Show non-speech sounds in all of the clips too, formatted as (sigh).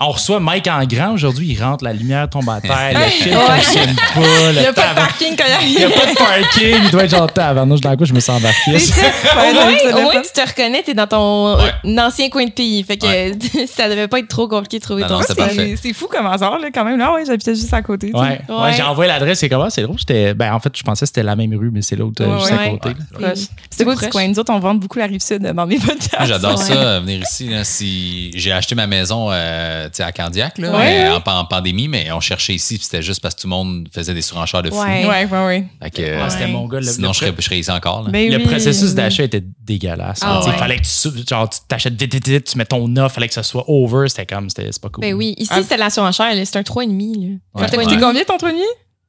On reçoit Mike en grand aujourd'hui. Il rentre, la lumière tombe à terre, le fil Ouais. fonctionne pas. Il n'y a pas de parking quand il Il n'y a pas de parking. Il doit être genre tabarnouche dans coup, je me sens embarqué. C'est ça. Ouais, Au moins, au tu te reconnais, t'es dans ton Ouais. euh, ancien coin de pays. Fait que (laughs) ça devait pas être trop compliqué de trouver Non, ton non. C'est c'est fou comme hasard, là, quand même. Là, ouais, j'habitais juste à côté. tu. Ouais, ouais. Ouais. j'ai envoyé l'adresse, c'est comment? C'est drôle. J'étais, ben, en fait, je pensais que c'était la même rue, mais c'est l'autre, euh, Ouais, juste ouais. à côté. Ouais. C'est proche. du coin. Nous autres, on vend beaucoup la rive sud dans mes (laughs) podcasts. J'adore Ouais. ça, euh, venir ici. si j'ai acheté ma maison euh, tu à Candiac là, Ouais, mais ouais. en, en pandémie, mais on cherchait ici, puis c'était juste parce que tout le monde faisait des surenchères de fou. Ouais. Ouais, ouais, ouais. Fait que, Ouais, euh, c'était mon gars. Le, sinon, le, je serais, je serais ici encore. là. Ben le oui, processus oui. d'achat était dégueulasse. Ah ouais. fallait que tu, genre, tu t'achètes vite, vite, vite, tu mets ton offre, fallait que ça soit over. C'était comme, c'était, c'est pas cool. Ben oui, ici, Ah. c'était la surenchère. là. C'est un 3,5. là. Ouais. Ça t'a Ouais. coûté combien ton premier?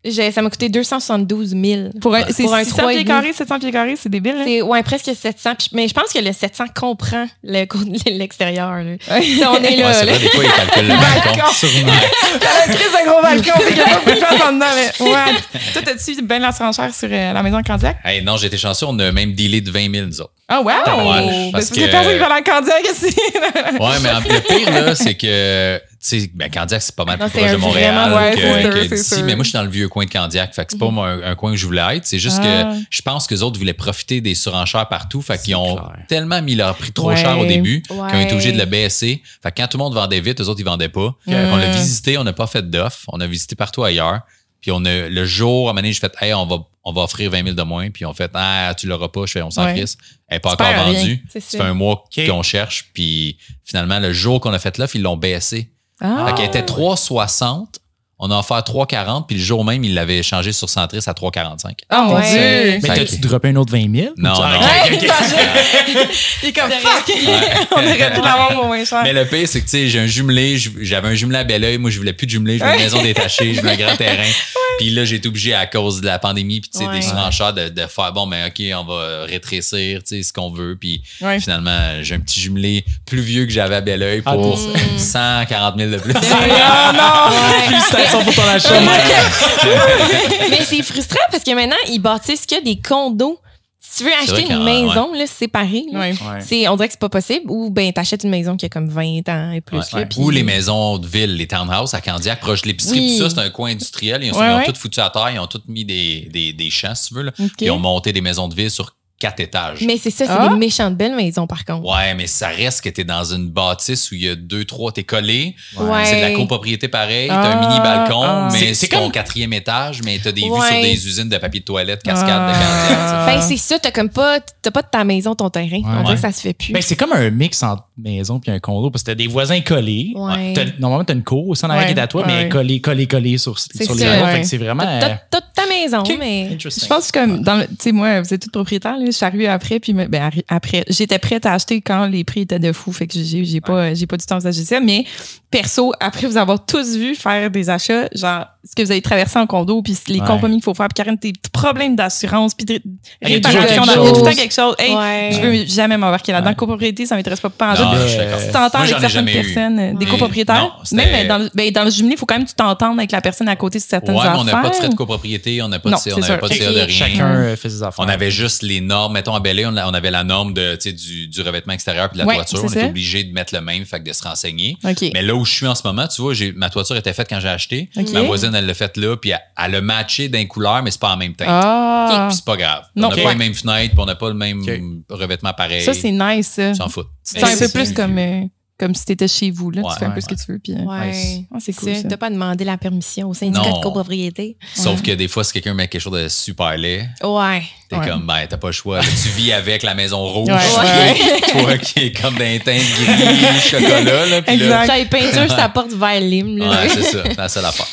J'ai- Ça m'a coûté 272 000. Pour un, c'est Pour un 600 trois et pieds demi. carrés, 700 pieds carrés, c'est débile. Là. C'est ouais, presque 700. Puis- Mais je pense que le 700 comprend le- l'extérieur. là. Ouais. Ça, on est Ouais, là. c'est là. vrai, des fois, ils calculent le balcon. (laughs) T'as un crise de gros balcon, fait qu'il y a pas beaucoup de place en dedans. Mais (laughs) ouais. Toi, t'as-tu bien la surenchère sur euh, la maison Candiac? Hey, non, j'ai été chanceux, on a même dealé de 20 000, nous autres. Ah, wow! Ouais, Ben, parce c'est parce que que- personne qui va à la Candiac ici. Ouais, mais en- le pire, là, c'est que, tu sais, ben, Candiac, c'est pas mal Non, plus proche de Montréal vraiment- Ouais, que, sûr, que c'est d'ici. sûr. Mais moi, je suis dans le vieux coin de Candiac. Fait que c'est pas moi, un, un coin que je voulais être. C'est juste Ah. que je pense que les autres voulaient profiter des surenchères partout. Fait qu'ils ont clair. tellement mis leur prix trop Ouais. cher au début Ouais. qu'ils ont été obligés de le baisser. Fait que quand tout le monde vendait vite, eux autres, ils vendaient pas. On l'a visité, on n'a pas fait d'offre. On a visité partout ailleurs. Puis on a, le jour, à un moment donné, j'ai fait, hey, on va, on va offrir 20 000 de moins. Puis on fait, ah, tu l'auras pas. Je fais, on s'en Ouais. crisse. Elle n'est pas Tu encore vendue. C'est Ça fait un mois qu'on cherche. Puis finalement, le jour qu'on a fait l'offre, ils l'ont baissé. Ah. Qu'elle était 3,60. On a offert 3,40. Puis le jour même, ils l'avaient changé sur Centris à 3,45. Oh mon Ouais. Dieu! Mais t'as-tu droppé un autre 20 000? Non, non. Ok, ok, ok. (laughs) Il est comme fuck! (laughs) On aurait pu l'avoir pour moins cher. Mais le pire, c'est que, tu sais, j'ai un jumelé, j'avais un jumelé à Belleuil. Moi, je voulais plus de jumelé. Je voulais une maison détachée, je voulais un grand terrain. (laughs) Puis là, j'ai été obligé à cause de la pandémie, puis tu sais, Ouais. des surenchères de, de faire, bon, mais OK, on va rétrécir, tu sais, ce qu'on veut. Puis Ouais. finalement, j'ai un petit jumelé plus vieux que j'avais à Belleuil Ah, pour pour 140 000 de plus. Ah non! Félicitations pour ton achat. (laughs) Mais c'est frustrant parce que maintenant, ils bâtissent que des condos. Si tu veux acheter une maison, là, séparée, là, Ouais. Ouais. c'est, on dirait que c'est pas possible. Ou ben, t'achètes une maison qui a comme 20 ans et plus. Ouais. là, Ou les maisons de ville, les townhouses à Candiac, proche de l'épicerie. Oui. Tout ça, c'est un coin industriel. Ils ont, Ouais, ils ont ouais. tout foutu à terre. Ils ont tout mis des, des, des champs, si tu veux. Là. Ils ont monté des maisons de ville sur quatre étages. Mais c'est ça, c'est Ah. des méchantes belles maisons, par contre. Ouais, mais ça reste que t'es dans une bâtisse où il y a deux, trois, t'es collé. Ouais. C'est de la copropriété pareil. T'as Ah, un mini balcon, ah. mais C'est- c'est ton comme- quatrième étage, mais t'as des vues sur des usines de papier de toilette, cascade Ah. de Candiac. Ben, c'est ça, t'as comme pas, t'as pas de ta maison, ton terrain. On dirait que ça se fait plus. Ben, c'est comme un mix entre maison puis un condo parce que t'as des voisins collés. Ouais. T'as- Normalement, t'as une cour au centre Ouais, qui est à toi, mais collé, collé, collé sur, sur les ouais. Fait que c'est vraiment. T'as, euh, t'as ta maison, mais. interesting. Je pense que comme tu sais moi vous êtes tous propriétaires là, je suis arrivée après puis ben après j'étais prête à acheter quand les prix étaient de fou fait que j'ai j'ai pas j'ai pas du temps à ça mais perso après vous avoir tous vu faire des achats genre ce que vous avez traversé en condo puis les Ouais. compromis qu'il faut faire puis Karen tes petits problèmes d'assurance puis de réparation il y a tout le temps quelque chose hey Ouais. je veux jamais m'embarquer là-dedans Ouais. copropriété ça m'intéresse pas pas en Non, tout. je suis d'accord. tu t'entends avec certaines eu. personnes, euh, des Mais copropriétaires? non, Même dans le, ben, dans le jumelé, il faut quand même que tu t'entendes avec la personne à côté sur certaines affaires. on n'a pas de frais de copropriété, on n'a pas de on sûr. pas de CA de rien. Chacun fait ses affaires. On avait juste les normes. Mettons, à Belleuil, on, on avait la norme de, tu du, du revêtement extérieur puis de la Ouais, toiture. c'est On était obligé de mettre le même, fait que de se renseigner. Mais là où je suis en ce moment, tu vois, ma toiture était faite quand j'ai acheté. Ma voisine, elle l'a faite là, puis elle, elle a matché d'un couleur, mais c'est pas en même teinte. Ah! Puis c'est pas grave. Non. on n'a pas les mêmes fenêtres, puis on n'a pas le même revêtement pareil. Ça, c'est nice, s'en fout. Tu sens un peu c'est- plus c'est comme, euh, comme si t'étais chez vous, là. Ouais, tu fais un peu ouais, ce que tu veux, puis... euh, Ouais. Ah, c'est cool, ça. T'as pas demandé la permission au syndicat Non. de copropriété. Sauf que des fois, si quelqu'un met quelque chose de super laid, Ouais. T'es Ouais. comme, ben, t'as pas le choix. tu vis avec la maison rouge. Ouais, ouais. (laughs) Toi qui est comme d'un teint gris, chocolat, là. Puis là, Exact. J'avais peinture, ça porte vers là. Ouais, c'est ça. C'est la seule affaire.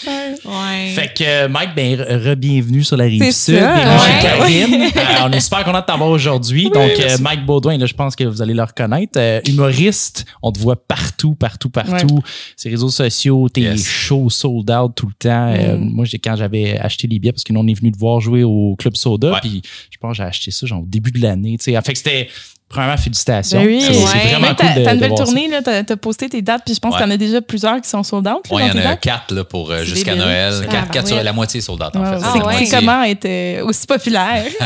Ouais. Fait que euh, Mike, ben, re- re-bienvenue sur la rive sud. chez ouais. Karine. Euh, on est super content de t'avoir aujourd'hui. Donc, euh, Mike Baudouin, là, je pense que vous allez le reconnaître. Euh, humoriste, on te voit partout, partout, partout. Ses réseaux sociaux, tes Yes. shows sold out tout le temps. Euh, Mm. moi, j'ai, quand j'avais acheté les billets, parce que nous, on est venu te voir jouer au Club Soda, Ouais. puis je pense que j'ai acheté ça genre au début de l'année. tu sais. Fait que c'était, premièrement, félicitations. Ben oui. C'est, Ouais. vraiment Même cool ta, de, ta de nouvelle voir ça. tournée, là, t'as, t'as posté tes dates, puis je pense Ouais. qu'il y en a déjà plusieurs qui sont sold out. dans il y en a quatre là, pour euh, jusqu'à. Noël. Ah, Quatre, quatre sur la moitié soldats, en Ouais, fait. Ah, c'est, comment être euh, aussi populaire? (laughs)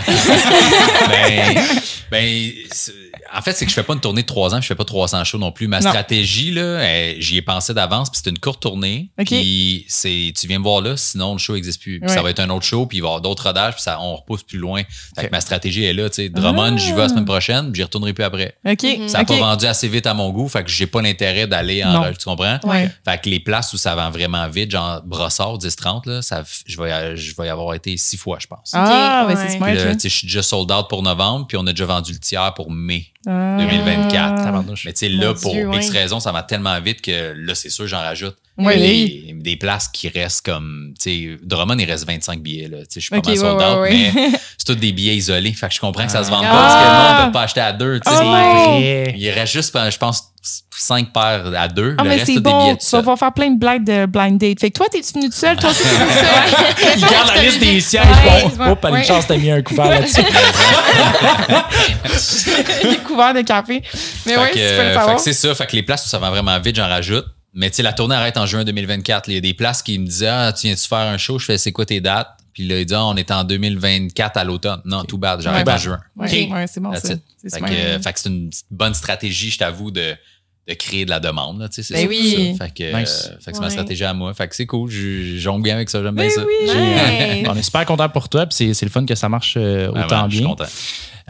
ben, (laughs) ben, en fait, c'est que je fais pas une tournée de trois ans, puis je fais pas 300 shows non plus. Ma Non. stratégie, là, euh, j'y ai pensé d'avance, puis c'est une courte tournée. OK. Puis c'est, tu viens me voir là, sinon le show n'existe plus. Puis Ouais. ça va être un autre show, puis il va y avoir d'autres rodages, puis ça, on repousse plus loin. Fait que ma stratégie est là, tu sais. Drummond, j'y vais la semaine prochaine, puis j'y retournerai plus après. OK. Ça n'a pas vendu assez vite à mon goût, fait que j'ai pas l'intérêt d'aller en rush, tu comprends? Ouais. Fait que les places où ça vend vraiment vite, genre Brossard, 10-30, là, ça, je, vais, je vais y avoir été six fois, je pense. Ah, ben ouais. c'est smart. Puis là, là. tu sais, je suis déjà sold out pour novembre, puis on a déjà vendu le tiers pour mai Ah. 2024. Tabarnouche. Mais tu sais, Mon là, pour Dieu, X ouais. raisons, ça va tellement vite que là, c'est sûr, j'en rajoute. Ouais, des, des places qui restent comme, tu sais, Drummond, il reste 25 billets, là. Tu sais, je suis pas mal sold ouais, out, ouais, ouais. mais c'est tous des billets isolés. Fait que je comprends que ça se vend Ah. pas parce que le monde ne peut pas acheter à deux, tu sais. Ah, non. vrai. Il reste juste, je pense, cinq paires à deux. Ah, le mais reste, c'est des bon. billets Tu vas faire plein de blagues de blind date. Fait que toi, t'es-tu venu tout seul? Toi aussi, t'es venu tout seul? (laughs) (laughs) Il garde la liste des sièges. Ouais, Bon, oh, pas ouais. une chance, t'as mis un couvert là-dessus. (laughs) Il est couvert de café. Mais le euh, fait savoir. que c'est ça. Fait que les places où ça va vraiment vite, j'en rajoute. Mais tu sais, la tournée arrête en juin 2024. Il y a des places qui me disaient Ah, tu viens-tu faire un show? Je fais c'est quoi tes dates? Puis là, il dit Ah, on est en 2024 à l'automne. Non, tout bad, j'arrête Ouais, en ben, juin. Ouais, Ok. ouais, c'est bon, ça. Fait que, euh, fait que c'est une bonne stratégie, je t'avoue, de, de créer de la demande. Là, c'est Ben ça, oui. ça. Fait que, Nice. euh, fait que c'est ma stratégie à moi. Fait que c'est cool. Je jongle bien avec ça. J'aime bien Ben ça. oui. Ouais. On est super content pour toi, puis c'est- c'est le fun que ça marche euh, Vraiment, autant je suis bien. content.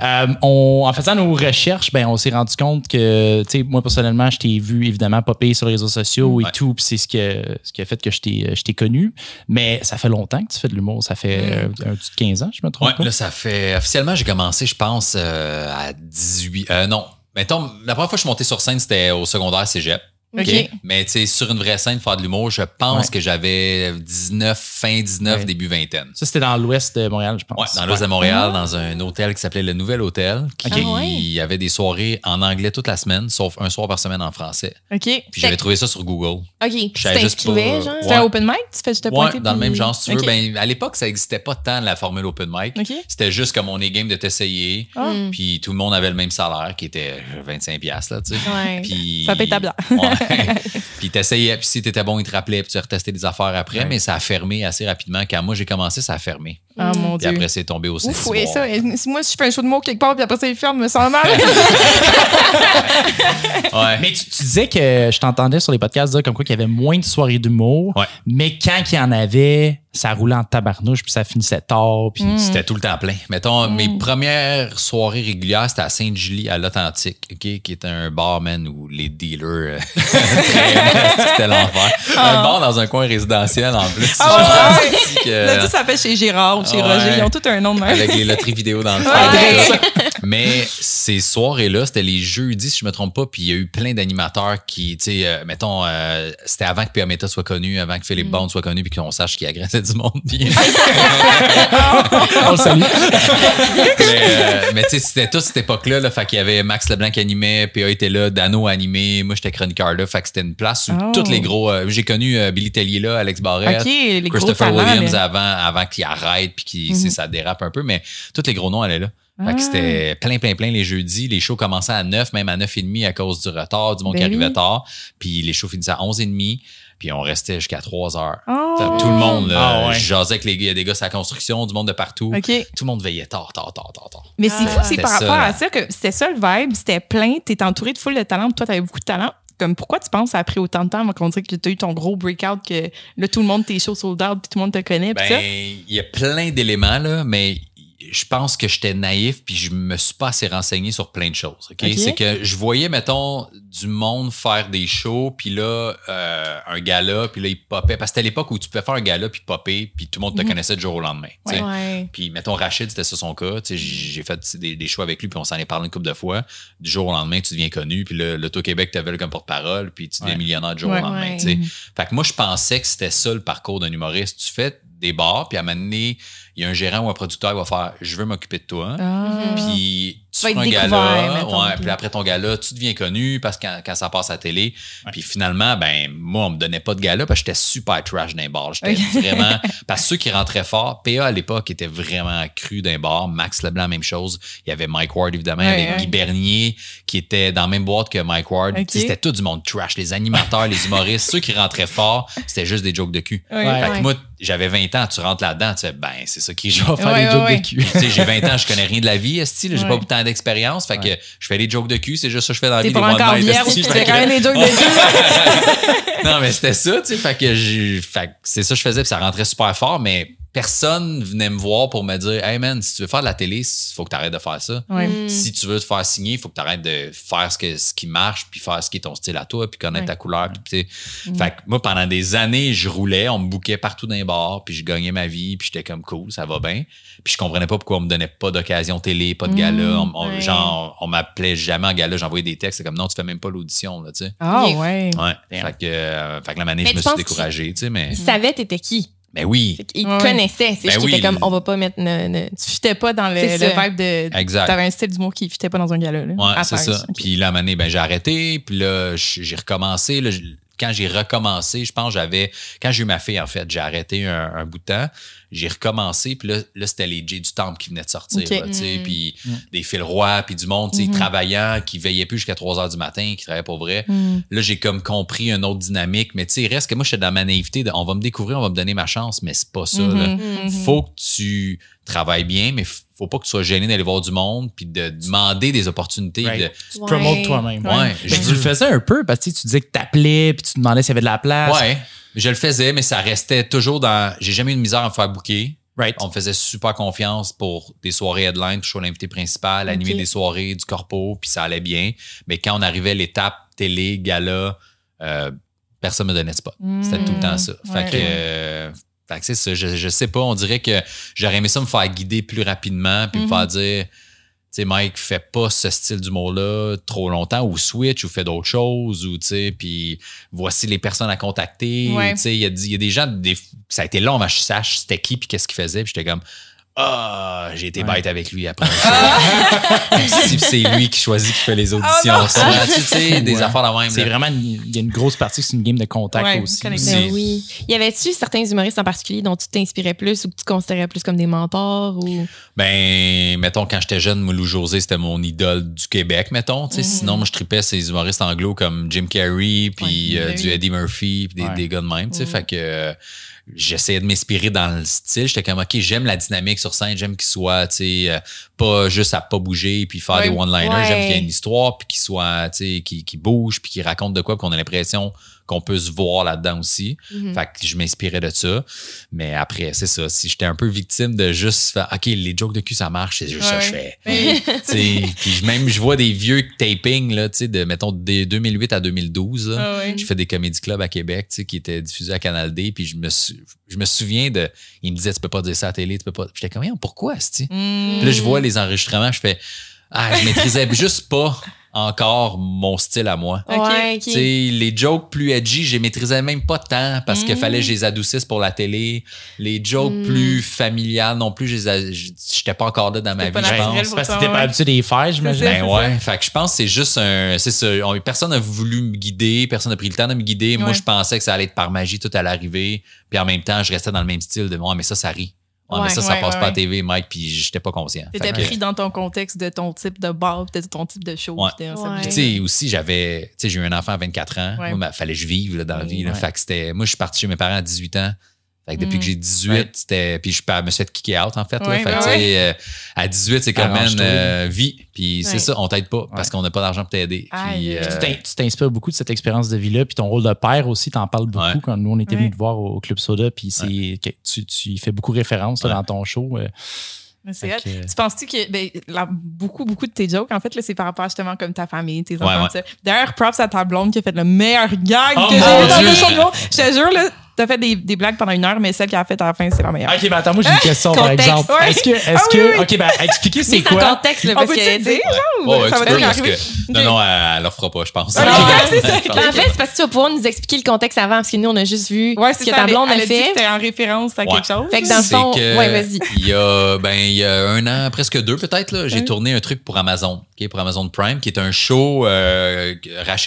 Euh, on, en faisant nos recherches, ben, on s'est rendu compte que, tu sais, moi personnellement, je t'ai vu évidemment popper sur les réseaux sociaux et tout, puis c'est ce, que, ce qui a fait que je t'ai je t'ai connu. Mais ça fait longtemps que tu fais de l'humour. Ça fait euh, un petit 15 ans, je me trompe Ouais, pas. là, ça fait. Officiellement, j'ai commencé, je pense, euh, à 18. Euh, non. Mettons, la première fois que je suis monté sur scène, c'était au secondaire cégep. Mais tu sais, sur une vraie scène, faire de l'humour, je pense Ouais. que j'avais 19, fin 19, Ouais. début vingtaine. Ça, c'était dans l'ouest de Montréal, je pense. Ouais, dans l'ouest de Montréal, dans un hôtel qui s'appelait le Nouvel Hôtel, qui Ok. Ah ouais. il y avait des soirées en anglais toute la semaine, sauf un soir par semaine en français. OK. Puis j'avais trouvé ça sur Google. OK. Pas- genre? C'était un open mic? Tu fais juste te pointer? dans le même genre, si tu veux. Ben, à l'époque, ça n'existait pas tant la formule open mic. C'était juste comme on est game de t'essayer. Ah. Puis tout le monde avait le même salaire, qui était euh, 25$, piastres, là, tu sais. Ouais. Puis, Ça paye ta. (laughs) (laughs) puis t'essayais, puis si t'étais bon, ils te rappelaient, puis tu retestais des affaires après, Ouais. mais ça a fermé assez rapidement. Quand moi j'ai commencé, ça a fermé. Ah, mon Puis Dieu. après, c'est tombé au Ouf, oui, ça. et Moi, si je fais un show de mots quelque part, puis après ça, il ferme, me sens mal. (laughs) Ouais. Mais tu, tu disais que je t'entendais sur les podcasts dire comme quoi qu'il y avait moins de soirées d'humour, Ouais. mais quand il y en avait, ça roulait en tabarnouche, puis ça finissait tard, puis C'était tout le temps plein. Mettons, mes premières soirées régulières, c'était à Sainte-Julie, à l'Authentique, OK, qui est un bar, man, où les dealers euh, (laughs) c'était l'enfer. Un bar dans un coin résidentiel, en plus. Ah ouais. que- Là, tout s'appelle chez Gérard ou chez Ouais. Roger. Ils ont tout un nom de même. avec les loteries vidéo dans le fond. Mais ces soirées-là, c'était les jeudis, si je me trompe pas, puis il y a eu plein d'animateurs qui, tu sais, euh, mettons, euh, c'était avant que Piameta soit connu, avant que Philippe Mm. Bond soit connu, puis qu'on sache qu'il agressait du monde. Puis- (laughs) on le salue. mais euh, mais tu sais, c'était tout cette époque-là, là, fait qu'il y avait Max Leblanc qui animait, PA était là, Dano animé, moi j'étais chroniqueur là, fait que c'était une place où Oh. tous les gros, euh, j'ai connu euh, Billy Tellier là, Alex Barrett, Christopher talents, Williams avant, avant qu'il arrête puis qu'il Mhm. tu sais, ça dérape un peu, mais tous les gros noms allaient là. Fait que Ah. c'était plein, plein, plein les jeudis. Les shows commençaient à 9, même à 9 et demi à cause du retard, du monde qui Ben arrivait oui. tard. Puis les shows finissaient à 11 et demi, puis on restait jusqu'à 3 heures. Oh. Fait que Tout le monde, là, Ah ouais. je jasais avec les gars, il y a des gars sur la construction, du monde de partout. Tout le monde veillait tard, tard, tard, tard, tard. Mais c'est Ah. fou, c'est C'était par ça, rapport à ça que c'était ça le vibe, c'était plein, t'es entouré de foule de talent, puis toi, t'avais beaucoup de talent. Comme pourquoi tu penses que ça a pris autant de temps avant qu'on dirait que t'as eu ton gros breakout, que là, tout le monde t'es chaud sold out, puis tout le monde te connaît? Ben, il y a plein d'éléments, là, mais je pense que j'étais naïf puis je me suis pas assez renseigné sur plein de choses. ok? C'est que je voyais, mettons, du monde faire des shows, puis là, euh, un gala, puis là, il popait. Parce que c'était l'époque où tu pouvais faire un gala, puis popper, puis tout le monde te Mhm. connaissait du jour au lendemain. Ouais. Puis, mettons, Rachid, c'était ça son cas. Tu sais, J'ai fait des, des shows avec lui, puis on s'en est parlé une couple de fois. Du jour au lendemain, tu deviens connu, puis là, l'Auto-Québec t'avait comme porte-parole, puis tu deviens Ouais. millionnaire du jour Ouais. au lendemain. Fait que moi, je pensais que c'était ça le parcours d'un humoriste. Tu fais des bars, puis à un moment donné, il y a un gérant ou un producteur qui va faire Je veux m'occuper de toi. Ah. Puis tu vas fais être un découvert, gala, mettons, ouais, puis- après ton gala, tu deviens connu parce que quand, quand ça passe à la télé. Puis finalement, ben moi, on me donnait pas de gala parce que j'étais super trash d'un bar. J'étais vraiment. Parce que ceux qui rentraient fort, PA à l'époque était vraiment cru d'un bar. Max Leblanc, même chose. Il y avait Mike Ward, évidemment. il y Ouais, avait ouais. Guy Bernier qui était dans la même boîte que Mike Ward. C'était tout du monde trash. Les animateurs, les humoristes, ceux qui rentraient fort, c'était juste des jokes de cul. Ouais. Ouais. Fait que moi, j'avais 20 ans, tu rentres là-dedans, tu fais, ben, c'est ça qui Je vais faire Ouais, des ouais, jokes ouais. de cul. Tu sais, j'ai 20 ans, je connais rien de la vie, esti, j'ai Ouais. pas d'expérience, fait que je fais des jokes de cul, c'est juste ça que je fais dans la T'es vie, pas des encore esti, tu fais quand même des jokes de cul. (laughs) non, mais c'était ça, tu sais. Fait que. Fait que c'est ça que je faisais, puis ça rentrait super fort, mais personne venait me voir pour me dire Hey man, si tu veux faire de la télé, il faut que tu arrêtes de faire ça. Mm. Si tu veux te faire signer, il faut que tu arrêtes de faire ce, que, ce qui marche, puis faire ce qui est ton style à toi, puis connaître ta couleur. Puis, tu sais. Fait que moi, pendant des années, je roulais, on me bouquait partout dans les bars, puis je gagnais ma vie, puis j'étais comme cool, ça va bien. Puis je comprenais pas pourquoi on me donnait pas d'occasion télé, pas de gala. On, on-. Genre, on m'appelait jamais en gala, j'envoyais des textes, c'est comme non, tu fais même pas l'audition, là, tu sais. Ah ouais. Ouais. Fait que, euh, fait que la manée, Mais je me tu suis découragé, tu sais, mais. Il savait t'étais qui? Ben oui. Ouais. te connaissait. C'est Ben juste qu'il oui, était comme, on va pas mettre... ne- ne- Tu fitais pas dans le, vibe de. Exact. T'avais un style d'humour qui fitait pas dans un gala. Là, Ouais, à c'est ça. Puis là, année, ben, j'ai arrêté. Puis là, j'ai recommencé. Là, quand j'ai recommencé, je pense j'avais. Quand j'ai eu ma fille, en fait, j'ai arrêté un, un bout de temps. J'ai recommencé. Puis là, là c'était les Jay du Temple qui venaient de sortir. Mm. Puis Mm. des fils rois, puis du monde, tu sais, Mhm. travaillant, qui veillait plus jusqu'à 3 heures du matin, qui travaillait pour vrai. Hmm. Là, j'ai comme compris une autre dynamique. Mais tu sais, il reste que moi, j'étais dans ma naïveté de on va me découvrir, on va me donner ma chance, mais c'est pas ça. Là. Mhm. faut que tu travailles bien, mais faut pas que tu sois gêné d'aller voir du monde puis de demander des opportunités. Right. de- Tu te Ouais. promotes toi-même. Ouais, Mais je tu le faisais un peu parce que tu sais, tu disais que t'appelais puis tu demandais s'il y avait de la place. Ouais, je le faisais, mais ça restait toujours dans. J'ai jamais eu de misère à me faire booker. Right. On me faisait super confiance pour des soirées headline, puis je suis l'invité principal, animer Ok. des soirées, du corpo, puis ça allait bien. Mais quand on arrivait à l'étape télé, gala, euh, personne me donnait de spot. C'était tout le temps ça. Fait Ouais. que, euh, fait que c'est ça. Je, je sais pas. On dirait que j'aurais aimé ça me faire guider plus rapidement, puis me faire dire. Tu sais, Mike, fais pas ce style d'humour-là trop longtemps, ou switch, ou fais d'autres choses, ou tu sais, puis voici les personnes à contacter. Ouais. Tu sais, il y, a- y a des gens, des, ça a été long que je sache c'était qui, puis qu'est-ce qu'il faisait, puis j'étais comme, ah, j'ai été Ouais. bête avec lui après. (laughs) si c'est lui qui choisit qui fait les auditions, ça, tu sais, des Ouais. affaires la même. C'est vraiment, une- il y a une grosse partie, c'est une game de contact Ouais, aussi. Ben oui. Y avait-tu certains humoristes en particulier dont tu t'inspirais plus ou que tu considérais plus comme des mentors ou? Ben, mettons, quand j'étais jeune, Moulou José, c'était mon idole du Québec, mettons. sais. Sinon, moi, je tripais ces humoristes anglo comme Jim Carrey, puis Ouais, euh, du. Eddie Murphy, puis des, Ouais. des gars de même. tu sais. Fait que euh, j'essayais de m'inspirer dans le style. J'étais comme, OK, j'aime la dynamique sur scène, j'aime qu'il soit, tu sais, euh, pas juste à pas bouger, puis faire Ouais. des one-liners. Ouais. J'aime qu'il y ait une histoire, puis qu'il soit, tu sais, qu'il bouge, puis qu'il raconte de quoi, puis qu'on a l'impression qu'on peut se voir là-dedans aussi. Mhm. Fait que je m'inspirais de ça. Mais après, c'est ça. Si j'étais un peu victime de juste faire, OK, les jokes de cul, ça marche, c'est juste ça que je fais. Oui. Puis même, je vois des vieux tapings, là, tu sais, de, mettons, de 2008 à 2012. là. Ah ouais. Je fais des comédie clubs à Québec, qui étaient diffusés à Canal D, puis je me, je me souviens de, il me disait, tu peux pas dire ça à la télé, tu peux pas. J'étais comme, pourquoi, Hmm. Puis là, je vois les enregistrements, je fais, ah, je maîtrisais (laughs) juste pas encore mon style à moi. Ok. Ouais, ok. Tu sais, les jokes plus edgy, je les maîtrisais même pas tant parce qu'il Mm. fallait que je les adoucisse pour la télé. Les jokes Mm. plus familiales non plus, je j'étais pas encore là dans ma vie, je pense. Parce que t'étais pas habitué de les faire, j'imagine. Ben ouais, fait que je pense que c'est juste un. C'est ça. on- personne n'a voulu me guider, personne n'a pris le temps de me guider. Moi, je pensais que ça allait être par magie, tout allait arriver. Puis en même temps, je restais dans le même style de Ouais, mais ça, ça rit. Ouais, mais ça, ça Ouais, passe ouais, pas à. TV, Mike, puis j'étais pas conscient. T'étais pris dans ton contexte de ton type de bar, peut-être ton type de show. Tu sais, aussi, j'avais, tu sais, j'ai eu un enfant à 24 ans. Ouais. Moi, il fallait que je vive là, dans la vie. Là. Ouais. Fait que c'était, moi, je suis parti chez mes parents à 18 ans. Fait que depuis Mm. que j'ai 18, Ouais. c'était, puis je me suis fait kicker out, en fait. là. Ouais, fait que, ben euh, à 18, c'est comme, man, Arrange-toi. euh, vie. Puis c'est Ouais. ça, on t'aide pas parce qu'on n'a pas d'argent pour t'aider. Puis, euh, Tu t'in- tu t'inspires beaucoup de cette expérience de vie-là, puis ton rôle de père aussi, t'en parles beaucoup Ouais. quand nous, on était venus Ouais. te voir au Club Soda, puis c'est tu, tu y fais beaucoup référence là, Ouais. dans ton show. euh, Tu penses-tu que ben, beaucoup, beaucoup de tes jokes, en fait, là, c'est par rapport justement comme ta famille, tes Ouais, enfants, ouais. ça. D'ailleurs, props à ta blonde qui a fait le meilleur gag Oh que j'ai vu dans le show de. Je te jure, là, t'as fait des, des blagues pendant une heure, mais celle qu'elle a faite à la fin, c'est la meilleure. Ok, mais attends, moi j'ai une question par exemple. Ouais. Est-ce que, est-ce Ah oui, que, ok, ben expliquez c'est quoi? contexte, On le dire, genre, ou Ouais, ça va peux, parce que- Non, non, elle, elle leur fera pas, je pense. Ça. En fait, c'est parce que tu vas pouvoir nous expliquer le contexte avant, parce que nous, on a juste vu Ouais, ce que ça. ta blonde elle a fait. c'était en référence à quelque chose. Fait que dans le fond, ouais, vas-y. Il y a, ben, il y a un an, presque deux peut-être, là, j'ai tourné un truc pour Amazon, ok, pour Amazon Prime, qui est un show euh,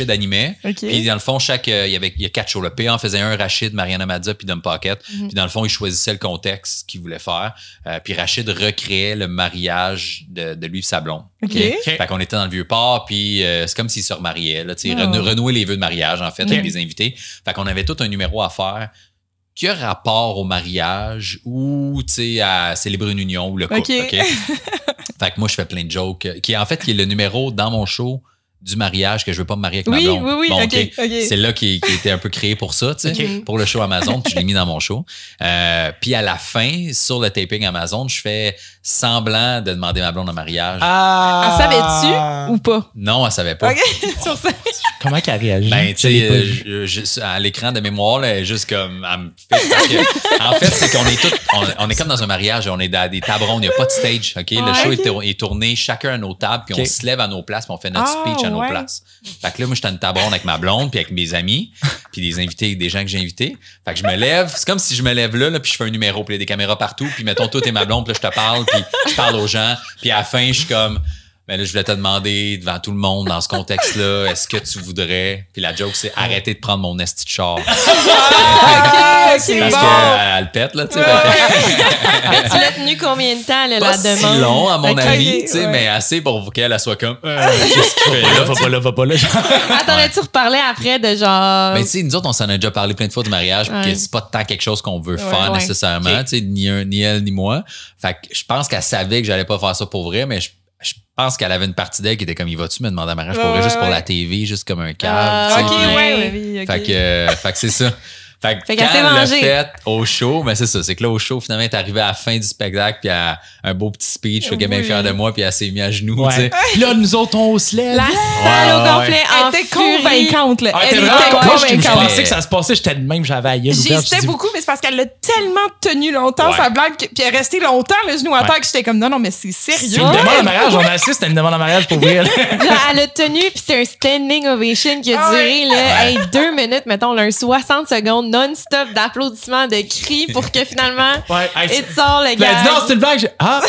animait. OK. Puis dans le fond, chaque, euh, il y avait, il y a quatre shows. Le P en faisait un, Rachid, Mariana puis Dom Pocket. Mhm. Puis dans le fond, il choisissait le contexte qu'il voulait faire. Euh, puis Rachid recréait le mariage de, de lui et sa blonde. OK. Fait qu'on était dans le vieux port, puis euh, c'est comme s'il se remariait, là, Oh. renou- renouer les vœux de mariage, en fait, avec les invités. Fait qu'on avait tout un numéro à faire qui a rapport au mariage ou, à célébrer une union ou le couple. (laughs) Fait que moi, je fais plein de jokes. euh, Qui est en fait qui est le numéro dans mon show du mariage que je veux pas me marier avec Oui, ma blonde. oui, oui, Bon. C'est là qui, qui était un peu créé pour ça, tu sais, pour le show (laughs) Amazon, puis je l'ai mis dans mon show. Euh, puis à la fin, sur le taping Amazon, je fais semblant de demander ma blonde en mariage. Ah! En savais-tu ou pas? Non, elle savait pas. OK, (laughs) sur ça. Comment qu'elle réagit? Ben, tu sais, à l'écran de mémoire, là, elle est juste comme, elle me fait parce que, en fait, c'est qu'on est tous, on, on est comme dans un mariage, on est dans des tables rondes, il n'y a pas de stage, ok? Le Ouais, show est, tour- est tourné chacun à nos tables, puis on se lève à nos places, puis on fait notre Ah, speech à nos ouais. places. Fait que là, moi, j'étais une table ronde avec ma blonde, puis avec mes amis, puis des invités, des gens que j'ai invités. Fait que je me lève, c'est comme si je me lève là, là puis je fais un numéro, puis il y a des caméras partout, puis mettons, toi, t'es ma blonde, puis là, je te parle, puis je parle aux gens, puis à la fin, je suis comme, mais là, je voulais te demander devant tout le monde dans ce contexte-là, (laughs) est-ce que tu voudrais? Puis la joke, c'est arrêter de prendre mon esti de char. (laughs) Parce c'est qu'elle pète, là, tu sais. (laughs) Mais tu l'as tenu combien de temps, là, Pas la si demande? long, à mon avis, tu sais, ouais. mais assez pour qu'elle elle soit comme, euh, qu'est-ce qu'il fait Va là? pas là, va pas là. Attends, tu reparlé après de genre. Mais tu sais, nous autres, on s'en a déjà parlé plein de fois du mariage, que c'est pas tant quelque chose qu'on veut faire nécessairement, tu sais, ni, un, ni elle ni moi. Fait que je pense qu'elle savait que j'allais pas faire ça pour vrai, mais je, je pense qu'elle avait une partie d'elle qui était comme, il va-tu me demander un mariage pour Ouais, vrai, ouais, juste pour la TV, juste comme un cave, Ah, ouais, oui, OK. Fait que, euh, fait que c'est ça. Fait que Fait quand qu'elle s'est elle l'a fait au show, mais c'est ça, c'est que là, au show, finalement, elle est arrivée à la fin du spectacle, puis elle a un beau petit speech, fait qu'elle est bien fière de moi, puis elle s'est mise à genoux, tu Ouais. sais. Puis là, nous autres, on se lève. La salle au complet Elle était furie. convaincante, là. Ah, Elle était vraiment convaincante. je, pensais que ça se passait, j'étais de même, j'avais à je J'hésitais beaucoup, mais c'est parce qu'elle l'a tellement tenu longtemps, Ouais. sa blague, puis elle est restée longtemps, le genou à terre, que j'étais comme, non, non, mais c'est C'est sérieux. une demande en mariage, on (laughs) a assis, c'était une demande en mariage pour vrai. elle a tenu, puis c'est un standing ovation qui a Ah duré là, Ouais. hey, deux minutes, mettons, là, un 60 secondes non-stop d'applaudissements, de cris pour que finalement, Ouais, hey, all le Puis elle a dit non, gars. c'est une blague. Ah,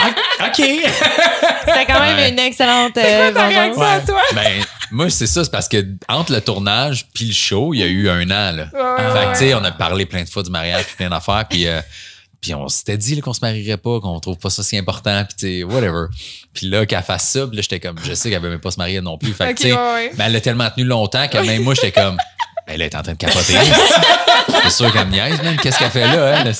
ah, OK. C'était quand même Ouais. une excellente C'est euh, quoi ta vengeance. réaction à toi? Ben, moi, c'est ça, c'est parce que entre le tournage puis le show, il y a eu un an, là. Ouais, fait que, ouais. tu sais, on a parlé plein de fois du mariage puis plein d'affaires, puis euh, puis on s'était dit qu'on se marierait pas, qu'on trouve pas ça si important, puis tu sais, whatever. Puis là, qu'elle fasse ça, puis là, j'étais comme, je sais qu'elle veut même pas se marier non plus. Fait que, Ok, tu sais, ouais, ouais. ben, elle l'a tellement tenu longtemps que même moi, j'étais comme, elle est en train de capoter. (laughs) C'est sûr qu'elle me niaise, même. Qu'est-ce qu'elle fait là, hein?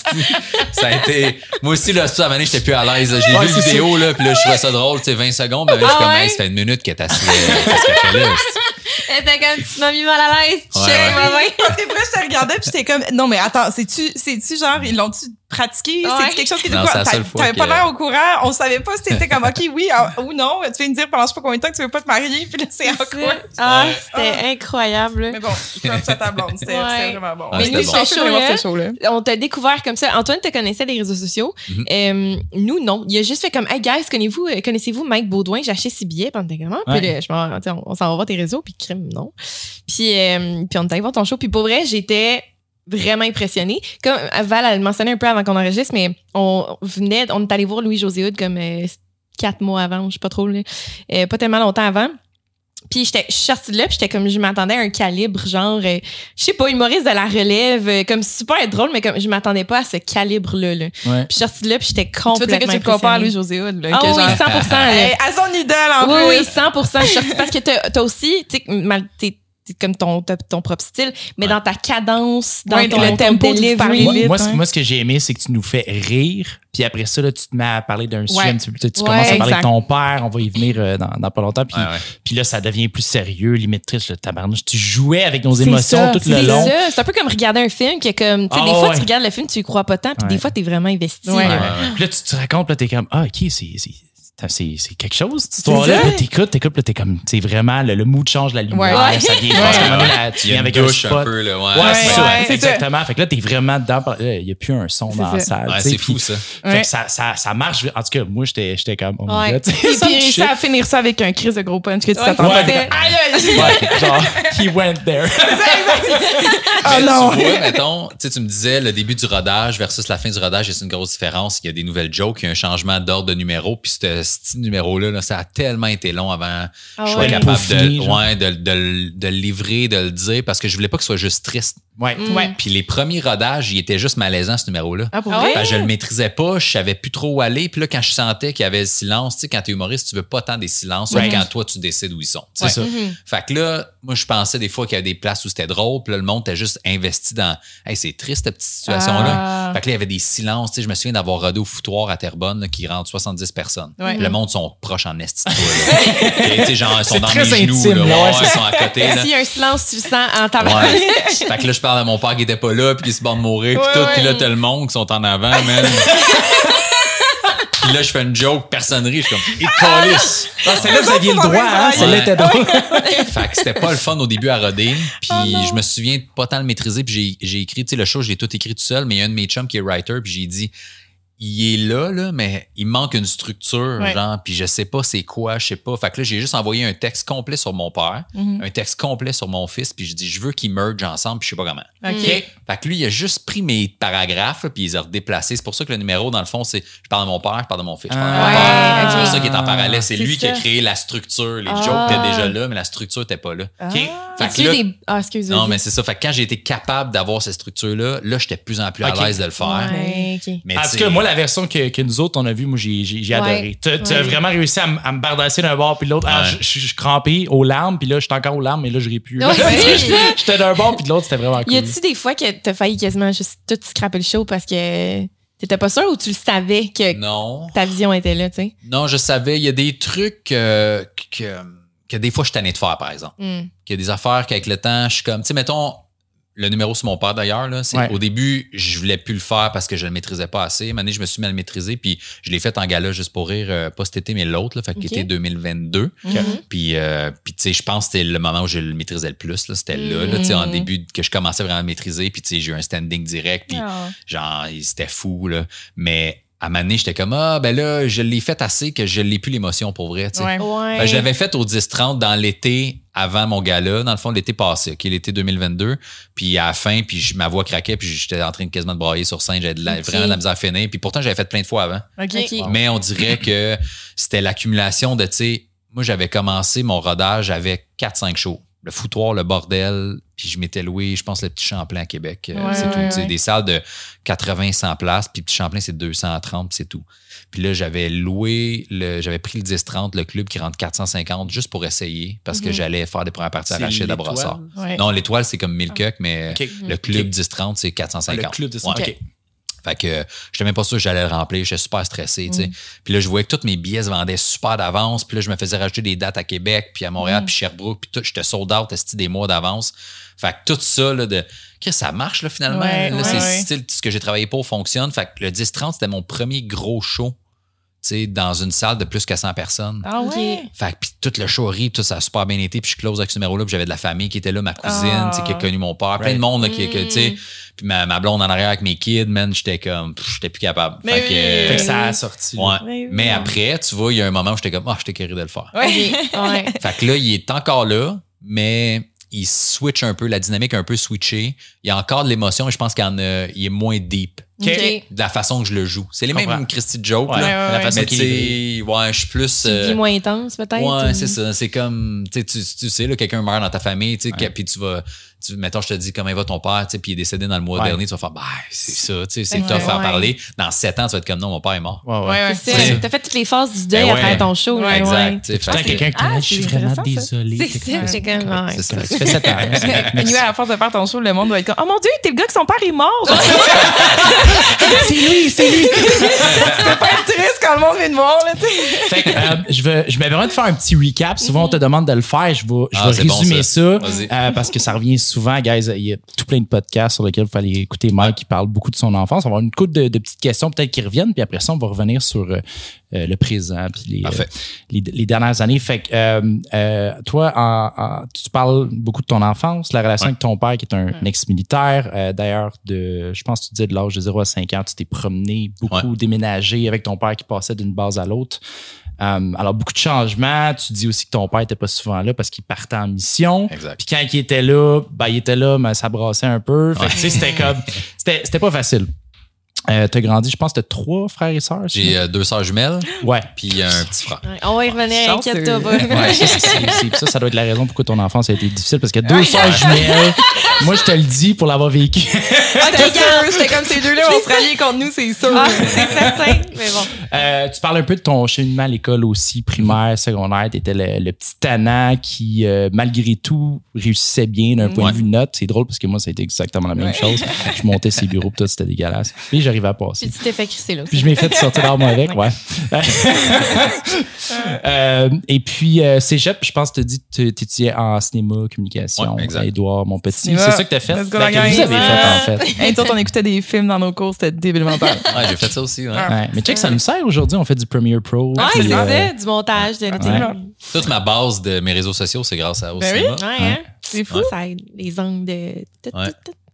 Ça a été. Moi aussi, là, ça, à un moment j'étais plus à l'aise. Ouais, vu c'est vidéo, là, puis là, je trouvais ça drôle, tu sais, 20 secondes. Ben, là, je suis Ah comme, ouais? Hey, ça fait une minute qu'elle est assise. Qu'est-ce qu'elle fait là? c'est- Elle était comme, tu m'as mis mal à l'aise. Ouais, Check, ouais. ma main. Parce que après, je te regardais, puis j'étais comme, non, mais attends, c'est-tu, c'est-tu genre, ils l'ont-tu pratiqué? Ouais. C'est quelque chose qui Non, quoi? T'a- fois T'avais pas l'air au courant, on savait pas si t'étais comme, OK, oui ah, ou non. Tu viens de dire pendant je sais pas combien de temps que tu veux pas te marier, puis là, c'est en quoi? Ah, Ouais. c'était incroyable. Mais bon, comme ça, ta blonde, c'était Ouais. vraiment bon. Ouais, Mais c'était nous, bon. ce show-là, show-là. on t'a découvert comme ça. Antoine te connaissait des réseaux sociaux. Mhm. Euh, nous, non. Il a juste fait comme, hey guys, connaissez-vous, euh, connaissez-vous Mike Baudouin? J'ai acheté ses billets pendant comment? Puis là, je on, on s'en va voir tes réseaux, puis crime, non. Puis, euh, puis on est allé voir ton show. Puis pour vrai, j'étais vraiment impressionnée. Comme Val, elle le mentionnait un peu avant qu'on enregistre, mais on venait, on est allé voir Louis-José Hood comme euh, quatre mois avant, je sais pas trop, là. Euh, pas tellement longtemps avant. Puis j'étais je suis sortie de là, puis j'étais comme je m'attendais à un calibre genre euh, je sais pas humoriste de la relève euh, comme super drôle mais comme je m'attendais pas à ce calibre là. là. Puis Ouais. je suis sortie de là, puis j'étais Tu veux dire complètement que tu compares à impressionnée. Louis-José Hood, là, Ah que oui, genre- 100 là. (laughs) À son idole, en Oui, plus. oui, 100 Je suis sortie parce que t'as as aussi, tu sais, comme ton, ton propre style, mais Ouais. dans ta cadence, dans Ouais, ton, le ton tempo de delivery. parler Moi, vite, moi, ce- hein. moi, ce que j'ai aimé, c'est que tu nous fais rire. Puis après ça, là, tu te mets à parler d'un sujet Ouais. un petit peu. Tu, tu Ouais, commences à parler exact. de ton père. On va y venir euh, dans, dans pas longtemps. Puis, Ouais, ouais. puis là, ça devient plus sérieux, limite triste, le tabarnouche. Tu jouais avec nos C'est émotions ça, tout le C'est long. ça, c'est un peu comme regarder un film qui est comme, tu sais, Ah des fois ouais. tu regardes le film, tu y crois pas tant, puis Ouais. des fois t'es vraiment investi. Ouais. là. Ouais, ouais. Puis là, tu te racontes, là, t'es comme, ah, OK, c'est. C'est- quelque chose, cette histoire-là? t'écoutes, t'écoutes, là, t'es comme, c'est vraiment, le, le mood change, la lumière, Ouais. ça vient, Ouais. parce donné, Ouais. là, tu Il viens avec un douche un spot. peu, là. Ouais, Ouais, ouais. c'est ça, ouais, exactement. Fait que là, t'es vraiment dedans. Il n'y a plus un son dans la ça. salle. Ouais, tu sais, c'est fou, ça. Fait Ouais. que ça, ça, ça marche. En tout cas, moi, j'étais j'étais comme, oh my Ouais. god. Et (laughs) puis shit. à finir ça avec un crise de gros punch que tu Ouais, t'attends pas. ouais. Ouais, genre, he went there. (laughs) Mais non! Tu vois, mettons, tu sais, tu me disais le début du rodage versus la fin du rodage, c'est une grosse différence. Il y a des nouvelles jokes, il y a un changement d'ordre de numéro. Puis ce ce numéro-là, là, ça a tellement été long avant Ah je sois ouais. capable de, ouais, de, de le livrer, de le dire, parce que je voulais pas que ce soit juste triste. Ouais. Ouais. Puis les premiers rodages, il était juste malaisant, ce numéro-là. Ah, pour Ah vrai? que je le maîtrisais pas, je savais plus trop où aller. Puis là, quand je sentais qu'il y avait le silence, tu sais, quand t'es humoriste, tu veux pas tant des silences, sauf Ouais. quand toi, tu décides où ils sont. C'est ça. Fait que là, moi, je pensais des fois qu'il y avait des places où c'était drôle, puis là, le monde était juste investi dans Hey, c'est triste cette petite situation-là. Ah. Fait que là, il y avait des silences. Tu sais, je me souviens d'avoir rodé au foutoir à Terrebonne là, qui rentre 70 personnes. Ouais. Le monde sont proches en esti de toi. là. (laughs) Et, tu sais, genre, ils sont C'est dans très mes genoux. intime, là. là, Ouais, ouais, ils sont à côté. là. S'il y a un silence, tu le sens en tabac. Ouais. fait que là, je parle à mon père qui était pas là, puis qui se bat de mourir, puis Ouais, tout. Puis là, t'as le monde qui sont en avant, (laughs) man. puis là, je fais une joke, personne rit. Je suis comme, il calisse. Ah, celle-là, vous aviez le droit, hein? Ouais. Celle-là était drôle. fait que c'était pas le fun au début à roder. Puis Oh je me souviens de pas tant le maîtriser. Puis j'ai, j'ai écrit, tu sais, le show, je l'ai tout écrit tout seul, mais il y a un de mes chums qui est writer, puis j'ai dit, il est là, là, mais il manque une structure, Ouais. genre, puis je sais pas c'est quoi, je sais pas. Fait que là, j'ai juste envoyé un texte complet sur mon père, Mhm. un texte complet sur mon fils, puis je dis, je veux qu'ils mergent ensemble, puis je sais pas comment. OK. Fait que lui, il a juste pris mes paragraphes, puis il les a redéplacés. C'est pour ça que le numéro, dans le fond, c'est je parle de mon père, je parle de mon fils, je parle de mon Ah. père. Ouais, C'est pour ça qu'il est en parallèle. C'est C'est lui qui a créé la structure. Les Ah. jokes étaient déjà là, mais la structure n'était pas là. Ah. OK? Fait que là- des. Ah, excuse non, mais c'est ça. Fait que quand j'ai été capable d'avoir cette structure-là, là, j'étais de plus en plus à l'aise de le faire. Ouais. Mais sais, cas, moi, la version que, que nous autres, on a vue, moi, j'ai, j'ai, j'ai Ouais. adoré. Tu as Ouais. vraiment réussi à, m- à me bardasser d'un bord puis de l'autre. Ah, Ouais. je, je- je suis crampé aux larmes, puis là, j'étais encore aux larmes, mais là, je ris plus. (laughs) J'étais d'un bord puis de l'autre, c'était vraiment cool. Y a-tu des fois que t'as failli quasiment juste tout scraper le show parce que t'étais pas sûr ou tu le savais que non. ta vision était là, tu sais? Non, je savais. Il y a des trucs euh, que, que des fois, je suis tanné de faire, par exemple. Hmm. qu'il y a des affaires qu'avec le temps, je suis comme, tu sais, mettons, le numéro sur mon père d'ailleurs, là, c'est Ouais. au début, je voulais plus le faire parce que je le maîtrisais pas assez. Maintenant, je me suis mis à le maîtriser, puis je l'ai fait en gala juste pour rire, euh, pas cet été, mais l'autre, là, fait Ok. qu'était 2022. Mhm. Puis, euh, puis tu sais, je pense que c'était le moment où je le maîtrisais le plus, là, c'était là, là, tu sais, en Mhm. début que je commençais vraiment à le maîtriser, puis tu sais, j'ai eu un standing direct, puis Ah. genre, c'était fou, là. Mais à un moment donné, j'étais comme, ah, ben là, je l'ai fait assez que je l'ai plus l'émotion pour vrai, tu sais. Ouais. Ouais. Ben, je l'avais fait au 10-30 dans l'été avant mon gala, dans le fond, l'été passé, OK, l'été 2022. Puis à la fin, puis je- ma voix craquait, puis j'étais en train de quasiment de brailler sur scène. J'avais de la- Ok. vraiment de la misère à finir. Puis pourtant, j'avais fait plein de fois avant. OK. Ok. Mais on dirait que c'était l'accumulation de, tu sais, moi, j'avais commencé mon rodage avec 4-5 shows. Le foutoir, le bordel, puis je m'étais loué, je pense, le petit Champlain à Québec. Euh, Ouais, c'est tout. ouais. Des salles de 80-100 places, puis petit Champlain, c'est 230, puis c'est tout. Puis là, j'avais loué, j'avais pris le 10-30, le club qui rentre 450 juste pour essayer, parce que Mhm. j'allais faire des premières parties à Rachid à. Non, l'étoile, c'est comme 1000 cucks, mais le club Ok. 10-30, c'est 450. Le club de Ouais. Fait que j'étais même pas sûr que j'allais le remplir. J'étais super stressé, Mm. tu sais. Puis là, je voyais que tous mes billets se vendaient super d'avance. Puis là, je me faisais rajouter des dates à Québec, puis à Montréal, Mm. puis Sherbrooke, puis tout. J'étais sold out, des mois d'avance. Fait que tout ça, là, de. Ça marche, là, finalement. Ouais, Là, ouais, c'est ouais. style, ce que j'ai travaillé pour fonctionne. Fait que le 10-30, c'était mon premier gros show, dans une salle de plus que 100 personnes. Ah ouais? Fait que puis tout le show rit, tout ça a super bien été, puis je close avec ce numéro-là, puis j'avais de la famille qui était là, ma cousine, Ah. qui a connu mon père, plein de monde là, qui, que, tu sais, Mm. puis ma, ma blonde en arrière avec mes kids, man, j'étais comme, j'étais plus capable. Mais fait que, oui. euh, Fait que ça a sorti. ouais. Mais oui. Mais après, tu vois, il y a un moment où j'étais comme, ah, j'étais curé de le faire. (laughs) Ouais. Fait que là, il est encore là, mais il switch un peu, la dynamique a un peu switché. Il y a encore de l'émotion, mais je pense qu'il y en a, il est moins deep De la façon que je le joue. C'est les Je mêmes comprends. Christy joke, Ouais, là. ouais, la façon Mais ouais, je suis plus. Euh, moins intense, peut-être? Ouais, ou- c'est ça. C'est comme, tu sais, tu sais, quelqu'un meurt dans ta famille, tu sais, puis tu vas, tu, mettons, je te dis comment va ton père, tu sais, puis il est décédé dans le mois Ouais. dernier, tu vas faire, bah, c'est ça, tu sais, c'est Ouais, tough à ouais. parler. Dans sept ans, tu vas être comme, non, mon père est mort. Ouais, ouais. C'est. T'as fait toutes les phases du deuil Ben à ouais. travers ton show. là, Ouais, ouais. Exact. tu Putain, quelqu'un qui Ah, je suis c'est vraiment désolé. C'est ça, j'ai comme. ouais. C'est ça. Ça fait sept ans. hein, c'est- (laughs) à la force de faire ton show, le monde doit être comme Oh mon Dieu, t'es le gars que son père est mort! (laughs) C'est lui, c'est lui. (laughs) C'était pas être triste quand le monde vient de voir, là, tu sais. Fait que, euh, je vais, je de faire un petit recap. Souvent, on te demande de le faire. Je vais, je Ah, c'est résumer ça, Vas-y. euh, parce que ça revient souvent, guys. Il y a tout plein de podcasts sur lesquels vous allez écouter Mike qui parle beaucoup de son enfance. On va avoir une couple de, de petites questions peut-être qui reviennent, puis après ça, on va revenir sur euh, euh, le présent puis les, euh, les, les dernières années. Fait que euh, euh, toi, en- en- tu parles beaucoup de ton enfance, la relation Ouais. avec ton père qui est un ex-militaire. Euh, D'ailleurs, de, je pense que tu disais de l'âge de 0 à 5 ans, tu t'es promené beaucoup, déménagé avec ton père qui passait d'une base à l'autre. Euh, alors, beaucoup de changements. Tu dis aussi que ton père était pas souvent là parce qu'il partait en mission. Exact. Puis quand il était là, ben, il était là, mais ça brassait un peu. Fait que, tu sais, c'était comme, c'était, c'était pas facile. Euh, t'as grandi, je pense, t'as trois frères et sœurs. J'ai euh, deux sœurs jumelles, Ouais. puis un petit frère. Ouais, on va y revenir, inquiète-toi pas. Ouais, ça, ça, ça doit être la raison pourquoi ton enfance a été difficile parce que deux sœurs jumelles, moi je te le dis pour l'avoir vécu. (laughs) J'étais comme ces deux-là, on se ralliait contre nous, c'est sûr. Ah, c'est certain. Mais bon. Euh, tu parles un peu de ton cheminement à l'école aussi, primaire, secondaire. Tu étais le, le petit tannant qui, euh, malgré tout, réussissait bien d'un point Ouais. de vue note. C'est drôle parce que moi, ça a été exactement la même chose. Je montais ses bureaux, tout, c'était dégueulasse. Puis à passer. Puis tu t'es fait crisser là. Puis je m'ai fait sortir d'armes (laughs) avec, ouais. (laughs) Euh, et puis, euh, Cégep, je pense que tu as dit que tu étudiais en cinéma, communication, Ouais, exact. à Édouard, mon petit. C'est ça que tu as fait? Ben, que vous avez fait, en fait. (laughs) Nous autres, on écoutait des films dans nos cours, c'était débile mental. Ouais, j'ai fait ça aussi. ouais. Ouais. Mais check, ça nous sert aujourd'hui. On fait du Premiere Pro. Ouais, puis, c'est euh, ça, du montage, de. Ouais. Toute ma base de mes réseaux sociaux, c'est grâce à au Ben oui. hein? C'est fou. Ça aide les angles de.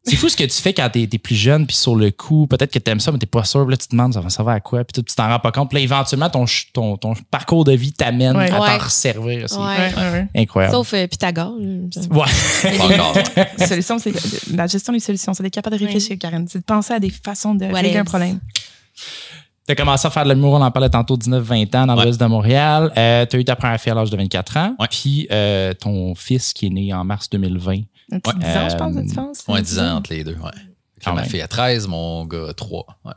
C'est fou ce que tu fais quand t'es, t'es plus jeune, puis sur le coup, peut-être que t'aimes ça, mais t'es pas sûr, là, tu te demandes, ça va servir à quoi, puis tu t'en rends pas compte. Puis là, éventuellement, ton, ch- ton, ton parcours de vie t'amène Ouais. à Ouais. t'en resservir aussi. Ouais. Ouais, ouais, ouais. Incroyable. Sauf euh, Pythagore. Ouais. (laughs) Solutions, c'est la gestion des solutions. C'est d'être capable de réfléchir, Karen. C'est de penser à des façons de régler un problème. T'as commencé à faire de l'humour, on en parlait tantôt, 19-20 ans dans Ouais. l'ouest de Montréal. Euh, t'as eu ta première fille à l'âge de 24 ans. Ouais. Puis euh, ton fils qui est né en mars 2020. Un petit Ouais. 10 ans, je pense, de Euh, différence. Moins 10 ans entre les deux. Ouais. Quand ma fille a 13, mon gars a 3. Ouais.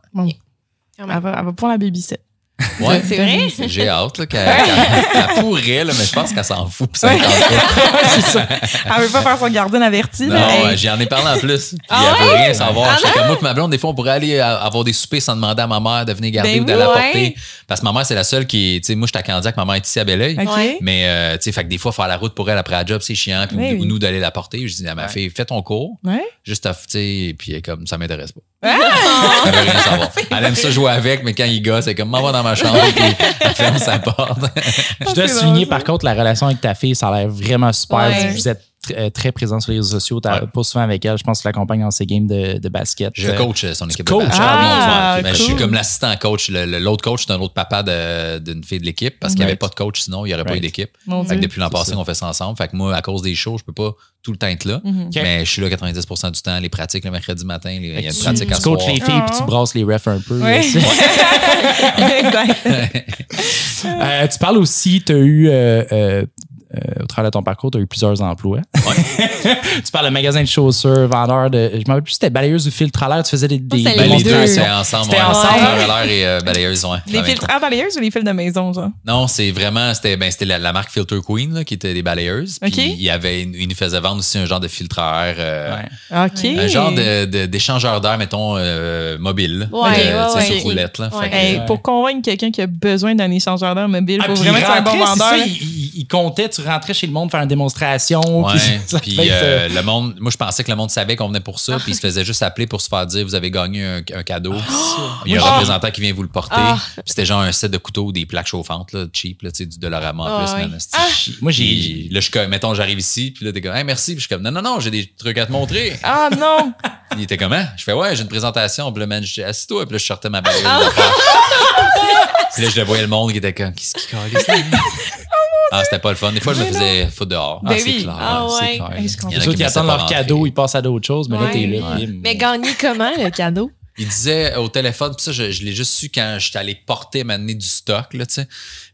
Elle va, elle va pouvoir la babysit. Ouais. C'est vrai? (laughs) J'ai hâte là, qu'elle qu'elle- elle pourrait, là, mais je pense qu'elle s'en fout. puis ça. (laughs) C'est. Elle veut pas faire son gardien averti. Non, ouais, j'en ai parlé en plus. Ah elle veut rien savoir. Ah comme moi, ma blonde, des fois, on pourrait aller euh, avoir des soupers sans demander à ma mère de venir garder Ben ou de oui, la ouais. porter. Parce que ma mère, c'est la seule qui est. Tu sais, moi, je suis à Candiac, ma mère est ici à Belleuil. OK. Ouais. Mais, euh, tu sais, fait que des fois, faire la route pour elle après la job, c'est chiant. Puis Oui, ou oui. nous d'aller la porter. Je dis à ma fille, fais ton cours. Ouais. Juste à, tu sais, puis comme, ça m'intéresse pas. Ah! (laughs) Elle savoir. Aime ça jouer avec, mais quand il gosse, c'est comme, m'en va dans ma chambre, puis elle ferme sa porte. Je dois c'est souligner par contre la relation avec ta fille, ça a l'air vraiment super. Ouais. Vous êtes tr- euh, très présent sur les réseaux sociaux. T'as Ouais. pas souvent avec elle. Je pense que tu l'accompagnes dans ses games de, de basket. Je Euh, coach son équipe coaches? de basket. Ah, ben, Je suis comme l'assistant coach. L'autre coach, c'est un autre papa de- d'une fille de l'équipe parce qu'il n'y avait pas de coach sinon, il n'y aurait pas eu d'équipe. Depuis l'an passé, ça. on fait ça ensemble. Fait que moi, à cause des shows, je peux pas tout le temps être là. Mhm. Ok. Mais je suis là 90% du temps. Les pratiques le mercredi matin, les- il y a une tu, pratique à tu coaches les filles puis tu Ah. brasses les refs un peu. (laughs) (laughs) Euh, tu parles aussi, tu as eu, euh, euh, euh, au travers de ton parcours, tu as eu plusieurs emplois. (laughs) tu parles de magasin de chaussures, vendeur de. Je me rappelle plus si c'était balayeuse ou filtre à l'air. Tu faisais des. des Ben, les deux, c'est ensemble. C'était ouais. ensemble. Fleur à l'air et euh, balayeuse, ouais. Les filtres à balayeuses ou les fils de maison, genre? Non, c'est vraiment, c'était ben, c'était la, la marque Filter Queen là, qui était des balayeuses. Puis OK. il y avait, il nous faisait vendre aussi un genre de filtre à air. euh, Ouais. OK. Un genre de- de- d'échangeur d'air, mettons, euh, mobile. Ouais, ouais, ouais. sur roulette, là. Ouais. Ouais. Pour convaincre quelqu'un qui a besoin d'un échangeur d'air mobile, il Ah, faut vraiment il que tu sois un bon vendeur. il- il comptait, tu rentrais chez le monde faire une démonstration. Ouais, puis (laughs) ça puis fait que, euh, le monde, moi je pensais que le monde savait qu'on venait pour ça, puis il se Ah. faisait juste appeler pour se faire dire vous avez gagné un, un cadeau. Il y a Ah. un représentant qui vient vous le porter. Ah. Puis C'était genre un set de couteaux, des plaques chauffantes, là, cheap, là, tu sais, du Dollarama en Ah, plus, man, Moi, j'ai. Puis là, je suis comme, mettons, j'arrive ici, puis là, t'es comme, hey, merci. Puis je suis comme, non, non, non, j'ai des trucs à te montrer. Ah non! Il était comment? Je fais, ouais, j'ai une présentation. Puis là, man, je dis, assis-toi. Puis là, je sortais ma Ah. d'affaires. Puis là, je le voyais le monde qui était comme, qu'est-ce qui là? (laughs) Ah, c'était pas le fun. Des fois, je me faisais foutre dehors. Ben ah, c'est oui. clair. Ah c'est ouais. clair. Hey, je Il y en a qui attendent leur cadeau, ils passent à d'autres choses, mais là, Ouais. t'es là. Ouais. bim. Mais gagner comment, le cadeau? Il disait au téléphone, puis ça, je, je l'ai juste su quand j'étais allé porter, m'amener du stock, là, tu sais.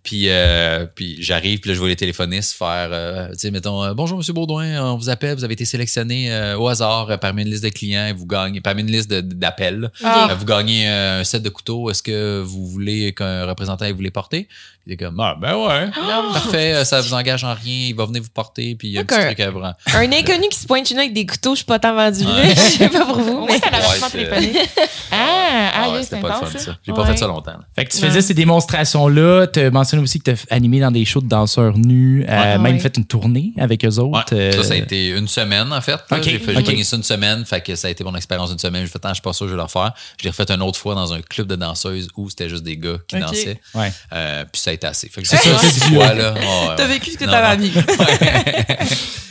Puis, euh, puis j'arrive, puis là, je vois les téléphonistes faire, euh, tu sais, mettons, euh, bonjour, Monsieur Baudouin, on vous appelle, vous avez été sélectionné euh, au hasard euh, parmi une liste de clients, et vous gagnez, parmi une liste d'appels. Ah. Euh, Vous gagnez euh, un set de couteaux, est-ce que vous voulez qu'un représentant vous les porter? Il est comme, ah, ben ouais. (gasps) Non. Parfait, ça vous engage en rien, il va venir vous porter, puis il y a un petit truc à vous rendre. Un inconnu qui se pointe chez nous avec des couteaux, je suis pas tant vendu. (laughs) Je sais pas pour vous, mais. Ouais, vachement c'est- téléphoné. (laughs) Ah, Ah, ah, ouais, c'était pas le intense, fun, ça. ça. J'ai pas fait ça longtemps. là. Fait que tu faisais ces démonstrations-là. Tu mentionnes aussi que tu as animé dans des shows de danseurs nus, euh, Ouais. même Ouais. fait une tournée avec eux autres. Ouais, ça, ça a euh, été une semaine, en fait. là. Ok, J'ai fait- ça une semaine, fait que ça a été mon expérience d'une semaine. J'ai fait, ah, je suis pas sûr, que je vais le refaire. Je l'ai refait une autre fois dans un club de danseuses où c'était juste des gars qui dansaient. Ouais. Euh, puis ça a été assez. Fait que C'est j'ai ça, fait fois, là? Ouais, T'as vécu ce que t'avais à vivre. (laughs)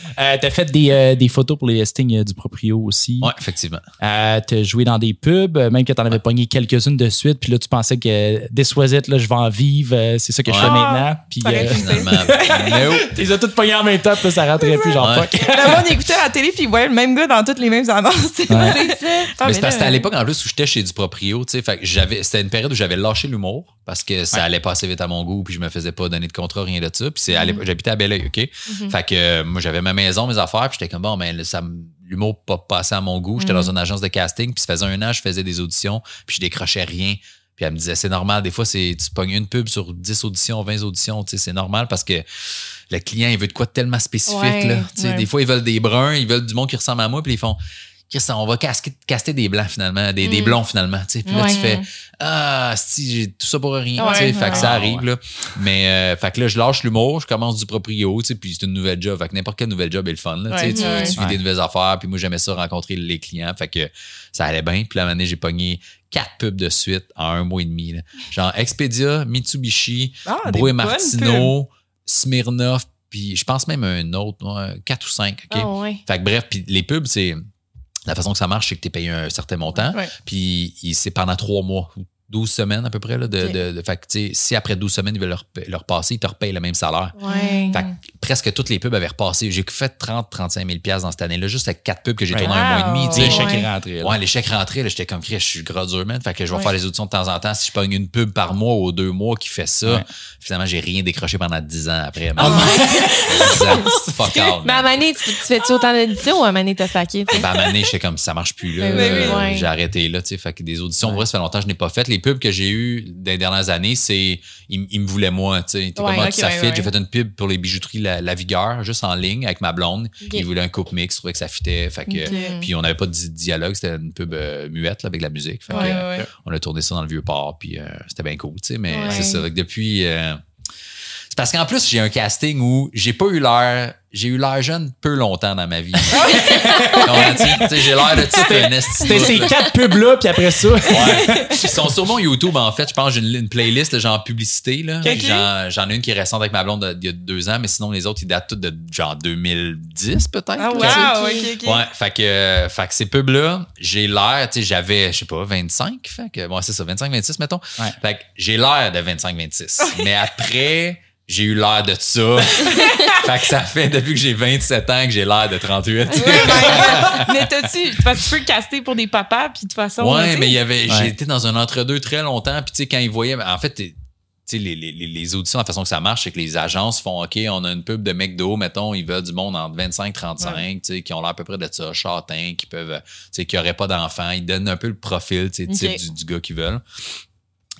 (laughs) Euh, t'as fait des, euh, des photos pour les listings euh, du proprio aussi. Ouais, effectivement. Euh, t'as joué dans des pubs, même que t'en avais pogné quelques-unes de suite, puis là, tu pensais que This Was It, là, je vais en vivre, c'est ça que je fais Ouais. maintenant. Puis Ça aurait euh, pu Finalement. No. t'es les as toutes pognées en même temps, puis là, ça rentrait plus, genre Ouais. fuck. Le monde écoutait à la télé puis voyait le même gars dans toutes les mêmes annonces. (laughs) Ah, mais c'est mais parce que là, c'était à l'époque en plus où j'étais chez du proprio, tu sais, fait que j'avais c'était une période où j'avais lâché l'humour parce que ça Ouais. allait pas assez vite à mon goût puis je me faisais pas donner de contrat rien de ça, puis c'est à Mm-hmm. l'époque j'habitais à Belleuil, OK? Fait que euh, moi j'avais ma maison, mes affaires, puis j'étais comme bon mais me- l'humour pas passé à mon goût, j'étais Mm-hmm. dans une agence de casting, puis ça faisait un an je faisais des auditions, puis je décrochais rien. Puis elle me disait, c'est normal, des fois, c'est tu pognes une pub sur 10 auditions, 20 auditions, tu sais, c'est normal parce que le client, il veut de quoi de tellement spécifique, Ouais, là. Tu sais, ouais. Des fois, ils veulent des bruns, ils veulent du monde qui ressemble à moi, puis ils font, Chris, on va casquer- caster des blancs finalement, des, des Mm. blonds finalement, tu sais. Puis là, Ouais. tu fais, ah, si, j'ai tout ça pour rien, Ouais, tu sais. ouais. Fait que ça Ah, arrive, là. Mais, euh, fait que là, je lâche l'humour, je commence du proprio, tu sais, puis c'est une nouvelle job. Fait que n'importe quel nouvel job est le fun, là. Ouais, tu sais, tu, ouais. tu vis Ouais. des nouvelles affaires, puis moi, j'aimais ça rencontrer les clients. Fait que ça allait bien. Puis la année, j'ai pogné quatre pubs de suite en un mois et demi, là. Genre Expedia, Mitsubishi, Ah, Brouet Martineau, Smirnoff, puis je pense même un autre, quatre ou cinq, OK? Ah, ouais. Fait que bref, puis les pubs, c'est la façon que ça marche, c'est que tu es payé un certain montant, Ouais. puis il- c'est pendant trois mois, 12 semaines à peu près. Là, de, Ok. de, de- fait que, tu sais, si après 12 semaines, ils veulent leur, leur passer, ils te repayent le même salaire. Ouais. Fait que presque toutes les pubs avaient repassé. J'ai fait 30-35 000 piastres dans cette année-là, juste avec quatre pubs que j'ai Right. tourné un mois et demi. Les Ouais. chèques là. Ouais, les chèques rentrés, là, j'étais comme je suis gras dur, man. Fait que je vais Ouais. faire les auditions de temps en temps. Si je pogne une pub par mois ou deux mois qui fait ça, Ouais. finalement, j'ai rien décroché pendant 10 ans après. Ah, man. ouais. 10 ans. Fuck Mais à man. Mané, tu, tu fais-tu autant d'éditions ou à Mané, t'as sais? Ben, à donné, j'étais comme ça marche plus là. Ouais. J'ai arrêté là, tu sais. Fait que des auditions, Ouais. vrai, ça fait longtemps que je n'ai pas fait. Les pubs que j'ai eues des dernières années, c'est ils, ils me voulaient moi, tu sais. T'es Ouais, comme ok, ça ouais, fit. ouais. J'ai fait une pub pour les bijouteries La, La Vigueur, juste en ligne avec ma blonde. Ok. Ils voulaient un coupe mix, je trouvais que ça fitait. Fait que, Ok. puis on n'avait pas de di- dialogue, c'était une pub euh, muette là, avec de la musique. Fait que, on a tourné ça dans le vieux port, puis euh, c'était bien cool, tu sais. Mais c'est ça. Depuis. euh, c'est parce qu'en plus, j'ai un casting où j'ai pas eu l'air. J'ai eu l'air jeune peu longtemps dans ma vie. (laughs) Sais, j'ai l'air de esti C'était ces quatre pubs-là, puis après ça. Ouais. Ils sont sur mon YouTube, en fait. Je pense que j'ai une, une playlist, genre publicité. Là. Ok. J'en, j'en ai une qui est récente avec ma blonde de- il y a deux ans, mais sinon, les autres, ils datent tous de genre 2010, peut-être. Ah, wow, Ok. ok. Ouais, fait que, euh, fait que ces pubs-là, j'ai l'air, tu sais, j'avais, je sais pas, 25, fait que, bon, c'est ça, 25, 26, mettons. Ouais. Fait que j'ai l'air de 25, 26. (laughs) mais après, j'ai eu l'air de ça. (laughs) fait que ça fait depuis que j'ai 27 ans que j'ai l'air de 38. Ouais, mais- mais t'as-tu. Parce que tu peux le caster pour des papas, puis de toute façon. Ouais, mais il y avait, Ouais. été dans un entre-deux très longtemps, puis tu sais, quand ils voyaient, en fait, t'es- tu sais, les, les, les- les auditions, la façon que ça marche, c'est que les agences font, OK, on a une pub de McDo, mettons, ils veulent du monde entre 25 35, tu sais, qui ont l'air à peu près de ça, châtains, qui peuvent, tu sais, qui n'auraient pas d'enfants. Ils donnent un peu le profil, tu sais, type du, du gars qu'ils veulent.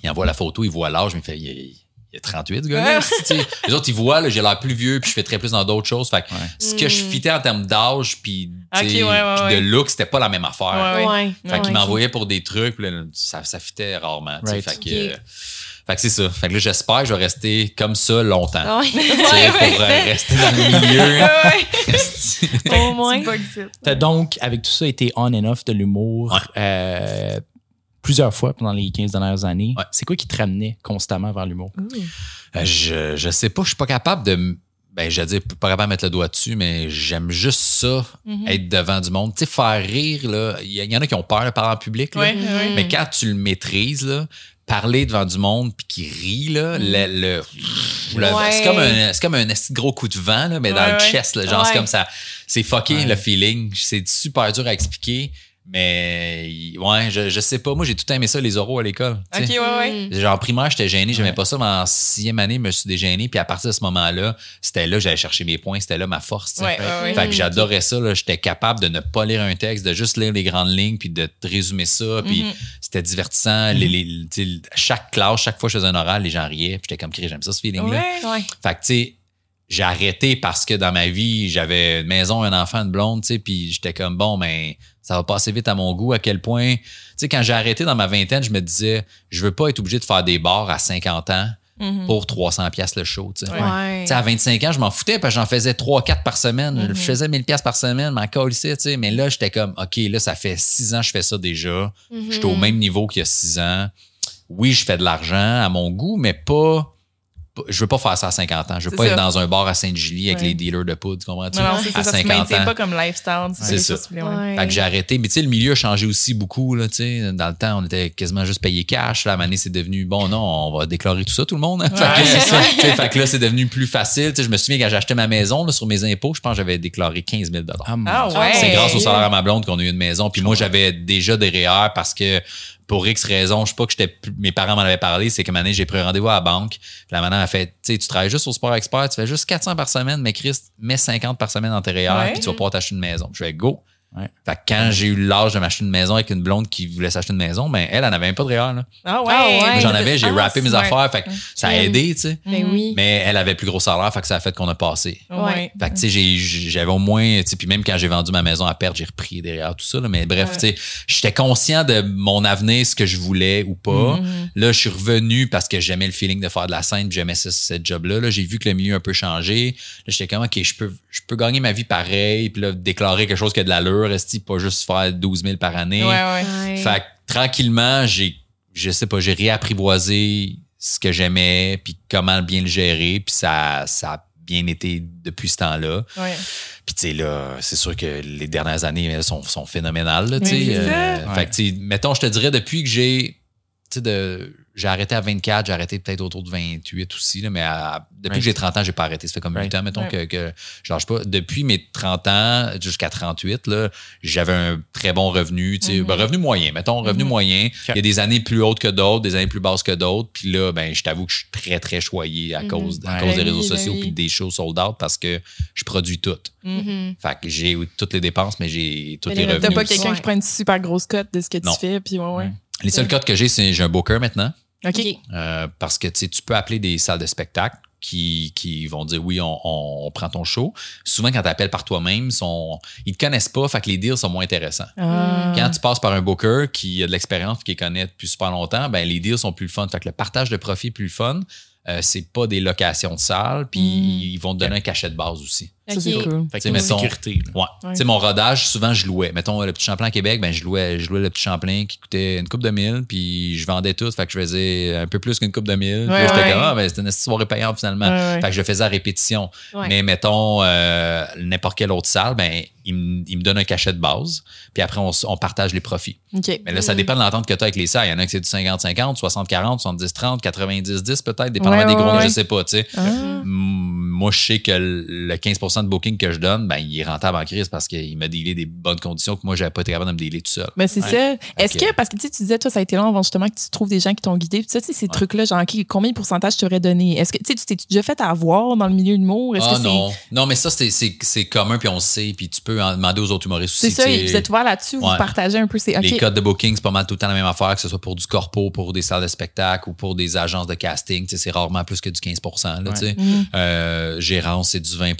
Ils envoient la photo, ils voient l'âge, mais il fait, il y a- il y a 38, ce gars-là. tu sais. Les autres, ils voient, là, j'ai l'air plus vieux, puis je fais très plus dans d'autres choses. Fait que Ouais. ce que je Mm. fitais en termes d'âge, puis ouais, ouais, de look, c'était pas la même affaire. Ouais, ouais. Ouais. Fait ouais. qu'il m'envoyait pour des trucs, puis là, ça, ça fitait rarement. Right. Fait que, euh, fait que c'est ça. Fait que là, j'espère que je vais rester comme ça longtemps. Ouais. (laughs) Pour euh, rester dans le milieu. (laughs) Ouais, ouais. Au moins. T'as donc, avec tout ça, été on and off de l'humour Ouais. euh, plusieurs fois pendant les 15 dernières années. Ouais. C'est quoi qui te ramenait constamment vers l'humour? Euh, je, je sais pas, je suis pas capable de. Ben, je dire, pas capable de mettre le doigt dessus, mais j'aime juste ça, Mhm. être devant du monde. Tu sais, faire rire, là. Il y, y en a qui ont peur de parler en public, là. Ouais, ouais. Mais quand tu le maîtrises, là, parler devant du monde puis qui rit, là, Mm. le, le- le- Ouais. c'est comme un, c'est comme un gros coup de vent, là, mais dans Ouais, le ouais. chest, là, genre, c'est comme ça. C'est Ouais. le feeling. C'est super dur à expliquer, mais ouais, je, je sais pas. Moi, j'ai tout aimé ça, les oraux à l'école. tu Ok, sais. ouais, ouais. Mm. Genre, en primaire, j'étais gêné, j'aimais Ouais. pas ça, mais en sixième année, je me suis dégêné, puis à partir de ce moment-là, c'était là, j'allais chercher mes points, c'était là ma force. tu sais. Ouais, ouais, ouais. Fait que Mm. j'adorais ça, là. J'étais capable de ne pas lire un texte, de juste lire les grandes lignes, puis de te résumer ça, puis Mhm. c'était divertissant. Les, sais, chaque classe, chaque fois que je faisais un oral, les gens riaient, puis j'étais comme, j'aime ça, ce feeling-là. Ouais. Ouais. Fait que, tu sais, j'ai arrêté parce que dans ma vie, j'avais une maison, un enfant, une blonde, tu sais, puis j'étais comme, bon, mais ça va passer vite à mon goût, à quel point, tu sais, quand j'ai arrêté dans ma vingtaine, je me disais, je veux pas être obligé de faire des bars à 50 ans Mhm. pour 300 pièces le show, tu sais. Ouais. Ouais. Tu sais, à 25 ans, je m'en foutais parce que j'en faisais 3-4 par semaine. Je faisais 1000 pièces par semaine, m'en colissais, tu sais. Mais là, j'étais comme, OK, là, ça fait 6 ans que je fais ça déjà. Mhm. J'étais au même niveau qu'il y a 6 ans. Oui, je fais de l'argent à mon goût, mais pas- je veux pas faire ça à 50 ans. Je veux pas ça. être dans un bar à Sainte-Julie avec Ouais. les dealers de poudre, tu comprends-tu? Non, non, c'est à ça, ça se 50 maintient ans. pas comme lifestyle. C'est ça. ouais. Fait que j'ai arrêté. Mais tu sais, le milieu a changé aussi beaucoup. Là, tu sais. Dans le temps, on était quasiment juste payé cash. Là, à c'est devenu bon, non, on va déclarer tout ça, tout le monde. (laughs) fait, que, c'est ça. fait que là, c'est devenu plus facile. Tu sais, je me souviens quand j'ai acheté ma maison là, sur mes impôts, je pense que j'avais déclaré 15 000 Ah, Ah ouais. C'est grâce au salaire à ma blonde qu'on a eu une maison. Puis moi, j'avais déjà des REER parce que pour X raisons, je sais pas que j'étais mes parents m'en avaient parlé, c'est que année, j'ai pris un rendez-vous à la banque. Puis la madame a fait, tu travailles juste au sport expert, tu fais juste 400 par semaine, mais Chris, mets 50 par semaine dans tes REER, Ouais. puis tu vas pouvoir t'acheter une maison. Je fais go. Ouais. Fait que quand j'ai eu l'âge de m'acheter une maison avec une blonde qui voulait s'acheter une maison, ben elle, elle n'avait même pas de REER. Là. Ah ouais. Ah ouais. J'en avais, j'ai Ah, rappé mes smart. affaires. Fait que ça a Mm. aidé, tu sais. Ben oui. Mais elle avait plus gros salaire, fait que ça a fait qu'on a passé. Ouais. Fait que, tu sais, j'ai- j'avais au moins, tu sais, puis même quand j'ai vendu ma maison à perte, j'ai repris derrière tout ça, là. Mais bref, Ouais. tu sais, j'étais conscient de mon avenir, ce que je voulais ou pas. Mhm. Là, je suis revenu parce que j'aimais le feeling de faire de la scène, j'aimais ce, ce job-là. Là, j'ai vu que le milieu a un peu changé. Là, j'étais comme, OK, je peux, je peux gagner ma vie pareil, puis là, déclarer quelque chose qui a de l'allure, esti, pas juste faire 12 000 par année. Ouais, ouais. Ouais. Fait que tranquillement, j'ai, je sais pas, j'ai réapprivoisé ce que j'aimais, puis comment bien le gérer, puis ça, ça a bien été depuis ce temps-là. Ouais. Puis tu sais là, c'est sûr que les dernières années elles sont, sont phénoménales. Là, tu sais. Euh. Fait que tu sais, mettons, je te dirais depuis que j'ai, de, j'ai arrêté à 24, j'ai arrêté peut-être autour de 28 aussi, là, mais à- depuis Right. que j'ai 30 ans, j'ai pas arrêté. Ça fait comme 8 Right. ans, mettons, que, que je lâche pas. Depuis mes 30 ans jusqu'à 38, là, j'avais un très bon revenu, tu sais, ben, revenu moyen, mettons, revenu Mhm. moyen. Il y a des années plus hautes que d'autres, des années plus basses que d'autres. Puis là, ben, je t'avoue que je suis très, très choyé à Mhm. cause, à cause des réseaux sociaux puis des shows sold out parce que je produis tout. Fait que j'ai toutes les dépenses, mais j'ai tous Mais les revenus. T'as pas quelqu'un Ouais. qui prend une super grosse cote de ce que tu Non. fais, puis ouais, ouais. Les seuls codes que j'ai, c'est j'ai un booker maintenant. OK. Euh, parce que tu peux appeler des salles de spectacle qui, qui vont dire oui, on, on- on prend ton show. Souvent, quand tu appelles par toi-même, ils sont- ils te connaissent pas, fait que les deals sont moins intéressants. Ah. Quand tu passes par un booker qui a de l'expérience et qui les connaît depuis super longtemps, ben les deals sont plus le fun. Fait que le partage de profit est plus le fun. Euh, c'est pas des locations de salles, puis Mm. ils vont te donner un cachet de base aussi. Ça, c'est cool. Fait Tu sais, que mettons- sécurité. là. Ouais. Mon rodage, souvent, je louais. Mettons, le petit Champlain à Québec, ben, je louais, je louais le petit Champlain qui coûtait une coupe de mille, puis je vendais tout. Fait que je faisais un peu plus qu'une coupe de mille. Ouais, j'étais ouais. comme, ah, ben, c'était une soirée payante finalement. Ouais, ouais. Fait que je le faisais à répétition. Ouais. Mais mettons, euh, n'importe quelle autre salle, ben, il, me- il me donne un cachet de base, puis après, on, on partage les profits. Mais là, ça Mm. dépend de l'entente que tu as avec les salles. Il y en a qui c'est du 50-50, 60-40, 70-30, 90-10 peut-être, dépendamment Ouais, des gros, ouais. je sais pas, tu sais. Ah. Moi, je sais que le 15 de booking que je donne, ben, il est rentable en crise parce qu'il m'a dealé des bonnes conditions que moi, j'avais pas été capable de me dealer tout seul. Mais c'est Ouais. ça. Est-ce que, parce que tu sais, tu disais, toi, ça a été long avant justement que tu trouves des gens qui t'ont guidé. Puis ça, tu sais, ces trucs-là, genre, qui- combien de pourcentage tu aurais donné? Est-ce que, tu sais, tu t'es déjà fait avoir dans le milieu de l'humour? Ah que c'est. non. Non, mais ça, c'est- c'est c'est commun, puis on le sait, puis tu peux en demander aux autres humoristes C'est aussi. ça, tu sais. vous êtes ouvert là-dessus, vous partagez un peu ces. Les codes de booking, c'est pas mal tout le temps la même affaire, que ce soit pour du corpo, pour des salles de spectacle ou pour des agences de casting. Tu sais, C'est rarement plus que du 15 là, tu sais. Mhm. Euh, gérance, c'est du 20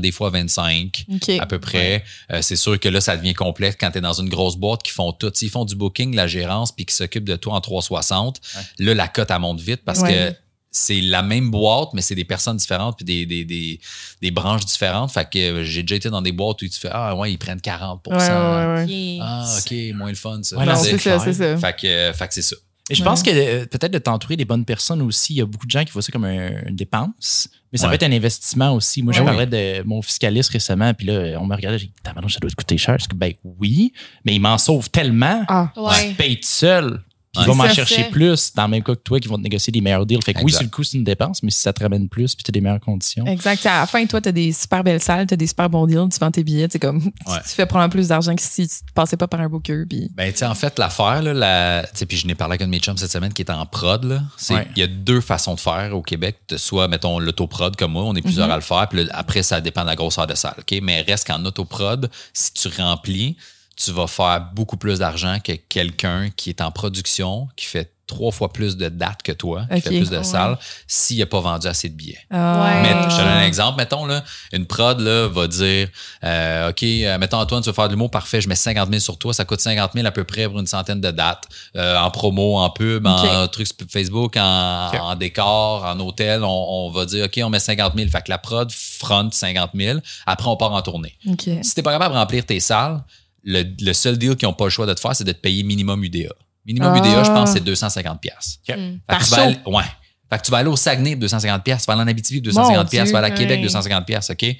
des fois 25 OK. à peu près. Euh, c'est sûr que là, ça devient complexe quand tu es dans une grosse boîte qui font tout. S'ils font du booking, la gérance, puis qui s'occupent de toi en 360, là, la cote, elle monte vite parce Ouais. que c'est la même boîte, mais c'est des personnes différentes puis des, des, des, des branches différentes. Fait que euh, j'ai déjà été dans des boîtes où tu fais Ah ouais, ils prennent 40 Ouais, ouais, ouais. Ah, OK, moins le fun, ça. Ouais, Non, c'est ça, c'est ça. Fait que, euh, fait que c'est ça. Et je pense que euh, peut-être de t'entourer des bonnes personnes aussi. Il y a beaucoup de gens qui voient ça comme un- une dépense, mais ça Ouais. peut être un investissement aussi. Moi, je Ouais, parlais de mon fiscaliste récemment, puis là, on me regardait, j'ai dit, ça doit te coûter cher. Je dis, ben oui, mais il m'en sauve tellement. Ah. Ouais. Tu payes tout seul. Puis Ouais. il va m'en chercher fait. plus dans le même cas que toi qui vont te négocier des meilleurs deals. Fait que oui, sur le coup, c'est une dépense, mais si ça te ramène plus puis tu as des meilleures conditions. Exact. À la fin, toi, t'as des super belles salles, t'as des super bons deals, tu vends tes billets, c'est comme, (laughs) tu- Ouais. tu fais probablement plus d'argent que si tu passais pas par un booker. Puis... Ben, tu sais, en fait, l'affaire, là, la, tu sais, puis je n'ai parlé avec un de mes chums cette semaine qui est en prod, là. C'est, Ouais. il y a deux façons de faire au Québec. Soit, mettons, l'autoprod comme moi, on est plusieurs à le faire, puis après, ça dépend de la grosseur de salle, OK? Mais reste qu'en autoprod, si tu remplis, tu vas faire beaucoup plus d'argent que quelqu'un qui est en production, qui fait trois fois plus de dates que toi, qui fait plus de Ouais. salles, s'il n'a pas vendu assez de billets. Ah. Mais je te donne un exemple, mettons, là, une prod là, va dire euh, OK, euh, mettons Antoine, tu veux faire de l'humour, parfait, je mets 50 000 sur toi, ça coûte 50 000 à peu près pour une centaine de dates, euh, en promo, en pub, en trucs sur Facebook, en, décor, en hôtel, on, on va dire OK, on met 50 000. Fait que la prod front 50 000, après on part en tournée. Si t'es pas capable de remplir tes salles, le, le seul deal qu'ils n'ont pas le choix de te faire, c'est de te payer minimum UDA. Minimum Ah. UDA, je pense, c'est 250 pièces. Ok. Mm. Par tu vas show? aller- ouais. Fait que tu vas aller au Saguenay pour 250 pièces, tu vas aller en Abitibi pour 250 pièces, tu vas aller à Québec ouais. 250 pièces, OK?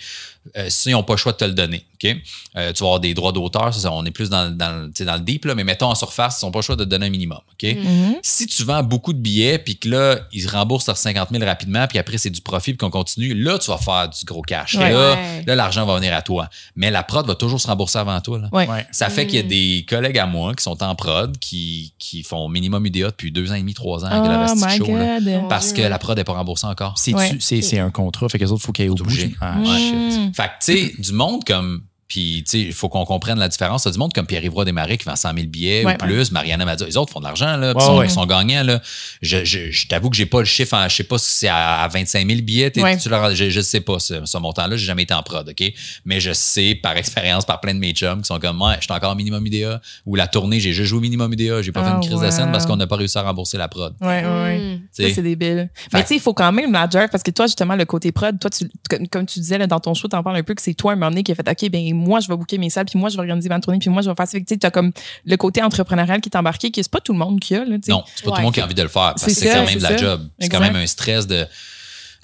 Euh, si ils n'ont pas le choix de te le donner, OK? Euh, tu vas avoir des droits d'auteur, on est plus dans, dans, le- dans deep, là, mais mettons en surface, ils n'ont pas le choix de te donner un minimum, OK? Mhm. Si tu vends beaucoup de billets, puis que là, ils remboursent leurs 50 000 rapidement, puis après, c'est du profit, puis qu'on continue, là, tu vas faire du gros cash. Ouais. Là, Ouais. là, l'argent va venir à toi. Mais la prod va toujours se rembourser avant toi. Là. Ouais. Ouais. Ça fait qu'il y a Mm. des collègues à moi qui sont en prod, qui, qui font minimum UDA depuis deux ans et demi, trois ans avec le Oh my Show. là. Parce que la prod n'est pas remboursée encore. C'est un contrat, fait que les autres, il faut qu'ils aient au bout. obligé. Ah, Ouais. shit. Fait que, tu sais, du monde comme. Puis, tu sais, il faut qu'on comprenne la différence. T'as du monde comme Pierre-Yves Desmarais qui vend 100 000 billets Ouais. ou plus. Mariana Madza, les autres font de l'argent, là. Ouais, sont, ouais. ils sont gagnants, là. Je, je, je t'avoue que j'ai pas le chiffre, en- je sais pas si c'est à, à 25 000 billets. Ouais. tu leur- je, je sais pas ce, ce montant-là. J'ai jamais été en prod, OK? Mais je sais par expérience, par plein de mes chums qui sont comme, ouais, je suis encore minimum UDA. Ou la tournée, j'ai juste joué minimum UDA. J'ai pas fait Ah, une crise de scène parce qu'on n'a pas réussi à rembourser la prod. Ouais, ouais, ouais. Mm. Tu Ça, c'est débile. Mais tu sais, il faut quand même la jerk parce que toi, justement, le côté prod, toi, tu, comme, comme tu disais là, dans ton show, t'en parles un peu que c'est toi, un moment donné, qui a fait OK, ben moi, je vais booker mes salles, puis moi, je vais organiser ma tournée, puis moi, je vais faire ça. Tu t'as comme le côté entrepreneurial qui est embarqué, que c'est pas tout le monde qui a. Là. Non, c'est pas tout le monde qui a envie de le faire parce que C'est ça, quand même de la ça. job. C'est quand même un stress de,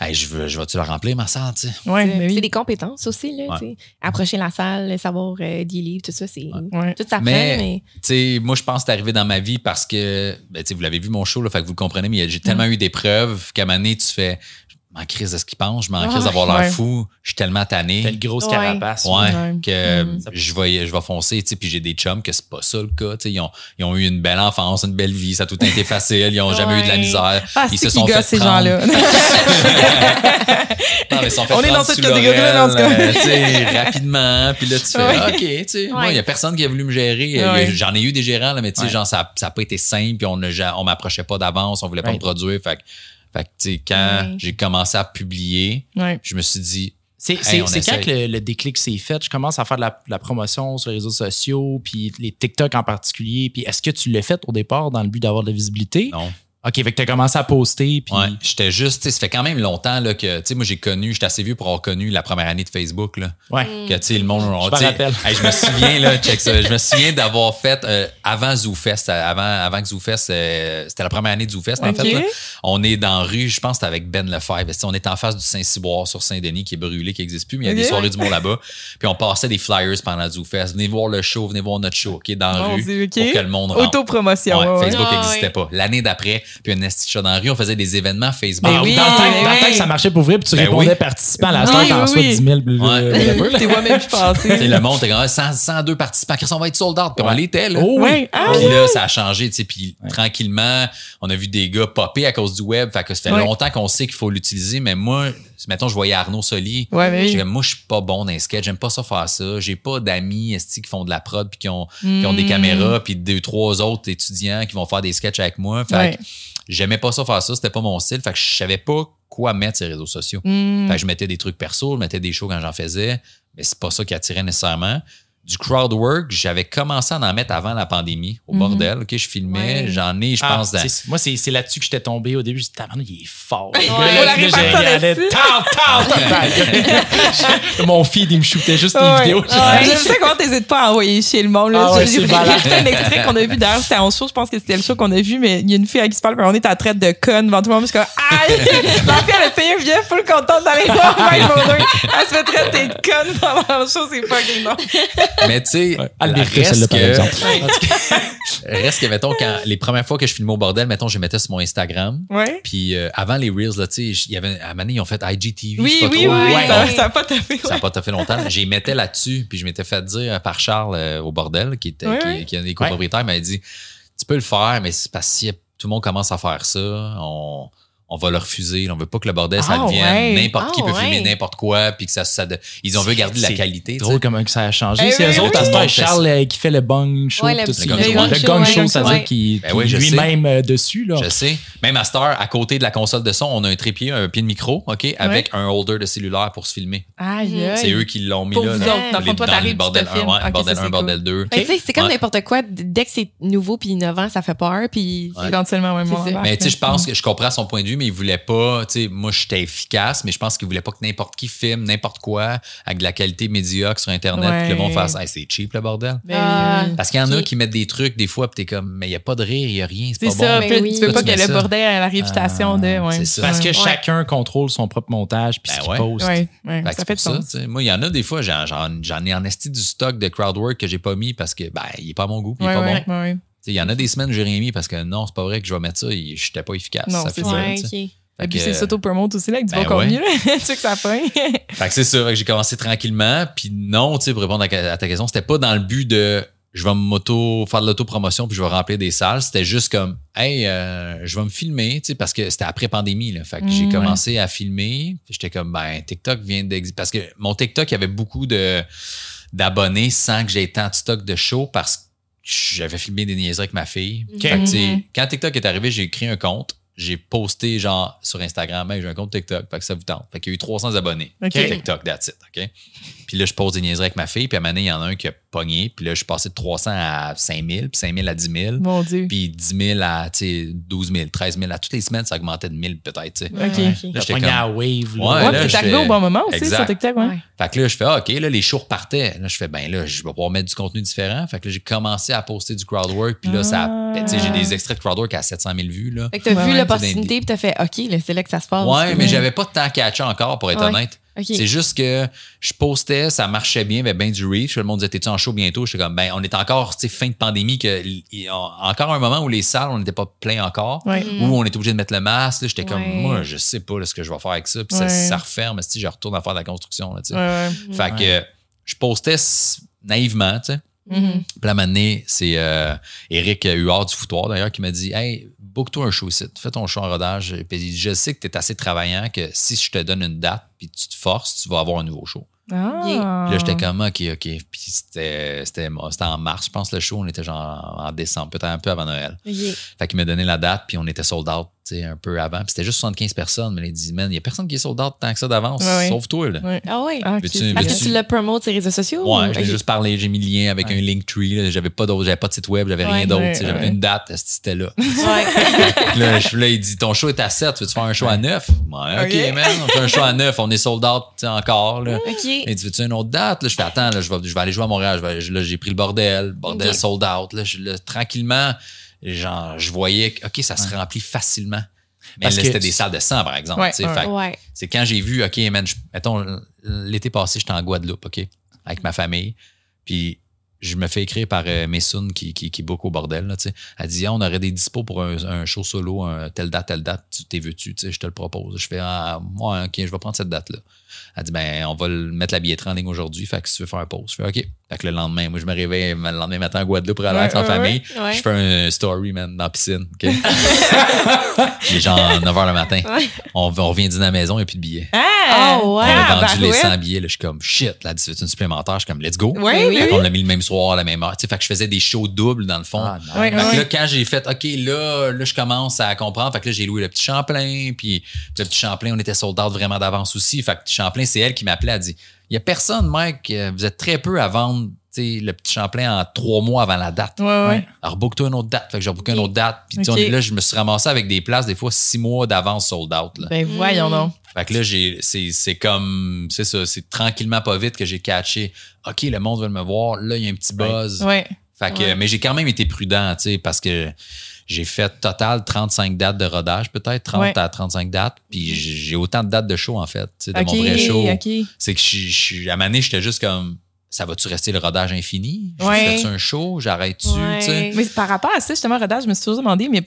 hey, je veux, je vais-tu le remplir, ma salle, tu sais? Ouais, C'est mais oui. c'est des compétences aussi, là, Ouais. Approcher la salle, savoir euh, des livres, tout ça, c'est. Ouais. Tout s'apprend, Mais- mais. Tu sais, moi, je pense que c'est arrivé dans ma vie parce que, ben, tu sais, vous l'avez vu mon show, là, fait que vous le comprenez, mais j'ai tellement Mm. eu des preuves qu'à un moment donné, tu fais, m'en crise de ce qu'ils pensent, je m'en crise Ouais. d'avoir l'air Ouais. fou, je suis tellement T'as tanné. une grosse carapace. Ouais, Ouais. que Mm. je vais, je vais foncer, tu sais, puis j'ai des chums que c'est pas ça le cas, tu sais, ils ont, ils ont eu une belle enfance, une belle vie, ça a tout été facile, ils ont jamais eu de la misère. Ah, ils c'est se sont fait ces prendre. gens-là? (laughs) Non, mais ils sont fait On est dans cette catégorie-là, l'oreille, dans ce cas. euh, tu sais, rapidement. Puis là, tu fais, Ouais. ah, OK, tu sais, moi, il y a personne qui a voulu me gérer. Ouais. J'en ai eu des gérants, là, mais tu sais, Ouais. genre, ça n'a pas été simple, puis on ne on m'approchait pas d'avance, on voulait pas Ouais. me produire. Fait, que- fait que, tu sais, quand j'ai commencé à publier, je me suis dit, C'est Hey, quand que le, le déclic s'est fait? Je commence à faire de la, de la promotion sur les réseaux sociaux, puis les TikTok en particulier. Puis est-ce que tu l'as fait au départ dans le but d'avoir de la visibilité? non. OK, fait que tu as commencé à poster. Puis Ouais, j'étais juste, tu sais, ça fait quand même longtemps là, que, tu sais, moi, j'ai connu, j'étais assez vieux pour avoir connu la première année de Facebook, là. Ouais. Que, tu sais, le monde, on- Je rappelle. hey, je me souviens, là, (laughs) check ça, je me souviens d'avoir fait, euh, avant ZooFest, avant, avant que ZooFest, euh, c'était la première année de ZooFest, en fait, là. On est dans la rue, je pense que c'était avec Ben Lefebvre. Tu sais, On est en face du Saint-Cyboire sur Saint-Denis qui est brûlé, qui n'existe plus, mais il y a des soirées du monde là-bas. Puis on passait des flyers pendant ZooFest. Venez voir le show, venez voir notre show, OK, dans la rue. Pour que le monde rentre. Autopromotion. Ouais, ouais, ouais. Facebook Ah, n'existait ouais. pas. L'année d'après, puis un esti chat dans la rue, on faisait des événements Facebook. Ah, oui, dans, le temps, que ça marchait pour vrai, puis tu Ben répondais oui. participant à la star, oui, oui. 10 000. bleu, Ouais. (laughs) T'es vois même passer. le monde était comme ah, 100, 102 participants. Chris, on va être sold out comme Ouais. on l'était. Là. Oh oui. Ah, Puis là, ça a changé, tu sais, puis tranquillement, on a vu des gars popper à cause du web. Fait que ça fait Ouais. longtemps qu'on sait qu'il faut l'utiliser, mais moi, mettons, je voyais Arnaud Soli. Ouais, mais oui. Moi, je suis pas bon dans les sketchs, j'aime pas ça faire ça. J'ai pas d'amis qui font de la prod puis qui ont, qui ont des Mm. caméras puis deux, trois autres étudiants qui vont faire des sketchs avec moi. Fait Ouais. que j'aimais pas ça faire ça, c'était pas mon style. Fait que je savais pas quoi mettre sur les réseaux sociaux. Mm. Fait que je mettais des trucs perso, je mettais des shows quand j'en faisais, mais c'est pas ça qui attirait nécessairement. Du crowd work, j'avais commencé à en mettre avant la pandémie, au Mhm. bordel. OK, je filmais, Ouais. j'en ai, je Ah, pense, dans- moi, c'est c'est là-dessus que j'étais tombé au début. Je me suis dit, Tabarnak, il est fort. Ouais. (laughs) Mon feed, il me shootait juste des vidéos. Ouais. J'aime ça comment t'hésites pas à envoyer chez le monde. Là. Ah ouais, J'ai un extrait qu'on a vu d'ailleurs, c'était en show, je pense que c'était le show qu'on a vu, mais il y a une fille à qui se parle, on est à traite de conne devant tout le monde, je suis comme Aïe! La fille, elle a payé un billet full contente d'aller voir. Elle se fait traiter de conne pendant le show, c'est fucking non. Mais tu sais, le mérite, reste que- exemple. (laughs) reste que, mettons, quand les premières fois que je filmais au bordel, mettons, je les mettais sur mon Instagram. Ouais. Puis euh, avant les Reels, là, tu sais, il y avait, à un moment donné, ils ont fait IGTV. je Oui, sais pas oui, trop. oui, Ouais. ça, ça a pas tapé. Ça n'a pas tout fait longtemps. J'y mettais là-dessus, puis je m'étais fait dire par Charles euh, au bordel, qui, était, Ouais, qui, ouais. qui est un des copropriétaires, il m'avait dit Tu peux le faire, mais c'est parce que si tout le monde commence à faire ça, on, on va le refuser. On veut pas que le bordel, ça Ah, devienne ouais. n'importe qui Ah, peut filmer n'importe quoi, puis que ça, ça de- ils ont veut garder de la qualité. drôle comment que ça a changé. Eh c'est oui, eux autres, oui. à Charles euh, qui fait le bong show. Ouais, le- tout le ça. gong le show, gong ouais. show, Ouais. c'est-à-dire Ouais. qu'il Ben est lui-même euh, dessus. Là. Je sais. Même à heure, à côté de la console de son, on a un trépied, un pied de micro, OK, avec un holder de cellulaire pour se filmer. Aïe. C'est eux qui l'ont mis là. dans- le bordel te 1, filmes. ouais, Ok, bordel ça, 1, c'est bordel 2. Fait que, tu sais, c'est comme n'importe quoi. Dès que c'est nouveau puis innovant, ça fait peur. Puis. Éventuellement, ça. Mais tu sais, je pense que je comprends son point de vue, mais il voulait pas, tu sais, moi, j'étais efficace, mais je pense qu'il voulait pas que n'importe qui filme n'importe quoi avec de la qualité médiocre sur Internet, Ouais. puis le monde fasse, Hey, c'est cheap, le bordel. Ben, Ah. euh, Parce qu'il y en a qui mettent des trucs, des fois, puis t'es comme, mais il y a pas de rire, il y a rien, c'est pas ça. bon. Ben puis oui. Tu veux pas que le bordel ait la réputation de. Ouais. c'est ça. Parce que Ouais. chacun contrôle son propre montage puis Ben ce qu'il ouais. poste. Ouais, ouais, Fait que ça fait ça, sens. Moi, il y en a des fois, j'en, ai en esti du stock de crowdwork que j'ai pas mis parce que, ben, il est pas à mon goût, il est Ouais, pas ouais, bon. Il y en a des semaines j'ai rien mis parce que non, c'est pas vrai que je vais mettre ça, et j'étais pas efficace. Non, ça c'est fait ça. Ouais, tu sais. ok. Fait Et puis que- c'est s'auto-promote aussi, là, avec du Ben bon contenu. là. (laughs) tu sais que ça pogne. (laughs) Fait que c'est ça, j'ai commencé tranquillement. Puis non, tu sais, pour répondre à à ta question, c'était pas dans le but de je vais m'auto faire de l'autopromotion puis je vais remplir des salles. C'était juste comme hey, euh, je vais me filmer, tu sais, parce que c'était après pandémie. Là. Fait que j'ai Mm, commencé à filmer. J'étais comme ben TikTok vient d'exister parce que mon TikTok il y avait beaucoup de d'abonnés sans que j'aie tant de stock de show parce que j'avais filmé des niaiseries avec ma fille. Fait que, sais, Mhm. quand TikTok est arrivé, j'ai créé un compte. J'ai posté genre sur Instagram, j'ai un compte TikTok, fait que ça vous tente. Fait qu'il y a eu 300 abonnés. Ok. TikTok, that's it? Puis là, je pose des niaiseries avec ma fille, puis à un moment donné, il y en a un qui a pogné, puis là, je suis passé de 300 à 5000, puis 5000 à 10 000, Mon Dieu. puis 10 000 à, tu sais, 12 000, 13 000. À toutes les semaines, ça augmentait de 1000 peut-être, tu sais. Ok. Ouais, Là, T'as j'étais comme- à Wave. Là. Ouais, Ouais, là, t'es arrivé j'étais- au bon moment aussi Exact. sur TikTok, ouais. Ouais. Fait que là, je fais, ah, OK, là, les shows repartaient. Là, je fais, ben là, je vais pouvoir mettre du contenu différent. Fait que là, j'ai commencé à poster du crowdwork. Puis là, ça, Ah. ben, tu sais, j'ai des extraits de crowdwork à 700 000 vues, là. Fait que t'as Ouais, vu l'opportunité puis t'as fait OK, là, c'est là que ça se passe. Ouais, mais j'avais pas de temps catché encore, pour être Ouais. honnête. C'est juste que je postais, ça marchait bien, avait bien du reach. Le monde disait, t'es-tu en show bientôt? J'étais comme, ben, on est encore, tu sais, fin de pandémie, que, y a encore un moment où les salles, on n'était pas plein encore. Ouais. Mm. Où on était obligé de mettre le masque. là. J'étais comme, Ouais. moi, je sais pas là, ce que je vais faire avec ça. Puis ça, Ouais. ça referme, si je retourne à faire de la construction. Là. Fait que je postais naïvement, tu sais. Mhm. Puis là, maintenant, c'est euh, Eric Huard du Foutoir, d'ailleurs, qui m'a dit Hey, book-toi un show ici. Fais ton show en rodage. Puis je sais que tu es assez travaillant que si je te donne une date puis tu te forces, tu vas avoir un nouveau show. Ah. Puis là, j'étais comme OK, OK. Puis c'était, c'était, c'était en mars, je pense, le show. On était genre en décembre, peut-être un peu avant Noël. Fait qu'il m'a donné la date, puis on était sold out, un peu avant. Puis c'était juste 75 personnes, mais il dit, man, il y a personne qui est sold out tant que ça d'avance, sauf toi, là. Ah ouais? Ah, bien. que tu le promotes sur les réseaux sociaux? Ouais, ou- j'ai juste parlé, j'ai mis le lien avec Ouais. un Linktree. là. J'avais pas d'autre, j'avais pas de site web, j'avais Ouais. rien d'autre. Ouais, tu sais, J'avais ouais. une date, c'était là. (laughs) Là, je- là, il dit Ton show est à 7, veux-tu faire un show à 9 Ouais, ok, Ok. man, on fait un show à 9, on est sold out encore. Là. OK. Il dit Veux-tu une autre date? Là, Je fais Attends, là, je, vais, je vais aller jouer à Montréal. Je vais- là, j'ai pris le bordel, bordel sold out. Là, je- là, tranquillement, genre, je voyais que OK, ça se remplit facilement. Mais Parce là, c'était des salles de 100, par exemple. Ouais, tu sais. ouais. C'est quand j'ai vu, OK, man, je- mettons, l'été passé, j'étais en Guadeloupe, OK, avec ma famille. Puis je me fais écrire par euh, Messoun qui, qui, qui book au bordel. Là. Elle dit ah, on aurait des dispos pour un, un show solo, un, telle date, telle date, tu t'es veux-tu, tu sais, je te le propose. Je fais ah, ouais, ok, je vais prendre cette date-là. Elle dit ben on va le mettre la billetterie en ligne aujourd'hui, fait que si tu veux faire un pause. Je fais OK. Fait que le lendemain, moi je me réveille le lendemain matin en Guadeloupe pour Ouais, en ouais, famille. ouais. Je fais un story, man, dans la piscine. OK? (laughs) Il est genre 9h le matin. On, on revient dîner à la maison, il n'y a plus de billets. Ah, Oh. On a vendu les barouette. 100 billets. Là, je suis comme shit, là, c'est une supplémentaire? Je suis comme let's go. Oui, oui, qu'on l'a mis le même soir, à la même heure. Tu sais, fait que je faisais des shows doubles dans le fond. Ah, Fait que là, quand j'ai fait, OK, là, là, je commence à comprendre. Fait que là, j'ai loué le petit Champlain. Puis le petit Champlain, on était sold out vraiment d'avance aussi. Fait que petit Champlain, c'est elle qui m'appelait. Elle dit, il y a personne, Mike, euh, vous êtes très peu à vendre le petit Champlain en trois mois avant la date. Ouais, ouais. Alors, book-toi une autre date. Fait que j'ai booké une autre date. Puis là, je me suis ramassé avec des places, des fois, six mois d'avance sold out. Là. Ben, voyons Mm. donc. Fait que là, j'ai, c'est, c'est comme, c'est ça, c'est tranquillement pas vite que j'ai catché. OK, le monde veut me voir. Là, il y a un petit buzz. Ouais. Fait que, Ouais. mais j'ai quand même été prudent, tu sais, parce que j'ai fait total 35 dates de rodage, peut-être 30 Ouais. à 35 dates. Puis j'ai autant de dates de show, en fait, tu sais, de mon vrai show. C'est que je, à un moment donné, j'étais juste comme, ça va-tu rester le rodage infini? Je Ouais. Fais-tu un show? J'arrête-tu? Ouais. Mais par rapport à ça, justement, rodage, je me suis toujours demandé, mais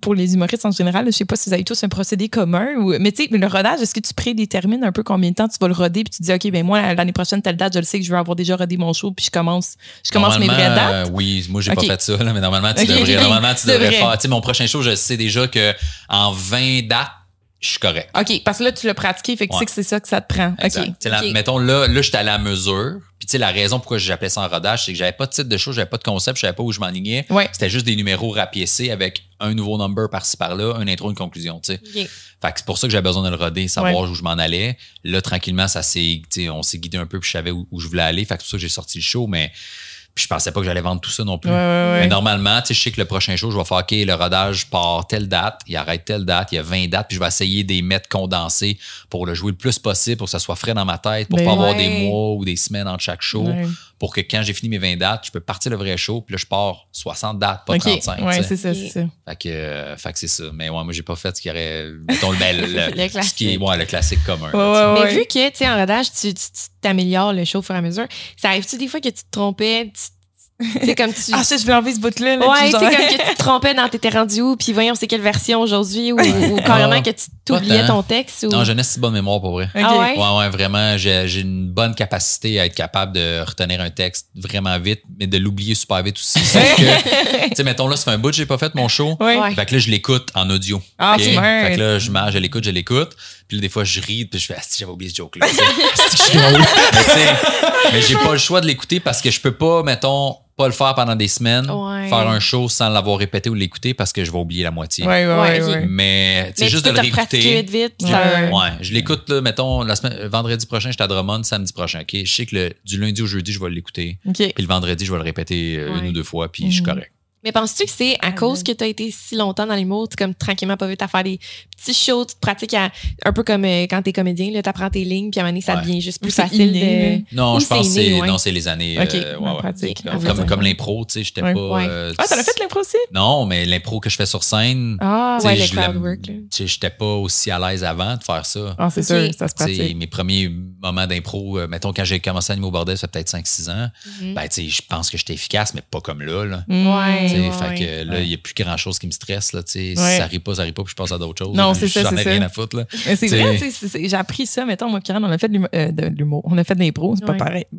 pour les humoristes en général, je sais pas si vous avez tous un procédé commun. Ou, mais tu sais, le rodage, est-ce que tu prédétermines un peu combien de temps tu vas le roder, puis tu te dis, OK, ben moi, l'année prochaine, telle date, je le sais que je vais avoir déjà rodé mon show, puis je commence, je commence mes vraies dates? euh, oui, moi, j'ai Ok. pas fait ça, là, mais normalement, tu (laughs) devrais, normalement, tu devrais. faire. Tu sais, mon prochain show, je sais déjà que en 20 dates, je suis correct. OK, parce que là, tu l'as pratiqué, fait que tu sais que c'est ça que ça te prend. Exact. OK. Tu sais, la- Ok. Mettons, là, là j'étais à la mesure. Puis, tu sais, la raison pourquoi j'appelais ça en rodage, c'est que j'avais pas de titre de show, j'avais pas de concept, je savais pas où je m'enlignais. Ouais. C'était juste des numéros rapiécés avec un nouveau number par-ci par-là, un intro, une conclusion, tu sais. OK. Fait que c'est pour ça que j'avais besoin de le roder, savoir Ouais. où je m'en allais. Là, tranquillement, ça s'est, tu sais, on s'est guidé un peu puis je savais où, où je voulais aller. Fait que c'est pour ça que j'ai sorti le show, mais Puis je pensais pas que j'allais vendre tout ça non plus. Ouais, ouais, ouais. Mais normalement, tu sais, je sais que le prochain show, je vais faire OK, le rodage part telle date, il arrête telle date, il y a 20 dates, puis je vais essayer de les mettre condensés pour le jouer le plus possible, pour que ça soit frais dans ma tête, pour Ben pas avoir des mois ou des semaines entre chaque show, Ouais. pour que quand j'ai fini mes 20 dates, je peux partir le vrai show, puis là, je pars 60 dates, pas OK. 35. Ouais, tu sais. c'est ça, c'est ça. Fait que, euh, fait que c'est ça. Mais ouais, moi, j'ai pas fait ce qui aurait. Mettons le, ben, le, (laughs) Le ce qui est classique. ouais, le classique commun. Ouais, là, ouais, Mais vu que, tu sais, en rodage, tu t'améliores le show au fur et à mesure, ça arrive-tu des fois que tu te trompais? Tu sais, comme tu. Ah, ça, je vais enlever ce bout-là. là, Ouais, puis tu sais, genre- comme que tu te trompais dans t'étais rendu où, puis voyons, c'est quelle version aujourd'hui, ou, ou carrément que tu t'oubliais ton texte. Ou... Non, j'ai une si bonne mémoire pour vrai. Ah ouais? Ouais, ouais, vraiment. J'ai j'ai une bonne capacité à être capable de retenir un texte vraiment vite, mais de l'oublier super vite aussi. (laughs) Sauf que, tu sais, mettons là, ça fait un bout que j'ai pas fait mon show. Ouais. Ouais. Fait que là, je l'écoute en audio. Ah, Ok? smart. Fait que là, je marche, je l'écoute, je l'écoute. Puis là, des fois, je ris, puis je fais, ah, si j'avais oublié ce joke-là. (laughs) mais tu sais, mais j'ai pas le choix de l'écouter parce que je peux pas, mettons, pas le faire pendant des semaines, Ouais. faire un show sans l'avoir répété ou l'écouter parce que je vais oublier la moitié. Ouais, ouais, Ouais. Mais, tu sais, Mais juste tu de le réécouter. vite, Ouais, ça- ouais. Ouais, je l'écoute, là, mettons, la semaine, vendredi prochain, j'étais à Drummond, samedi prochain, OK? Je sais que le, du lundi au jeudi, je vais l'écouter. OK. Puis le vendredi, je vais le répéter euh, une ou deux fois, puis je suis Mhm. correct. Mais penses-tu que c'est à Ah, cause que tu as été si longtemps dans l'humour, tu comme tranquillement pas vite à faire des petits shows, tu te pratiques à- un peu comme euh, quand t'es comédien, là, t'apprends tes lignes, puis à un moment donné, ça Ouais. devient juste plus facile inné, de. Non, Ou je pense que c'est c'est né, ouais. non, c'est les années. OK, euh, ouais, pratique. Comme, ouais. comme, comme l'impro, tu sais, j'étais Ouais. pas. Ouais. euh, Ah, t'as fait l'impro aussi? Non, mais l'impro que je fais sur scène, Ah, tu sais, ouais, le crowd work, là. tu sais, j'étais pas aussi à l'aise avant de faire ça. Ah, c'est sûr, ça se Tu sais, pratique. mes premiers moments d'impro, euh, mettons quand j'ai commencé à animer au bordel, ça fait peut-être 5-6 ans, Mhm. ben tu sais, je pense que j'étais efficace, mais pas comme là. là. Mm. Ouais. Ouais, fait que là, il n'y a plus grand chose qui me stresse. Là. Si ça arrive pas, ça arrive pas, puis je passe à d'autres choses. Non, c'est ça, J'en ai rien à foutre. Là. Mais c'est vrai, j'ai appris ça. Mettons, moi, Karen, on a fait de l'humour, euh, l'humour. On a fait de l'impro, c'est pas pareil. (laughs)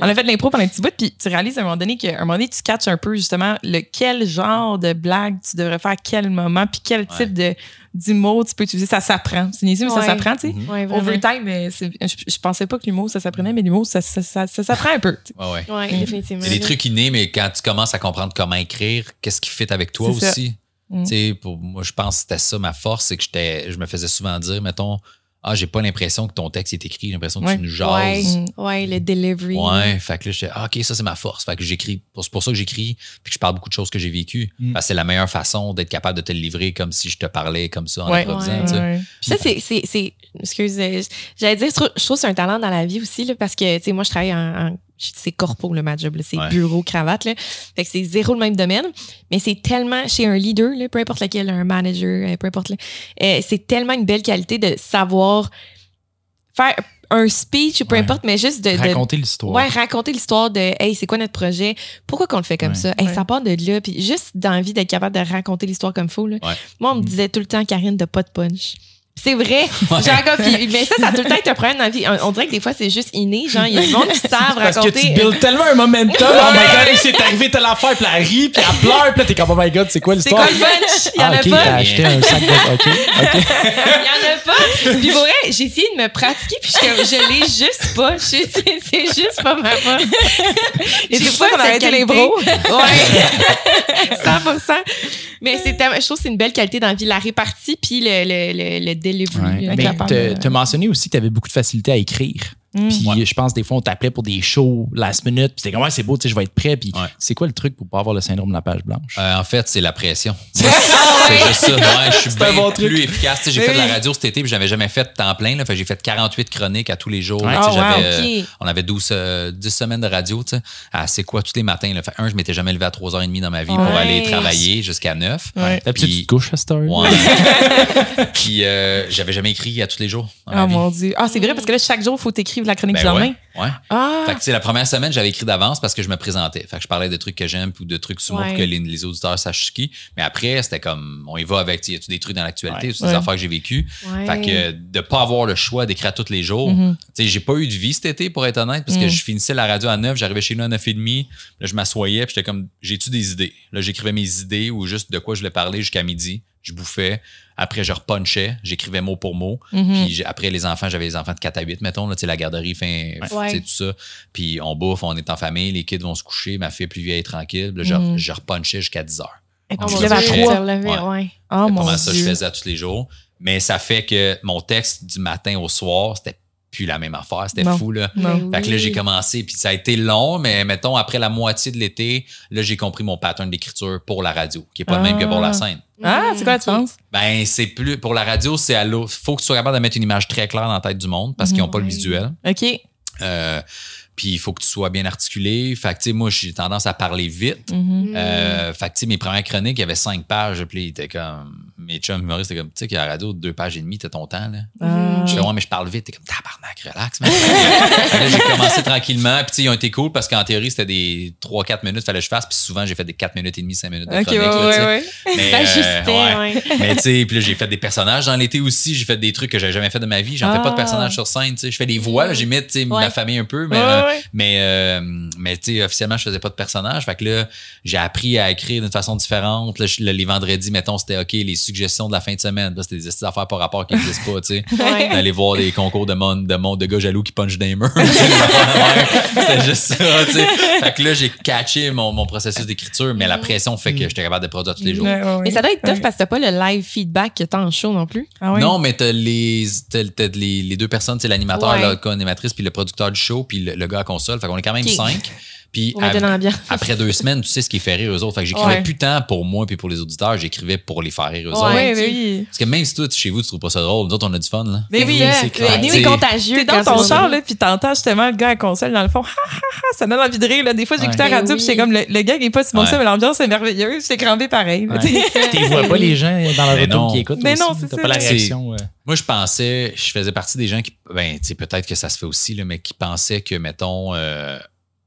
On a fait de l'impro pendant un petit bout, puis tu réalises à un moment donné qu'à un moment donné, tu catches un peu justement le quel genre de blague tu devrais faire à quel moment, puis quel type de d'humour tu peux utiliser. Ça s'apprend. C'est niaiseux, mais ça s'apprend, tu sais. Ouais, vraiment. Overtime, mais je, je pensais pas que l'humour, ça s'apprenait, mais l'humour, ça, ça, ça, ça s'apprend un peu. sais. Ouais, ouais. Ouais, Mm. définitivement. C'est des trucs innés, mais quand tu commences à comprendre comment écrire, qu'est-ce qui fit avec toi aussi. Mm. Tu sais, pour moi, je pense que c'était ça ma force, c'est que j'étais, je me faisais souvent dire, mettons, ah, j'ai pas l'impression que ton texte est écrit, j'ai l'impression que Ouais. tu nous Ouais, jases. Ouais, le delivery. Ouais, fait que là, j'étais, ah, OK, ça, c'est ma force. Fait que j'écris. C'est pour ça que j'écris, puis que je parle beaucoup de choses que j'ai vécues. Mm. Parce que c'est la meilleure façon d'être capable de te le livrer comme si je te parlais comme ça en Ouais. improvisant, Ouais. tu sais. Ouais. Puis ça, c'est, c'est, c'est, excuse, euh, j'allais dire, je trouve, je trouve que c'est un talent dans la vie aussi, là, parce que, tu sais, moi, je travaille en, en- c'est corpo, le ma job, c'est Ouais. bureau, cravate, là. Fait que c'est zéro le même domaine, mais c'est tellement, chez un leader, là, peu importe lequel, un manager, euh, peu importe, là, euh, c'est tellement une belle qualité de savoir faire un speech ou peu Ouais. importe, mais juste de, Raconter l'histoire. Ouais, raconter l'histoire de hey, c'est quoi notre projet? Pourquoi qu'on le fait comme Ouais. ça? Hey, Ouais. Ça part de là, puis juste d'envie d'être capable de raconter l'histoire comme faut. Là. Ouais. Moi, on me disait tout le temps, Karine, de pas de punch. C'est vrai. (laughs) Genre, comme, puis- mais ça, ça a tout le temps été un problème dans la vie. On, on dirait que des fois, c'est juste inné. Genre, il y a du monde qui savent Parce que raconter. tu builds tellement un momentum. Oh my god, c'est arrivé telle affaire, puis elle rit, puis elle pleure, puis t'es comme, oh my god, c'est quoi c'est l'histoire? quoi le punch? Il y en ah, a ok, pas. acheté un sac de. Ok. (laughs) Il y en a pas. Puis pour vrai, j'ai essayé de me pratiquer, puis je, je l'ai juste pas. C'est c'est juste pas ma force. (laughs) Et c'est pour ça qu'on a arrêté les bros. Ouais. 100% Mais c'est je trouve que c'est une belle qualité dans la vie, la répartie puis le, le, le, le delivery. Ouais. Mais de- t'as mentionné aussi que t'avais beaucoup de facilité à écrire. Mm. Puis Ouais. je pense des fois on t'appelait pour des shows last minute, puis c'est comme ouais, c'est beau, tu sais, je vais être prêt. Puis Ouais. c'est quoi le truc pour pas avoir le syndrome de la page blanche? Euh, en fait, c'est la pression. (laughs) c'est juste ça. Ouais, je suis bien bon truc. plus efficace. J'ai fait de la radio cet été, puis j'avais jamais fait de temps plein. Là. Fait que j'ai fait 48 chroniques à tous les jours. Ah, j'avais, wow, euh, ok. On avait 12, euh, 10 semaines de radio. Tu sais, à c'est quoi tous les matins. Là? Fait un, je m'étais jamais levé à 3h30 dans ma vie pour aller travailler jusqu'à 9. Ouais. D'habitude, Puis- tu te couches à cette heure. Ouais. (laughs) puis euh, j'avais jamais écrit à tous les jours. Ma Ah vie. mon Dieu. Ah, c'est vrai, parce que là, chaque jour, il faut t'écrire la chronique Ben du lendemain? ouais, ouais. Ah, Fait que, tu sais, la première semaine, j'avais écrit d'avance parce que je me présentais. Fait que je parlais de trucs que j'aime ou de trucs Ouais. pour que les, les auditeurs sachent ce qui. Mais après, c'était comme, on y va avec, y a-tu des trucs dans l'actualité, Ouais. a des affaires que j'ai vécues? Fait que de pas avoir le choix d'écrire tous les jours. Mhm. Tu sais, j'ai pas eu de vie cet été, pour être honnête, parce que Mm. je finissais la radio à 9, j'arrivais chez nous à 9h30, là, je m'assoyais, puis j'étais comme, j'ai-tu des idées? Là, j'écrivais mes idées ou juste de quoi je voulais parler jusqu'à midi. Je bouffais. Après, je repunchais. J'écrivais mot pour mot. Mhm. Puis après, les enfants, j'avais les enfants de 4 à 8, mettons, là, tu sais, la garderie, fin, tu sais, Ouais. tout ça. Puis on bouffe, on est en famille, les kids vont se coucher, ma fille plus vieille est tranquille. Là, je, Mhm. je repunchais jusqu'à 10 heures. Et puis, mon tu te lèves à Dieu, trois. trois. te relever, Ouais. ouais. Oh mon ça je faisais à tous les jours. Mais ça fait que mon texte du matin au soir, c'était plus la même affaire. C'était Non. fou, là. Non. Fait que là, j'ai commencé, puis ça a été long, mais mettons, après la moitié de l'été, là, j'ai compris mon pattern d'écriture pour la radio, qui est pas le même que pour la Ah. scène. Ah, c'est quoi la différence? Ben, c'est plus, pour la radio, c'est à l'eau. Faut que tu sois capable de mettre une image très claire dans la tête du monde parce qu'ils n'ont pas le visuel. OK. Euh, puis il faut que tu sois bien articulé. Fait que, tu sais, moi, j'ai tendance à parler vite. Mhm. Euh, fait que, tu sais, mes premières chroniques, il y avait cinq pages. Puis il était comme. Mes chums humoristes, c'était comme, tu sais, qu'à la radio, deux pages et demie, t'as ton temps, là. Ah. Je fais, ouais, mais je parle vite. T'es comme, tabarnak, relax, man. J'ai commencé tranquillement. Puis, tu sais, ils ont été cool parce qu'en théorie, c'était des 3-4 minutes, fallait que je fasse. Puis souvent, j'ai fait des 4 minutes et demie, 5 minutes de OK, chronique. ouais, là, ouais, ouais. Mais, Ça euh, ajustait, ouais. Mais tu sais, puis là, j'ai fait des personnages dans l'été aussi. J'ai fait des trucs que j'avais jamais fait de ma vie. J'en fais pas de Ah. personnages sur scène. Tu sais, je fais des voix. là, J'imite tu sais, ma famille un peu, mais Ouais, euh, ouais. mais euh, mais tu sais, officiellement, je faisais pas de personnage. Fait que là, j'ai appris à écrire d'une façon différente. Là, je- le- les vendredis, mettons, c'était ok les suggestions de la fin de semaine. Là, c'était des petites affaires par rapport qui n'existent pas. Tu sais, (laughs) Ouais. d'aller voir des concours de monde de monde de gars jaloux qui punchent des murs. (laughs) C'était (laughs) juste ça. Tu sais. Fait que là, j'ai catché mon, mon processus d'écriture, mais la pression fait que j'étais capable de produire tous les jours. Ouais. Mais ça doit être tough Ouais. parce que t'as pas le live feedback que t'as en show non plus. Ah ouais? Non, mais t'as les, t'as, t'as les, les deux personnes, c'est l'animateur, Ouais. la co-animatrice, puis le producteur du show, puis le, le gars à console. Fait qu'on est quand même Ok. cinq. Puis après deux (laughs) semaines, tu sais ce qui fait rire eux autres. Fait que j'écrivais Ouais. plus tant pour moi puis pour les auditeurs, j'écrivais pour les faire rire eux Ouais. autres. Ok. oui, oui. Parce que même si toi, chez vous, tu trouves pas ça drôle, nous autres, on a du fun, là. Mais oui, ça. c'est clair. Mais oui, contagieux. T'es dans ton tu- char, là, puis t'entends justement le gars à console dans le fond. Ha, ha, ha, ça donne envie de rire, là. Des fois, j'écoutais Ouais. la radio, puis comme, le, le gag est pas si bon ça, mais l'ambiance est merveilleuse. J'étais crampé pareil. (laughs) tu vois pas les gens dans la auto qui écoutent. Mais non, c'est pas la C'est- réaction. Moi, je pensais, je faisais partie des gens qui, ben, tu sais, peut-être que ça se fait aussi, là, mais qui pensaient que, mettons, euh,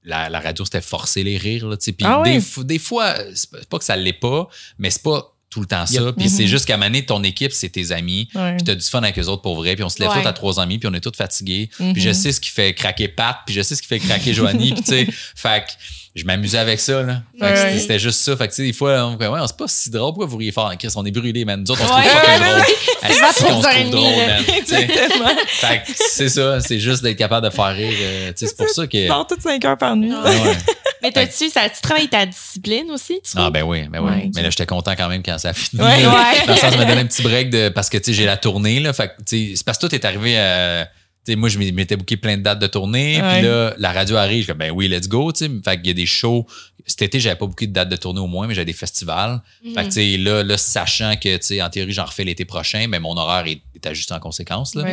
la, la radio, c'était forcer les rires, là, tu sais. Puis Ah des, ouais? fo- des fois, pas- c'est pas que ça l'est pas, mais c'est pas tout le temps ça. Yep. Puis c'est Mhm. juste qu'à donné, ton équipe, c'est tes amis. Ouais. Puis t'as du fun avec eux autres pour vrai. Puis on se lève Ouais. tous à trois amis, puis on est tous fatigués. Mhm. Puis je sais ce qui fait craquer Pat, puis je sais ce qui fait craquer Joanie. puis tu sais, (laughs) fait que je m'amusais avec ça, là. Fait que Ouais. c'était- juste ça. Fait que tu sais, des fois, on fait, ouais, c'est pas si drôle. Pourquoi vous riez fort? Chris, on est brûlés, man. Nous autres, on se trouve Ouais, ouais, drôle. C'est Asti pas drôle, man. Exactement. Fait que c'est ça. C'est juste d'être capable de faire rire. euh, tu sais, c'est pour (laughs) ça que. Tu dors toutes 5 heures par nuit. Ah. Ouais. Mais t'as-tu, ça, tu travailles ta discipline aussi? Tu Ah ben oui, ben oui. Ouais, mais là, j'étais content quand même quand ça a fini. Ouais. Ouais. (laughs) Dans le sens, ça m'a donné un petit break de, parce que, tu sais, j'ai la tournée, là. Fait c'est parce que tout est arrivé à, moi, je m'étais booké plein de dates de tournée. Puis là, la radio arrive. Je comme, ben oui, let's go, tu sais. Fait qu'il y a des shows. Cet été, j'avais pas beaucoup de dates de tournée au moins, mais j'avais des festivals. Mhm. Fait que, sais, là, là, sachant que, en théorie, j'en refais l'été prochain, mais mon horaire est, est ajusté en conséquence, là.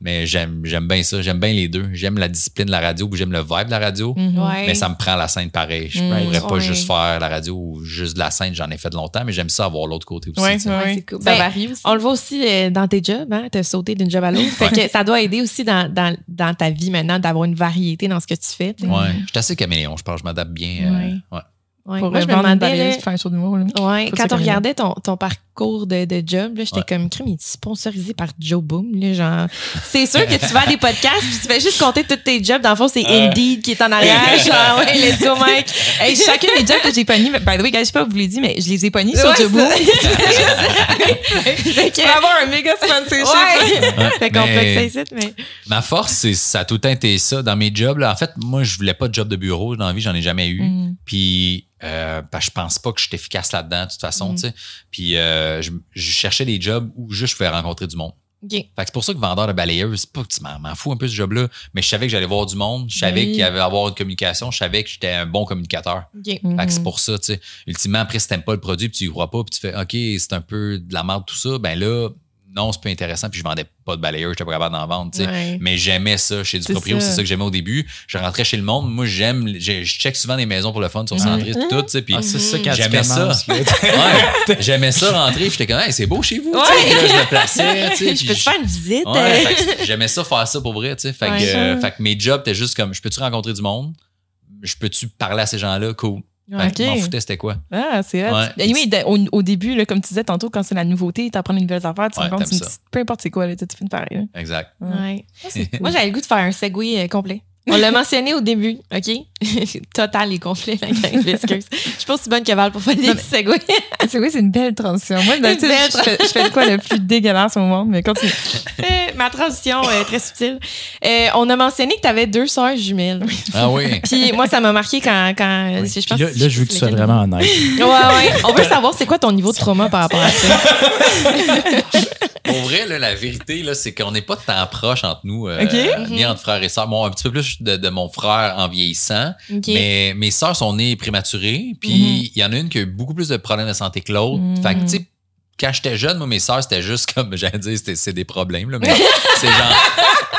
Mais j'aime, j'aime bien ça. J'aime bien les deux. J'aime la discipline de la radio, puis j'aime le vibe de la radio. Mhm. Mais ça me prend la scène pareil. Je Mm. pourrais pas juste faire la radio ou juste de la scène. J'en ai fait de longtemps, mais j'aime ça avoir l'autre côté aussi. Tu c'est cool. Ça Ben, varie aussi. On le voit aussi euh, dans tes jobs, hein? T'as sauté d'une job à l'autre. Fait que ça doit aider aussi dans, dans, dans ta vie maintenant d'avoir une variété dans ce que tu fais. tu. Je suis assez caméléon, je pense. Je m'adapte bien. euh, Ouais. ouais. Ouais. Pour Moi, je me vendre une demandais, balayeuse, là, faire un show d'humour. là. Ouais, Faut quand on regardait ton, ton parcours de, de job, là, j'étais Ouais. comme crime, il est sponsorisé par Joe Boom. Là, genre, c'est sûr que tu vas à des podcasts puis tu fais juste compter tous tes jobs. Dans le fond, c'est Indeed qui est en arrière. (laughs) genre, ouais, let's go, Mike. (laughs) Hey, chacun des jobs que j'ai pognés, by the way, guys, je sais pas, vous l'avez dit, mais je les ai pognés sur Ouais, ça. (laughs) Fait que- Pour avoir un méga sponsorship. Ouais. Ouais. Fait qu'on Mais peut mais. Ma force, c'est ça a tout le temps été ça. Dans mes jobs, là, en fait, moi, je voulais pas de job de bureau. Dans la vie, j'en ai jamais eu. Mm. Puis, euh, que je pense pas que je suis efficace là-dedans, de toute façon, Mm. tu sais. Puis, euh, je, je cherchais des jobs où juste je pouvais rencontrer du monde. Fait que c'est pour ça que vendeur de balayeuse, c'est pas que tu m'en m'en fous un peu ce job-là, mais je savais que j'allais voir du monde, je savais Oui. qu'il y avait à avoir une communication, je savais que j'étais un bon communicateur. Fait que c'est pour ça, tu sais. Ultimement, après, si t'aimes pas le produit puis tu y crois pas, puis tu fais OK, c'est un peu de la merde, tout ça, ben là, non, c'est pas intéressant, puis je vendais pas de balayeur, j'étais pas capable d'en vendre, tu sais. Ouais. Mais j'aimais ça chez du proprio, c'est ça que j'aimais au début. Je rentrais chez le monde, moi j'aime, je, je check souvent des maisons pour le fun sur Centris Mhm. pis tout, tu sais, puis Ah, c'est ça quand J'aimais ça. (laughs) ouais, j'aimais ça rentrer, puis j'étais comme hey, c'est beau chez vous, tu sais. Ouais. Puis là, je me plaçais, tu sais, (laughs) Je peux te faire une visite? Ouais, (laughs) j'aimais ça faire ça pour vrai, tu sais. Fait, Ouais. que, euh, fait que mes jobs étaient juste comme, je peux-tu rencontrer du monde? Je peux-tu parler à ces gens-là? Cool. Fait que Ok. je m'en foutais, c'était quoi? Ah, c'est hot. Ouais. Anyway, de- au, au début, là, comme tu disais tantôt, quand c'est la nouveauté, t'apprends des nouvelles affaires, tu Ouais, t'aimes une petite- peu importe c'est quoi, là, tu fais pareil. là. Exact. Ouais. (laughs) Moi, j'avais le goût de faire un segway euh, complet. On l'a mentionné au début, OK? (laughs) Total et complet, la gang. Je suis pas aussi bonne que Val pour faire des segways. (laughs) C'est oui, c'est une belle transition. Moi, belle je, fais, je fais de quoi le plus dégueulasse au monde, mais continue. (laughs) Euh, Ma transition est très subtile. Euh, on a mentionné que tu avais deux sœurs jumelles. Ah oui. Puis moi, ça m'a marqué quand. quand je, je Puis pense là, je veux que tu sois vraiment honnête. Ouais, ouais. On veut savoir c'est quoi ton niveau de trauma par rapport à ça. Pour vrai, là, la vérité, là, c'est qu'on n'est pas tant proche entre nous, euh, ni entre frères et sœurs. Bon, un petit peu plus de, de mon frère en vieillissant, Ok. mais mes sœurs sont nées prématurées, puis il y en a une qui a eu beaucoup plus de problèmes de santé que l'autre. Fait que, tu sais, quand j'étais jeune, moi, mes sœurs, c'était juste comme, (laughs) j'allais dire, c'était- c'est des problèmes, là, mais (laughs) c'est genre,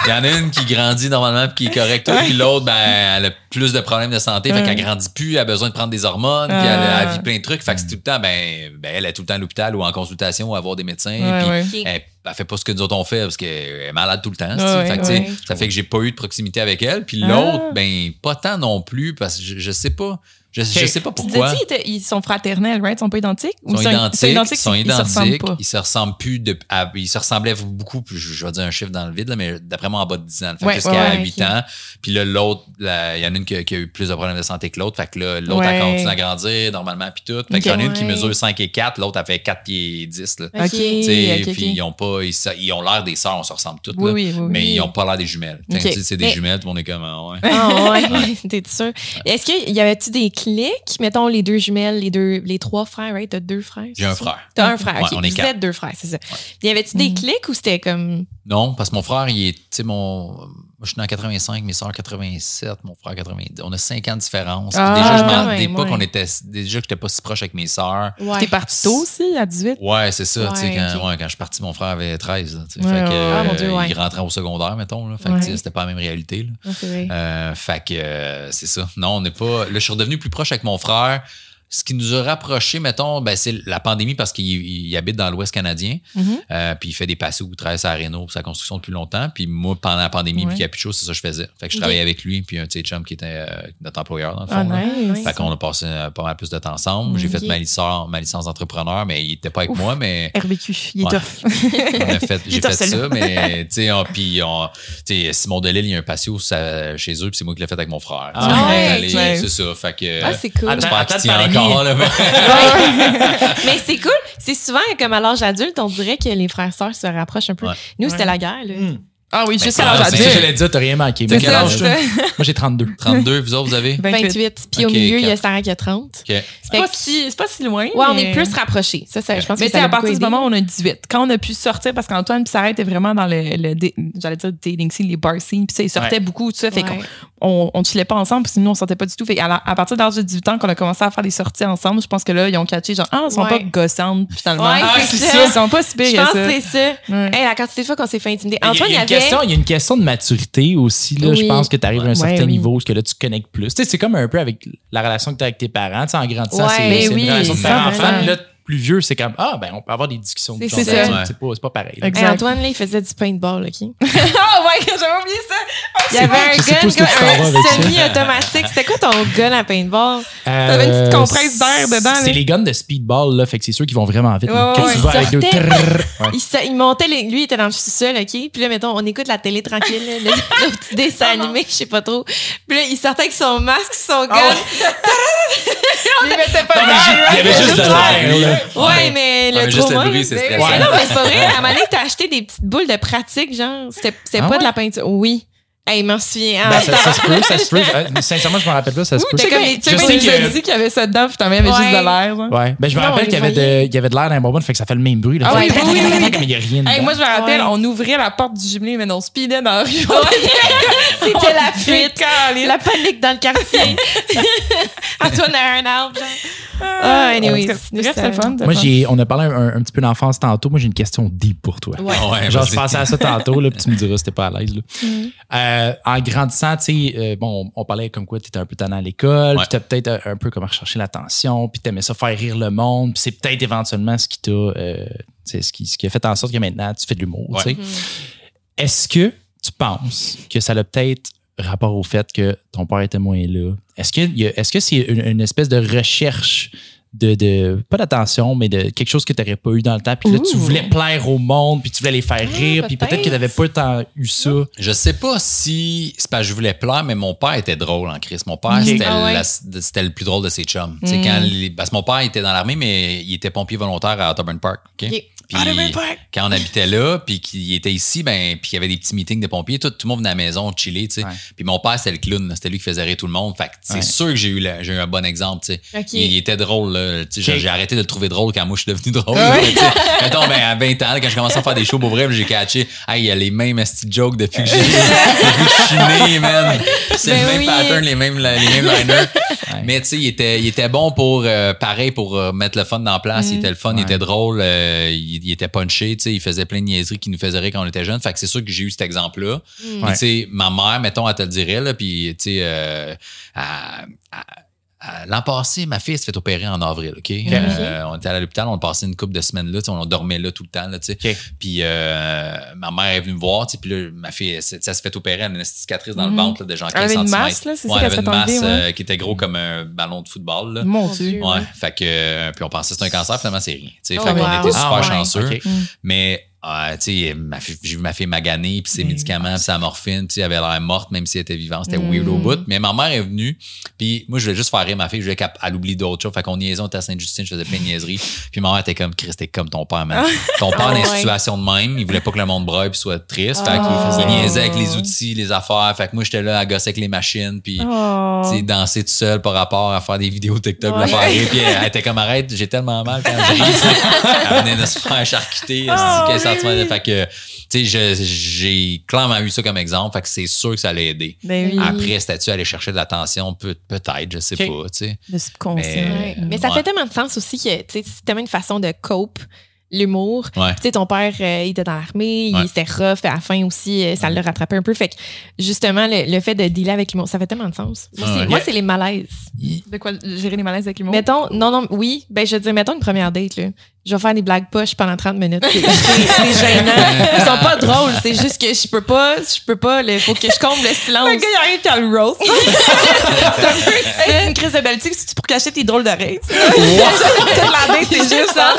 il y en a une qui grandit normalement puis qui est correcte, puis l'autre, ben, elle a plus de problèmes de santé, fait Ouais. qu'elle grandit plus, elle a besoin de prendre des hormones, puis elle, Ah. elle vit plein de trucs, fait que c'est tout le temps, ben, ben, elle est tout le temps à l'hôpital ou en consultation ou à voir des médecins, Ouais, puis elle, elle fait pas ce que nous autres on fait parce qu'elle est malade tout le temps. Fait que. Ça fait que j'ai pas eu de proximité avec elle. Puis Ah. l'autre, ben, pas tant non plus parce que je, je sais pas. Je, je sais pas pourquoi. ils, ils sont fraternels, right? Ils sont pas identiques? Ils sont identiques, ils sont ils se ressemblent identiques, pas? ils se ressemblent plus de, à- ils se ressemblaient beaucoup, je, je vais dire un chiffre dans le vide, là, mais d'après moi en bas de 10 ans, fait que Ouais, jusqu'à ouais, ouais, 8 ok. ans. Puis là, l'autre, la- il y en a une qui, a qui a eu plus de problèmes de santé que l'autre, fait que là, l'autre, Ouais. elle continue à grandir normalement, puis tout. Fait qu'il y en a une qui mesure 5 et 4, l'autre, elle fait 4 pieds 10, là. Ok. Puis ils ont pas, ils, ils ont l'air des sœurs, on se ressemble toutes, Oui, là. oui, oui. Mais oui. ils ont pas l'air des jumelles. C'est des jumelles, tout le monde est comme, ah, ouais. Ah ouais, (laughs) t'es sûr? Est-ce qu'il y avait-tu des clics? Mettons les deux jumelles, les deux, les trois frères, right? T'as deux frères? J'ai un ça? frère. T'as un frère, Ouais, ok. on est Vous quatre. êtes deux frères, c'est ça. Y avait-tu des Mm. clics ou c'était comme. Non, parce que mon frère, il est, tu sais, mon, moi, je suis né en 85, mes soeurs 87, mon frère 90. On a 5 ans de différence. Ah, déjà, je m'en même, pas qu'on était, déjà que j'étais pas si proche avec mes sœurs. Ouais. T'es parti tôt aussi, à 18? Ouais, c'est ça. tu sais, Ouais, quand, ouais, quand je suis parti, mon frère avait 13. là, tu sais, Ouais, fait que, ouais. Ah, mon Dieu, ouais. Il rentrait au secondaire, mettons. Là, fait que, c'était pas la même réalité. Là. Ah. Euh, fait que euh, c'est ça. Non, on n'est pas. Là, je suis redevenu plus proche avec mon frère. Ce qui nous a rapprochés, mettons, ben, c'est la pandémie parce qu'il il habite dans l'Ouest canadien. Mhm. Euh, puis il fait des passes ou travaille à Renault pour sa construction depuis longtemps. Puis moi, pendant la pandémie, Ouais. puis qu'il n'y a plus de choses, c'est ça que je faisais. Fait que je travaillais avec lui, puis un de ses chums qui était euh, notre employeur, dans le fond. Ah, nice. Fait qu'on a passé euh, pas mal plus de temps ensemble. J'ai fait ma licence, ma licence d'entrepreneur, mais il était pas avec Ouf. moi, mais (laughs) RBQ, il est Ouais. tough. (laughs) on a fait, Il j'ai fait ça, mais tu sais, puis on- tu sais, Simon Delille, il y a un patio ça- chez eux, puis c'est moi qui l'ai fait avec mon frère. Ah, ouais. C'est ça. Fait que. Ah, c'est cool. Attends, Encore, là. mais- (laughs) mais c'est cool. C'est souvent comme à l'âge adulte, on dirait que les frères sœurs se rapprochent un peu. Ouais. Nous, c'était la guerre. Là. Hmm. Ah oui, Ben, jusqu'à c'est l'âge ça, C'est adulte. j'allais dire, t'as rien manqué. T'as Mais quel quel âge? (laughs) Moi, j'ai 32. 32, vous autres, vous avez? (laughs) 28. Puis au milieu, il y a. Sarah qui a 30. OK. C'est pas, si, c'est pas si loin. Ouais, on est plus rapprochés. Ça, ça, je pense Mais a à partir du moment où on a 18, quand on a pu sortir, parce qu'Antoine puis Sarah étaient vraiment dans le, le j'allais dire dating scene, les bar scenes, puis ça, ils sortaient Ouais. beaucoup, tout ça, fait Ouais. On, on chillait pas ensemble, puis sinon on sortait pas du tout. Fait à, la- à partir de l'âge de 18 ans, qu'on a commencé à faire des sorties ensemble, je pense que là, ils ont catché, genre, ah, ils sont Ouais. pas gossantes, finalement. Ouais, Ah, c'est c'est ça. ça. Ils sont pas si Je pense que que c'est ça. Ouais. Hey, la quantité de fois qu'on s'est fait intimider. Il y a- Antoine, il y, il y a une avait. question, il y a une question de maturité aussi. Là, Je pense que tu arrives à un Ouais, certain oui. niveau, parce que là, tu connectes plus. Tu sais, c'est comme un peu avec la relation que tu as avec tes parents. Tu sais, en grandissant, Ouais, c'est oui, une relation de 100%. parent-enfant. Là, plus vieux, c'est comme Ah, ben, on peut avoir des discussions. de C'est genre, ça. Ouais. C'est pas, c'est pas pareil. Hey, Antoine, là, il faisait du paintball, OK? (laughs) (laughs) Il (laughs) Ah ouais, j'avais oublié ça. y avait un gun, comme un semi-automatique. C'était quoi ton gun à paintball? T'avais une petite Euh, compresse d'air dedans. C'est les guns de speedball, là. Fait que c'est sûr qu'ils vont vraiment vite. Ouais, là. ouais, Quand ouais. tu vas avec deux. (laughs) Il, il montait, les- lui, il était dans le sous-sol, OK? Puis là, mettons, on écoute la télé tranquille, là, le, (laughs) le petit dessin animé, je sais pas trop. Puis là, il sortait avec son masque, son gun. Il mettait pas Non, mais j'ai- Il y avait juste de l'air, là. Ouais, mais le trauma, mais non, mais c'est pas vrai. À un moment donné, t'as acheté des petites boules de pratique, genre. C'était Ah pas ouais? de la peinture. Oui. Hey, m'en souviens. Ben, Ah, ça, ça se peut, ça se peut. Euh, Sincèrement, je me rappelle pas, ça se peut. Tu sais comme je sais, que- dit qu'il y avait ça dedans, puis t'en avais juste Ouais. de l'air. Ouais. Ben, je me Non, rappelle qu'il y y avait de l'air dans un bonbon, fait que ça fait le même bruit. Là. Ah oui, oui, oui, oui. Mais il y a rien Hey, moi, je me rappelle, Ouais. on ouvrait la porte du jumelé, mais on speedait dans la rue. (laughs) C'était la fuite. La panique dans le quartier. (laughs) Antoine a un arbre, genre. Ah, anyways. Bref, le fun. Moi, on a parlé un, un petit peu d'enfance tantôt. Moi, j'ai une question deep pour toi. Ouais. Ah ouais, Genre, je pensais à ça tantôt, là, puis tu me diras si t'es pas à l'aise. Euh, en grandissant, tu sais, euh, bon, on, on parlait comme quoi tu étais un peu tannant à l'école, Ouais. puis t'as peut-être un, un peu comme recherché l'attention, puis t'aimais ça faire rire le monde, puis c'est peut-être éventuellement ce qui t'a, euh, tu sais, ce qui, ce qui a fait en sorte que maintenant tu fais de l'humour. Ouais. tu sais. Est-ce que tu penses que ça a peut-être rapport au fait que ton père était moins là? Est-ce que, a- est-ce que c'est une, une espèce de recherche de, de pas d'attention, mais de quelque chose que tu n'aurais pas eu dans le temps, puis là, tu voulais plaire au monde, puis tu voulais les faire rire, puis peut-être que tu n'avais pas tant eu ça. Je sais pas si c'est parce que je voulais plaire, mais mon père était drôle en Christ. Mon père, Ok. c'était, Ah ouais. la- c'était le plus drôle de ses chums. Mm. quand les- parce que mon père était dans l'armée, mais il était pompier volontaire à Auburn Park. Puis quand on habitait là, puis qu'il était ici, ben, puis il y avait des petits meetings de pompiers, tout, tout le monde venait à la maison chiller, tu sais. Puis mon père, c'était le clown, c'était lui qui faisait rire tout le monde. Fait que c'est sûr que j'ai eu, le- j'ai eu un bon exemple, tu sais. Il, était drôle, là. Tu sais, j'ai- arrêté de le trouver drôle quand moi je suis devenu drôle. là, tu sais. Mettons, ben, à 20 ans, quand je commençais à faire des shows pour vrai, j'ai catché, hey, il y a les mêmes jokes depuis que j'ai, depuis que je suis né, man. C'est Ben le même oui. pattern, les mêmes, les mêmes liners. Mais tu sais, il était, il était bon pour, euh, pareil, pour euh, mettre le fun dans place. Il était le fun, il Ouais. était drôle, euh, il, il était punché, tu sais, il faisait plein de niaiseries qui nous faisaient rire quand on était jeunes. Fait que c'est sûr que j'ai eu cet exemple-là. Puis, Ouais. tu sais, ma mère, mettons, elle te le dirait, là, puis, tu sais, euh, elle- elle- elle- L'an passé, ma fille s'est fait opérer en avril, OK? Euh, on était à l'hôpital, on a passé une couple de semaines là, tu sais, on dormait là tout le temps, là, tu sais. OK. Puis euh, ma mère est venue me voir, tu sais, puis là, ma fille, ça s'est fait opérer, elle a une cicatrice dans le ventre là, de genre 15 Elle avait une cm. masse, là, c'est ça ouais, qu'elle elle avait s'est une masse enlever, ouais. euh, qui était gros comme un ballon de football. Là. Mon Dieu. Ouais, fait que euh, puis on pensait que c'était un cancer, finalement c'est rien. tu sais. Oh, fait qu'on wow. était super Ah, ouais. chanceux. Ok. Mais euh, fille- j'ai vu ma fille maganer, puis ses Mais médicaments, puis sa morphine, puis elle avait l'air morte, même si elle était vivante. C'était Mm. weird au bout. Mais ma mère est venue, puis moi, je voulais juste faire rire ma fille, je voulais qu'elle elle oublie d'autres choses. Fait qu'on niaisait, on était à Sainte-Justine, je faisais plein de niaiseries. Puis ma mère était comme, Chris, t'es comme ton père, man. Ton père, Ah dans une ouais. situation de même, il voulait pas que le monde braille puis soit triste. Fait qu'il Ah. faisait niaiser avec les outils, les affaires. Fait que moi, j'étais là à gosser avec les machines, puis Oh. danser tout seul par rapport à faire des vidéos TikTok, la faire rire. Puis elle, elle était comme arrête, j'ai tellement mal quand (laughs) sais. Elle venait de se faire charcuter. 15 centimètres. Fait que, tu sais, j'ai clairement eu ça comme exemple. Fait que c'est sûr que ça allait aider. Ben oui. Après, c'était-tu aller chercher de l'attention? Peut- Peut-être, je sais pas, tu sais. Le subconscient. Mais- Ouais. Mais ça Ouais. fait tellement de sens aussi que tu sais, c'est tellement une façon de cope l'humour. Ouais. Tu sais, ton père, euh, il était dans l'armée, Ouais. il était rough, à la fin aussi, euh, ça l'a rattrapé un peu. Fait que, justement, le, le fait de dealer avec l'humour, ça fait tellement de sens. Moi, c'est- ouais. moi, c'est les malaises. De quoi gérer les malaises avec l'humour? Mettons, non, non, oui, ben, je veux dire, mettons une première date, là. Je vais faire des blagues poches pendant 30 minutes. C'est gênant. Ils sont pas drôles. C'est juste que je peux pas, je peux pas, il faut que je comble le silence. Le gars, il arrive, t'as le roast. (laughs) c'est un peu c'est une crise de Baltique, c'est pour cacher tes drôles d'oreilles. Date, (laughs) C'est juste ça.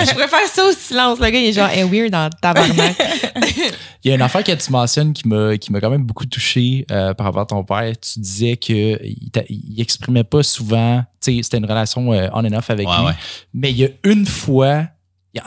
Je préfère ça au silence. Le gars, il est genre, hey, weird dans tabarnak. (laughs) Il y a une affaire que tu mentionnes qui m'a qui m'a quand même beaucoup touché euh, par rapport à ton père. Tu disais que il, exprimait pas souvent, c'était une relation euh, on and off avec Ouais, lui. ouais. Mais il y a une fois,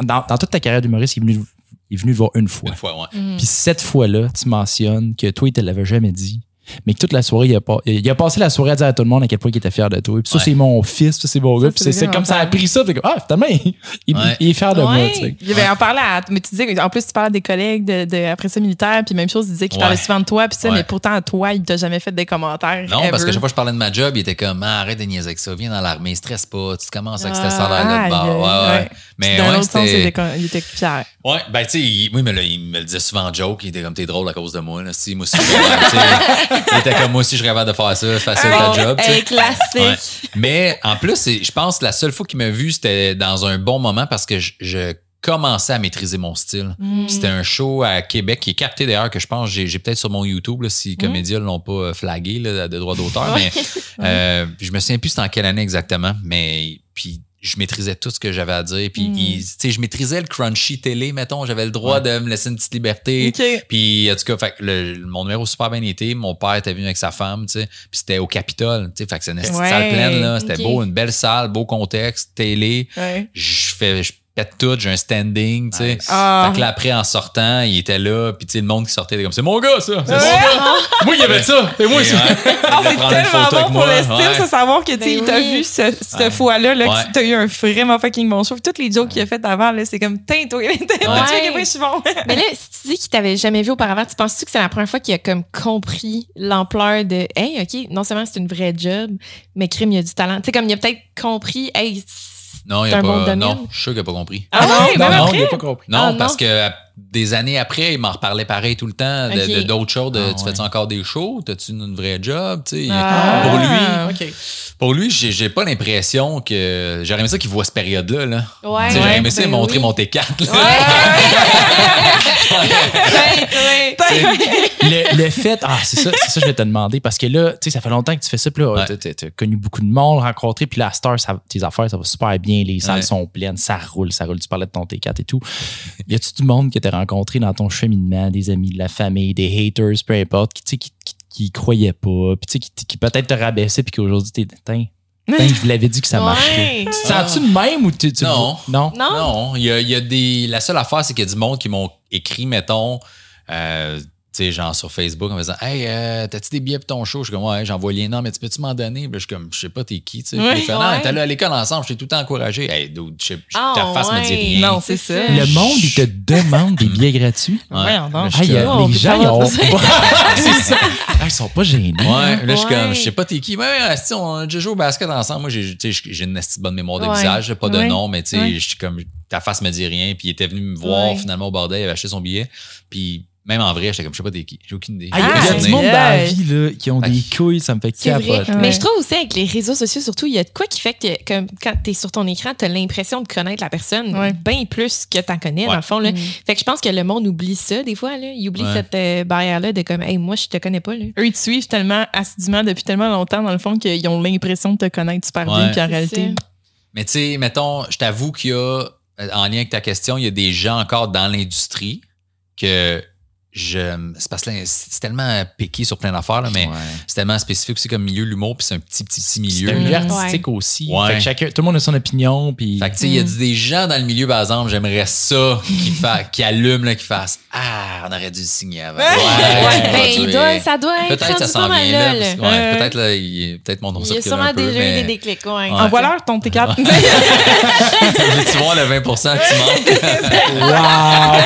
dans, dans toute ta carrière d'humoriste, il est venu, il est venu te voir une fois. Une fois, ouais. Puis cette fois-là, tu mentionnes que toi, il te l'avait jamais dit. Mais que toute la soirée, il a, pas, il a passé la soirée à dire à tout le monde à quel point il était fier de toi. Puis ça, Ouais. c'est mon fils, ça, c'est mon gars. Puis c'est comme ça a pris ça. Puis comme, ah, finalement, il, il- Ouais. il est fier de moi. Ouais. Tu sais. Il avait en parlé à. Mais tu disais, en plus, tu parlais des collègues de, de- après ça militaire, puis même chose, il disait qu'il Ouais. parlait souvent de toi, puis ça, Ouais. mais pourtant, à toi, il t'a jamais fait des commentaires. Non, parce que chaque fois que je parlais de ma job, il était comme ah, arrête de niaiser avec ça, viens dans l'armée, stresse pas, tu commences avec Ah, cette salaire-là de bord. Mais Puis D'un ouais, autre sens, était, il était fier. Ouais, ben, tu sais, oui, mais là, il me le disait souvent en joke. Il était comme, t'es drôle à cause de moi. Là. Si, moi aussi, il était comme, moi aussi, je capable de faire ça. Facile ta job. Hey, classique. Ouais. Mais en plus, je pense que la seule fois qu'il m'a vu, c'était dans un bon moment parce que je, je commençais à maîtriser mon style. Mm. Puis C'était un show à Québec qui est capté d'ailleurs que je pense j'ai j'ai peut-être sur mon YouTube là, si Comédia l'ont pas euh, flagué là, de droit d'auteur. Mais (laughs) euh, je me souviens plus c'était en quelle année exactement, mais puis je maîtrisais tout ce que j'avais à dire. Puis il- tu sais, je maîtrisais le crunchy télé, mettons. J'avais le droit de me laisser une petite liberté. OK. Puis, en tout cas, fait, le, mon numéro super bien été. Mon père était venu avec sa femme, tu sais. Puis c'était au Capitole, tu sais. Fait que c'est une Ouais, salle pleine, là. C'était beau, une belle salle, beau contexte, télé. Ouais. Je fais, je pète tout, j'ai un standing, tu sais. Nice. Ah. Fait que là, après, en sortant, il était là. Puis, tu sais, le monde qui sortait, était comme, c'est mon gars, ça. C'est mon gars. Moi, il y avait ça. Et moi, ça. ouais, Ah, c'est tellement bon pour moi. le style, Ouais. ça, savoir que tu sais, Ben il t'a oui. vu ce, cette Ouais. fois-là, là, Ouais. que t'as eu un vraiment fucking bon show. Toutes les jokes qu'il a fait avant, là, c'est comme, tain, toi, tu je suis bon. Mais là, si tu dis qu'il t'avait jamais vu auparavant, tu penses-tu que c'est la première fois qu'il a comme compris l'ampleur de Hey, OK, non seulement c'est une vraie job, mais crime, il y a du talent. Tu sais, comme il a peut-être compris, hey, Non, il C'est a pas. Non, je suis sûr qu'il a pas compris. Ah non, non, après? il n'a pas compris. Non, Ah, non. parce que des années après, il m'en reparlait pareil tout le temps de- d'autres choses. de, Ah, tu ouais. fais-tu encore des shows? T'as-tu une, une vraie job? Tu sais, Ah. Pour lui, pour lui, j'ai j'ai pas l'impression que. J'aurais aimé ça qu'il voit cette période-là. Là. Ouais, J'aurais aimé ouais, ça ben montrer oui. mon T4. là. Ouais, ouais. (laughs) le, le fait, ah, c'est ça, c'est ça que je vais te demander, parce que là, tu sais, ça fait longtemps que tu fais ça, puis là, Ouais. t'as- t'as connu beaucoup de monde, rencontré, puis la star, ça, tes affaires, ça va super bien, les salles Ouais. sont pleines, ça roule, ça roule. Tu parlais de ton T4 et tout. Y a-tu du monde que t'as rencontré dans ton cheminement, des amis de la famille, des haters, peu importe, qui, tu sais, qui, qui, qui croyaient pas, puis tu sais, qui, qui peut-être te rabaissaient, puis qu'aujourd'hui, t'es, Tain, je vous l'avais dit que ça marchait. Ouais. Tu te sens-tu de même ou tu, tu Non. Non? Non? Non, il y a, il y a des. La seule affaire, c'est qu'il y a du monde qui m'ont écrit, mettons, euh, tu sais, genre sur Facebook en me disant Hey, euh, t'as-tu des billets pour ton show? Je suis comme Ouais, j'envoie le lien. Non, mais tu peux-tu m'en donner? Puis je suis comme Je sais pas, t'es qui? tu sais. Puis Ouais. il fait, non, t'es allé à l'école ensemble, je t'ai tout le temps encouragé. Hey, dude, je sais- Ah, ta face me dit rien. Non, c'est ça. Le monde, il te demande des billets gratuits. Ouais. Voyons donc. Là, je les gens, ils ont. ça. (laughs) c'est ça. Ah, ils sont pas gênés. Ouais, là, je suis comme, je sais pas t'es qui. Mais ouais, si on a déjà joué au basket ensemble. Moi, j'ai, une bonne mémoire de Ouais. visage, j'ai pas de nom, mais tu sais, Ouais. je suis comme, ta face me dit rien. Puis il était venu me voir Ouais. finalement au bordel, il avait acheté son billet. Puis même en vrai, j'étais comme, je sais pas t'es qui. J'ai aucune idée. Ah, il y a- il y a Ah, du monde dans la vie là, qui ont Fait des couilles, ça me fait capoter. Ouais. Mais je trouve aussi avec les réseaux sociaux, surtout, il y a de quoi qui fait que comme, quand tu es sur ton écran, tu as l'impression de connaître la personne Ouais. bien plus que tu en connais, dans le fond. Là. Mm. Fait que je pense que le monde oublie ça des fois. Là. Il oublie Ouais. cette euh, barrière-là de comme, hey, moi, je te connais pas. Là. Eux, ils te suivent tellement assidûment depuis tellement longtemps, dans le fond, qu'ils ont l'impression de te connaître super bien, puis en réalité. ça. Mais tu sais, mettons, je t'avoue qu'il y a, en lien avec ta question, il y a des gens encore dans l'industrie que je. C'est parce que là, c'est tellement piqué sur plein d'affaires, là, mais Ouais. c'est tellement spécifique aussi comme milieu, l'humour, puis c'est un petit, petit, petit milieu. C'est un milieu artistique aussi. Ouais. Fait que chacun, tout le monde a son opinion. Puis... Fait que, tu sais, il y a des gens dans le milieu, par exemple, j'aimerais ça, qui, fa- (laughs) qui allument, là, qui fassent Ah, on aurait dû le signer avant. Ouais. Ouais, ça ben, doit, ça doit être Peut-être ça s'en vient là. là, Ouais. peut-être là, il- peut-être mon nom Il y a sûrement déjà eu mais- des déclics. Ouais. Ouais. Envoie-leur ton T4. (laughs) Veux-tu voir le 20% qui manque? Wow!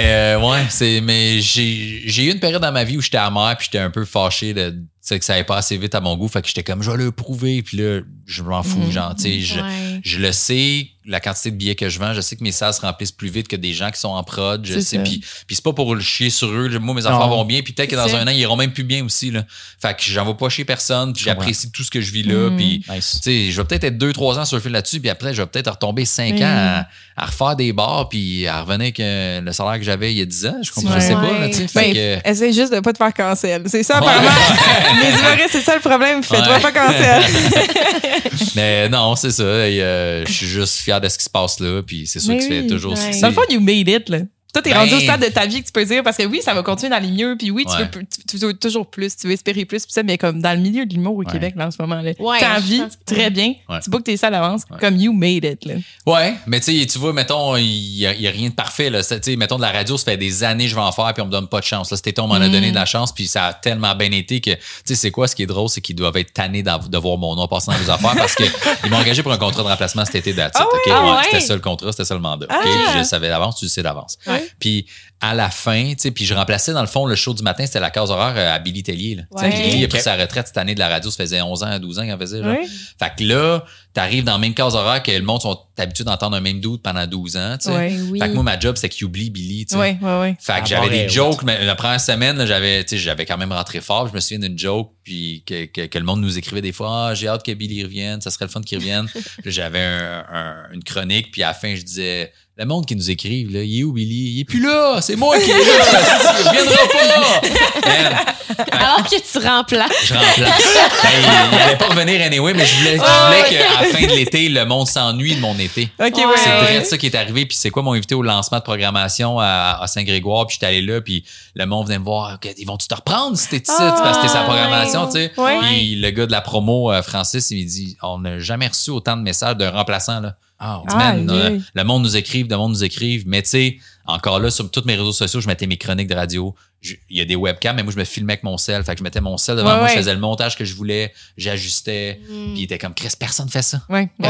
Euh, ouais, c'est mais j'ai j'ai eu une période dans ma vie où j'étais amer puis j'étais un peu fâché de que ça allait pas assez vite à mon goût, fait que j'étais comme je vais le prouver puis là je m'en fous Mhm. genre tu sais je, Ouais. je le sais la quantité de billets que je vends, je sais que mes salles se remplissent plus vite que des gens qui sont en prod, je sais puis puis c'est pas pour le chier sur eux, moi mes affaires Non. vont bien puis peut-être que dans un an ils iront même plus bien aussi là. Fait que j'en vais pas chier personne, puis j'apprécie tout ce que je vis là Mhm. puis Nice. tu sais, je vais peut-être être deux, trois ans sur le fil là-dessus, puis après, je vais peut-être retomber cinq ans à, à refaire des bars, puis à revenir avec euh, le salaire que j'avais il y a dix ans. Je comprends, Ouais. je sais pas, là, sais. Fait Ben, que- essaye juste de pas te faire cancel. C'est ça, Ouais. (laughs) Les humoristes, c'est ça le problème. Fais-toi Ouais. pas cancel. (laughs) mais non, c'est ça. euh, je suis juste fier de ce qui se passe là, puis c'est sûr Mais que c'est oui. toujours Ouais. Dans le fond, you made it, là. Toi, t'es Ben- rendu au stade de ta vie que tu peux dire, parce que oui, ça va continuer d'aller mieux, puis oui, tu, Ouais. veux, plus- tu, tu veux toujours plus, tu veux espérer plus, puis ça, mais comme dans le milieu de l'humour au Ouais. Québec, là, en ce moment, là, Ouais, t'as je envie, pense que- très bien, Ouais. tu bookes tes salles d'avance, Ouais. comme you made it, là. Ouais, mais tu sais, tu vois, mettons, il y, a il y a rien de parfait. Là. C'est- tu sais, mettons, de la radio, ça fait des années que je vais en faire, puis on me donne pas de chance. Là, cet été, on m'en a Mm. donné de la chance, puis ça a tellement bien été que, tu sais, c'est quoi ce qui est drôle, c'est qu'ils doivent être tannés de voir mon nom passer dans les affaires parce qu'ils (laughs) m'ont engagé pour un contrat de remplacement cet été that's it, Ah? Ah? C'était ça le contrat, c'était ça le mandat. OK? Ah. Puis je savais d'avance, tu le sais d'avance. Ouais. Puis à la fin, tu sais, puis je remplaçais dans le fond le show du matin, c'était la case horaire euh, à Billy Tellier. Là. Ouais. Billy a pris sa retraite cette année de la radio, ça faisait 11 ans, 12 ans qu'il en faisait. genre. Ouais. Fait que là, t'arrives dans la même case horaire que le monde sont habitués d'entendre un même doute pendant 12 ans, tu sais. Ouais. Oui. Fait que moi, ma job, c'est qu'il oublie Billy, tu sais. Ouais, ouais, ouais. Fait que Ah, j'avais bon, des ouais, jokes, mais la première semaine, là, j'avais, j'avais quand même rentré fort. Je me souviens d'une joke, puis que, que, que le monde nous écrivait des fois, ah, j'ai hâte que Billy revienne, ça serait le fun qu'il revienne. (laughs) J'avais un- un- une chronique, puis à la fin, je disais, le monde qui nous écrive, là, il est où Billy? Il est plus là, c'est moi qui est là, (laughs) il reviendra pas! (laughs) Alors que tu remplaces. je remplace. Ben, il, il allait pas revenir anyway, mais je voulais, je voulais qu'à la fin de l'été, le monde s'ennuie de mon été. Ok, ouais. Ouais. C'est ouais. vrai ça qui est arrivé. Puis c'est quoi mon invité au lancement de programmation à, à Saint-Grégoire. Puis j'étais allé là. Puis le monde venait me voir. Ils vont-tu te reprendre si t'es ici? Ah, parce que c'était sa programmation, tu sais. Ouais. Puis le gars de la promo, euh, Francis, il me dit On n'a jamais reçu autant de messages d'un remplaçant. Là. Ah, dit, Man, Ah, euh, le monde nous écrive, le monde nous écrive. Mais tu sais, encore là, sur tous mes réseaux sociaux, je mettais mes chroniques de radio. Je- Il y a des webcams, mais moi, je me filmais avec mon sel. Fait que je mettais mon sel devant Ouais, moi, je faisais le montage que je voulais, j'ajustais. Mm. Puis il était comme, Chris, personne fait ça.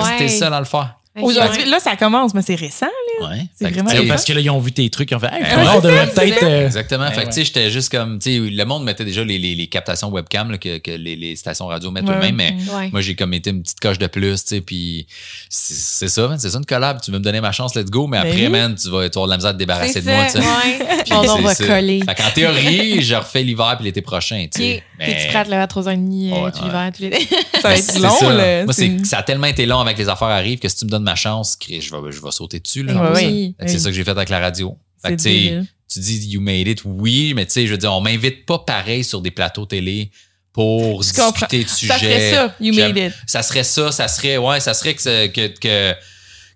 Ouais. T'es seul à le faire. Aujourd'hui, là, ça commence, mais c'est récent. Ouais. C'est Fait que, vraiment tu sais, parce que là, ils ont vu tes trucs, ils ont fait, hey, Ouais, on c'est devrait ça, peut-être. euh, Exactement. Ouais, fait que, ouais. tu sais, j'étais juste comme, tu sais, le monde mettait déjà les, les, les captations webcam là, que, que les, les stations radio mettent Ouais, eux-mêmes, mais Ouais. moi, j'ai comme été une petite coche de plus, tu sais, puis c'est c'est ça, man, c'est ça une collab. Tu veux me donner ma chance, let's go, mais Ben après, oui. man, tu vas, tu vas avoir de la misère à te débarrasser C'est de moi, tu ça, sais. ouais. (laughs) Puis c'est va ça. coller. Fait qu'en théorie, je refais l'hiver puis l'été prochain, tu sais. Ok. Mais- T'es-tu prête là, à 3h30 euh, Ouais, tout ouais. l'hiver, les (laughs) Ça va Mais être c'est long, ça. là. Moi, C'est- c'est, ça a tellement été long avec les affaires arrivent que si tu me donnes ma chance, Chris, je vais, je vais sauter dessus, là. Oui. que C'est ça que j'ai fait avec la radio. Fait que, tu dis you made it, oui, mais tu sais, je veux dire, on m'invite pas pareil sur des plateaux télé pour Je comprends. discuter de sujets. Ça serait ça, you J'aime- made it. Ça serait ça, ça serait, ouais, ça serait que, que, que,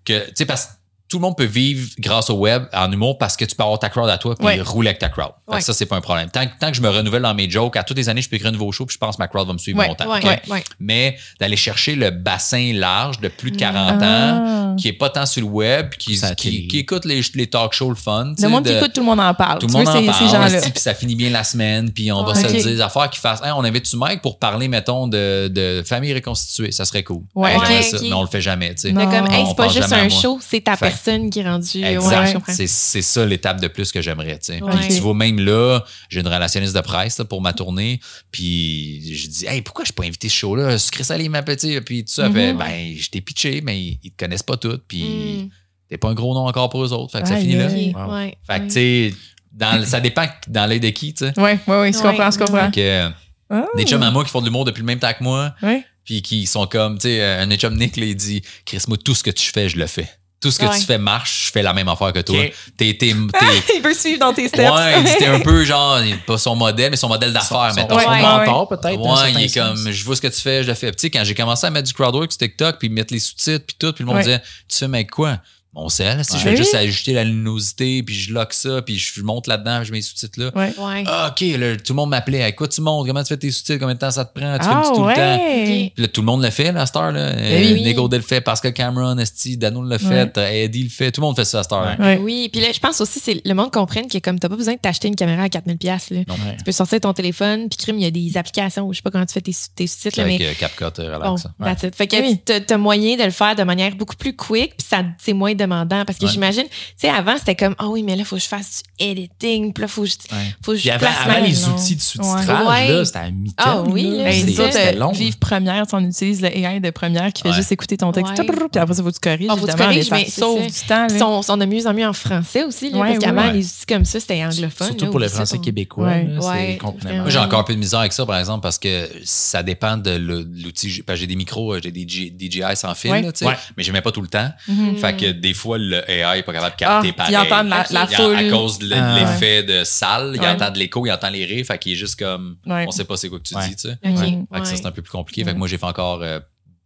que tu sais, parce tout le monde peut vivre grâce au web en humour parce que tu peux avoir ta crowd à toi puis Ouais. rouler avec ta crowd. Ouais. Ça, c'est pas un problème. Tant, que- tant que je me renouvelle dans mes jokes, à toutes les années, je peux écrire un nouveau show puis je pense que ma crowd va me suivre Ouais. longtemps. Mais d'aller chercher le bassin large de plus de 40 Ah. ans, qui est pas tant sur le web, puis qui, qui, écoute les, les talk shows le fun. Le monde qui écoute, tout le monde en parle. tout le monde veux, en parle, ces puis ça finit bien la semaine, puis on va Ouais. se dire, des affaires qui fassent, Hey, on invite-tu Mike pour parler, mettons, de, de famille reconstituée, ça serait cool. Hey, ça, mais on le fait jamais, tu sais. Non. Mais comme, hey, c'est pas juste un show, c'est ta Fait- personne qui est rendue. Ouais, Exact. c'est, c'est ça l'étape de plus que j'aimerais. Ouais. Puis tu vois, même là, j'ai une relationniste de presse là, pour ma tournée. Puis je dis, hey, pourquoi je suis pas invité ce show-là? Sucré salé, ma petite. Puis tout ça, fait, ben, je t'ai pitché, mais ils te connaissent pas toutes. Puis Mm. t'es pas un gros nom encore pour eux autres. Fait que ça Aïe, finit là. Wow. Fait que, tu sais, dans ça dépend dans l'œil de qui, tu sais. Ouais, ouais, ouais, je comprends, je comprends. Fait que, Ah. des chums à moi qui font de l'humour depuis le même temps que moi, puis qui sont comme, tu sais, un des chums Nick, là, il dit, Chris, moi, tout ce que tu fais, je le fais. Tout ce que Ouais. tu fais marche, je fais la même affaire que toi. Ok. T'es, t'es, (laughs) t'es, Il veut suivre dans tes steps. Ouais, il dit, t'es un peu (laughs) genre, pas son modèle, mais son modèle d'affaires, Son- mettons. son Ouais. mentor, peut-être. Ouais, il est sens. comme, je vois ce que tu fais, je le fais. Sais, quand j'ai commencé à mettre du crowdwork sur TikTok, puis mettre les sous-titres, puis tout, puis le monde Ouais. disait, tu fais, mais quoi? Mon sel, si je fais juste Oui. ajouter la luminosité, puis je lock ça, puis je monte là-dedans, puis je mets les sous-titres là. Ouais. Ouais. Ah, OK, là, tout le monde m'appelait. À quoi tu montes? Comment tu fais tes sous-titres? Combien de temps ça te prend? Tu fais Ah, tout le temps. Puis là, tout le monde le fait, là, à cette heure, là. Ben oui. Nick Odell le fait, Pascal Cameron, Esti, Dano le fait, euh, Eddie le fait. Tout le monde fait ça à cette heure. Ouais. Ouais. Oui, puis là, je pense aussi, c'est le monde comprenne que comme t'as pas besoin de t'acheter une caméra à 4000 pièces là. Ouais. Tu peux sortir ton téléphone, puis crime, il y a des applications où je sais pas comment tu fais tes, tes sous-titres, Avec mais euh, CapCut, euh, bon, relax. it. Fait que Oui. t'as moyen de le faire de manière beaucoup plus quick, puis ça c'est moins demandant parce que Ouais. j'imagine, tu sais, avant c'était comme, ah oui, mais là, faut que je fasse du editing, puis là, faut que je, Ouais. faut que je Puis avant, place avant ma- les outils de sous-titrage, Ouais. là, c'était à mi-temps. Ah oui, là, Ben, c'était long. Vive Première, on utilise le AI de Première qui fait Ouais. juste écouter ton texte. Ouais. Puis après, ça, faut que tu corriges. Ah, faut que tu corriges, mais du temps. Là. sont, de mieux en mieux en français aussi, là, Ouais, parce qu'avant, les outils comme ça, c'était anglophone. Surtout pour ça, Français québécois. Ouais. là, Ouais, c'est. Moi, j'ai encore un peu de misère avec ça, par exemple, parce que ça dépend de le- l'outil. Parce que j'ai des micros, euh, j'ai des DJI sans fil, mais je mets pas tout le temps. Mhm. Fait que des fois, le AI est pas capable de Ah, capter ils pareil. entendent la, la. Il- foule. À cause de Ah, l'effet de salle, il entend de l'écho, il entend les rires, fait qu'il est juste comme, Ouais. on sait pas c'est quoi que tu Ouais. dis, tu sais. Fait que ça, c'est un peu plus compliqué. Fait que moi, j'ai fait encore euh,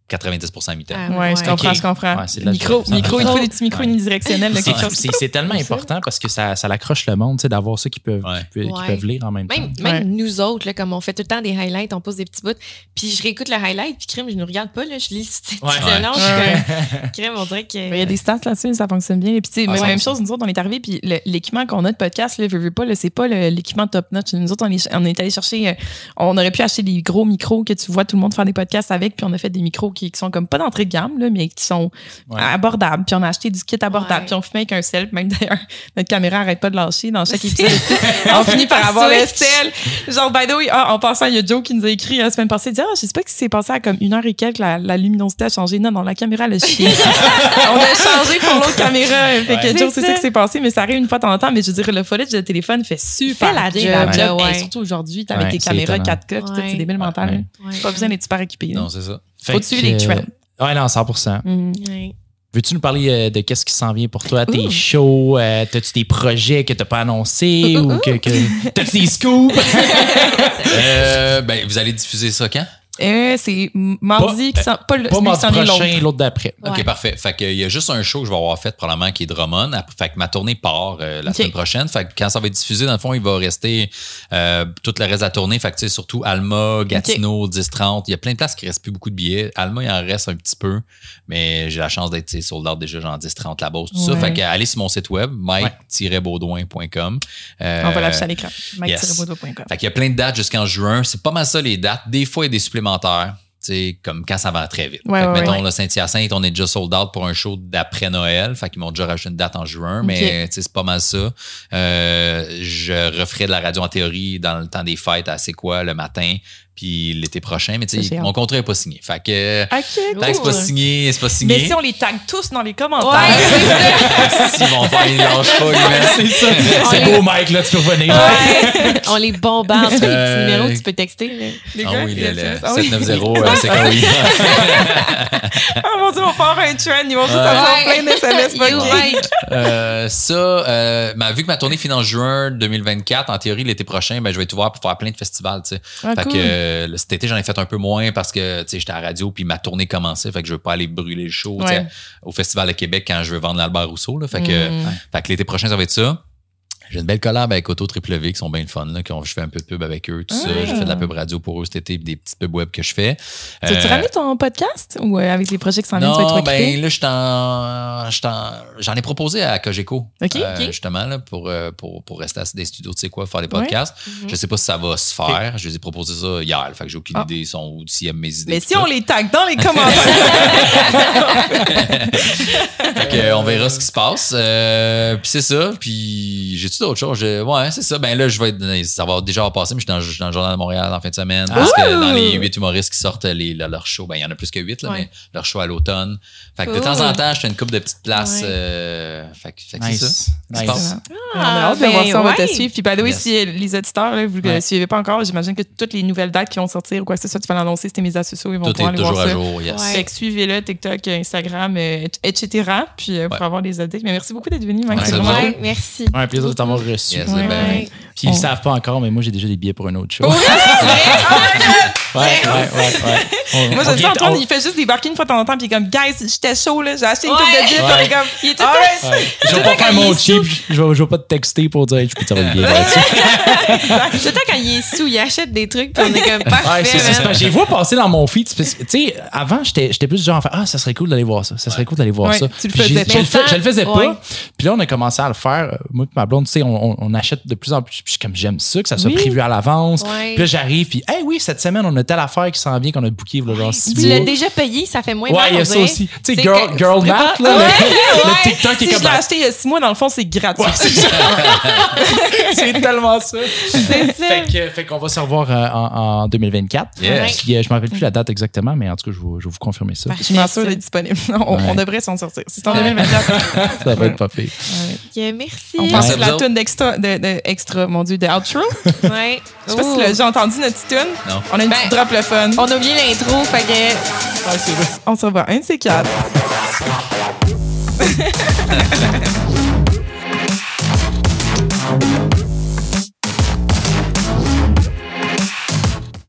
90% mi-temps. Ah, Ouais, je comprends, Ok. je comprends. Ouais, de micro, micro, il te faut des petits micros Ouais. unidirectionnels, C'est quelque chose. c'est- c'est tellement important parce que ça, ça l'accroche le monde, tu sais, d'avoir ça qui peuvent, Ouais. qui, peuvent lire en même, Même, temps. même Ouais. nous autres, là, comme on fait tout le temps des highlights, on pose des petits bouts, puis je réécoute le highlight, puis crime, je ne regarde pas, là, je lis le long, je crime, on dirait que... Il y a des stats là-dessus, ça fonctionne bien. Et puis, tu sais, Ah, même, chose, nous autres, on est arrivés, puis le- l'équipement qu'on a de podcast, là, veux, veux pas, là, c'est pas l'équipement top-notch. Nous autres, on est, on est allé chercher, euh, on aurait pu acheter des gros micros que tu vois tout le monde faire des podcasts avec, puis on a fait des micros qui, qui sont comme pas d'entrée de gamme, là, mais qui sont Ouais. abordables. Puis on a acheté du kit abordable, Ouais. puis on filmait avec un sel. Même d'ailleurs, (laughs) notre caméra arrête pas de lâcher dans chaque épisode. (laughs) on finit par (laughs) avoir le sel. Genre, by the way, ah, en passant, il y a Joe qui nous a écrit la semaine passée, il dit, ah, je sais pas ce qui s'est passé à comme une heure et quelques, la, la luminosité a changé. Non, non, la caméra, elle a chié. on a changé pour l'autre caméra. Fait que. Joe, C'est ça qui s'est passé, mais ça arrive une fois de temps en temps. Mais je veux dire, le footage de téléphone fait super fait la job, la là, job. ouais. Et surtout aujourd'hui, avec Ouais, tes caméras étonnant. 4K, puis tout, Ouais. c'est débile mental. Ouais. là. Ouais. Pas besoin d'être super équipé. Non, c'est ça. Suivre que, les trends? euh, Ouais, non, 100 Mhm. Ouais. Veux-tu nous parler euh, de qu'est-ce qui s'en vient pour toi, tes shows? euh, T'as-tu des projets que t'as pas annoncés ou que, que t'as-tu des scoops? (laughs) Euh, ben, vous allez diffuser ça quand? Euh, c'est mardi, qui s'en- pas le pas qui mardi s'en est l'autre. prochain, l'autre d'après. OK, Ouais. parfait. Fait que, il y a juste un show que je vais avoir fait probablement qui est Drummond. Fait que ma tournée part euh, la semaine prochaine. Fait que quand ça va être diffusé, dans le fond, il va rester euh, tout le reste de la tournée. Fait que, tu sais, surtout Alma, Gatineau, 10-30. Il y a plein de places qui restent plus beaucoup de billets. Alma, il en reste un petit peu. Mais j'ai la chance d'être sold out déjà, genre 10-30 la bourse, tout ça. Fait que, allez sur mon site web, mike-baudouin.com. Euh, On va l'afficher à l'écran. yes. mike-bodo.com. Fait qu'il y a plein de dates jusqu'en juin. C'est pas mal ça les dates. Des fois, il y a des supplémentaires. Comme quand ça va très vite. Ouais, Fait que, ouais, mettons, ouais. le Saint-Hyacinthe, on est déjà sold out pour un show d'après Noël. Fait qu'ils m'ont déjà rajouté une date en juin, mais c'est pas mal ça. Euh, je referai de la radio en théorie dans le temps des fêtes à C'est quoi le matin, puis l'été prochain. Mais tu sais, mon contrat est pas signé. Fait que OK, tant que c'est pas cool. signé, c'est pas signé. Mais si on les tag tous dans les commentaires. Ouais, (laughs) si mon père, il lâche pas, man. C'est ça. (laughs) C'est beau, Mike, là, tu peux revenir. Ouais. On les bombarde. Tu sais, les Euh, petits numéros, tu peux texter. Les Ah gars, oui, le, le. Ah oui. 790, (laughs) euh, c'est quand oui. Ah mon dieu, on part un trend. Ils vont tous avoir plein de SMS. Euh, ça, euh, ben, vu que ma tournée finit en juin 2024, en théorie, l'été prochain, ben, je vais être ouvert pour faire plein de festivals, tu sais. Ah, fait cool. que euh, le- cet été, j'en ai fait un peu moins parce que, j'étais à la radio puis ma tournée commençait. Fait que je veux pas aller brûler le show, Ouais. au Festival de Québec quand je veux vendre l'Albert Rousseau, là. Fait que, Mm. fait que l'été prochain, ça va être ça. J'ai une belle collab avec Auto Triple V qui sont bien le fun. Là, qui ont- je fais un peu de pub avec eux, tout ça. Ah. Je fais de la pub radio pour eux cet été, des petites pubs web que je fais. Tu Euh, ramené ton podcast ou euh, avec les projets qui s'en viennent, tu vas être ben là, j'en ai proposé à Cogeco. OK, euh, OK. Justement, là, pour, euh, pour, pour rester à des studios, tu sais quoi, faire des podcasts. Je sais pas si ça va se faire. Je les ai proposé ça hier. Fait que j'ai aucune Ah. idée ils sont s'ils aiment mes idées. Mais si ça. on les tag dans les (laughs) commentaires. Fait que, on verra ce qui se passe. Euh, puis c'est ça. Puis j'ai-tu d'autres choses? Je- ouais, c'est ça. Ben là, je vais être, ça va déjà avoir passé, mais je suis dans, je suis dans le Journal de Montréal en fin de semaine. Parce que dans les huit humoristes qui sortent les, le- leur show, ben il y en a plus que huit, là, Ouais. mais leur show à l'automne. Fait que de temps en temps, je fais une coupe de petites places. Ouais. euh, fait que, fait que c'est Nice. ça. Nice. Se passe. on a hâte de ben voir ça, on va te suivre. Puis, by the way, Yes. si euh, les auditeurs, là, vous ne le Ouais. suivez pas encore, j'imagine que toutes les nouvelles dates qui vont sortir ou quoi que ce soit, tu vas l'annoncer, c'était mes associés, ils vont Tout pouvoir est aller voir toujours à ça. jour, yes. Ouais. Fait que suivez-le, TikTok, Instagram, euh, etc. Puis, pour Ouais. avoir des updates. Mais merci beaucoup d'être venu. Ouais, merci. T'avoir reçu. Yes, Ouais. ben. Puis ils savent pas encore, mais moi j'ai déjà des billets pour un autre show. Oh, (laughs) Ouais, ouais, ouais, Moi, ça, Antoine, on- il fait juste débarquer une fois de temps en temps, puis il est comme, guys, j'étais chaud, là, j'ai acheté une Ouais. coupe de billets, puis on est comme, il est tout Ouais. Ouais. Je vais pas faire mon cheap, je vais, je pas te texter pour dire je peux te savoir le billet là-dessus. Tout le temps, quand il est sous, il achète des trucs, puis on est comme parfait. Ouais, c'est J'ai vu passer dans mon feed. Tu sais, avant, j'étais j'étais plus du genre Ah, ça serait cool d'aller voir ça. Ça serait cool d'aller voir Ouais, ça. tu le Puis faisais pas. Je le fais- je le faisais pas. Puis là, on a commencé à le faire. euh, Moi et ma blonde, tu sais, on, achète de plus en plus. Puis je suis comme j'aime ça, que ça soit prévu à l'avance. Puis là, j'arrive, puis hey, oui, cette semaine, on a telle affaire qui s'en vient qu'on a booké, là, genre Tu l'as déjà payé, ça fait moins Ouais, mal, il y a ça aussi. Tu sais, C'est girl, que- girl math, là, Ouais, le, ouais. le TikTok Si est je comme. l'ai acheté il y a six mois, dans le fond, c'est gratuit. (laughs) C'est tellement ça. C'est ça. Fait que- fait qu'on va se revoir euh, en, en 2024. Yeah. Puis, euh, je ne me rappelle plus la date exactement, mais en tout cas, je vais, je vais vous confirmer ça. Je m'assure d'être disponible. On, Ouais. on devrait s'en sortir. C'est en Ouais. (laughs) 2024. Ça va être pas fait. Ok, merci. On pense la tune d'extra, de, de extra, mon Dieu, de outro. Ouais. Je sais pas si Ouh. tu l'as déjà entendu, notre tune. Non. On a une Ben, petite drop le fun. On a oublié l'intro, fait que On se revoit un de ces quatre. (laughs)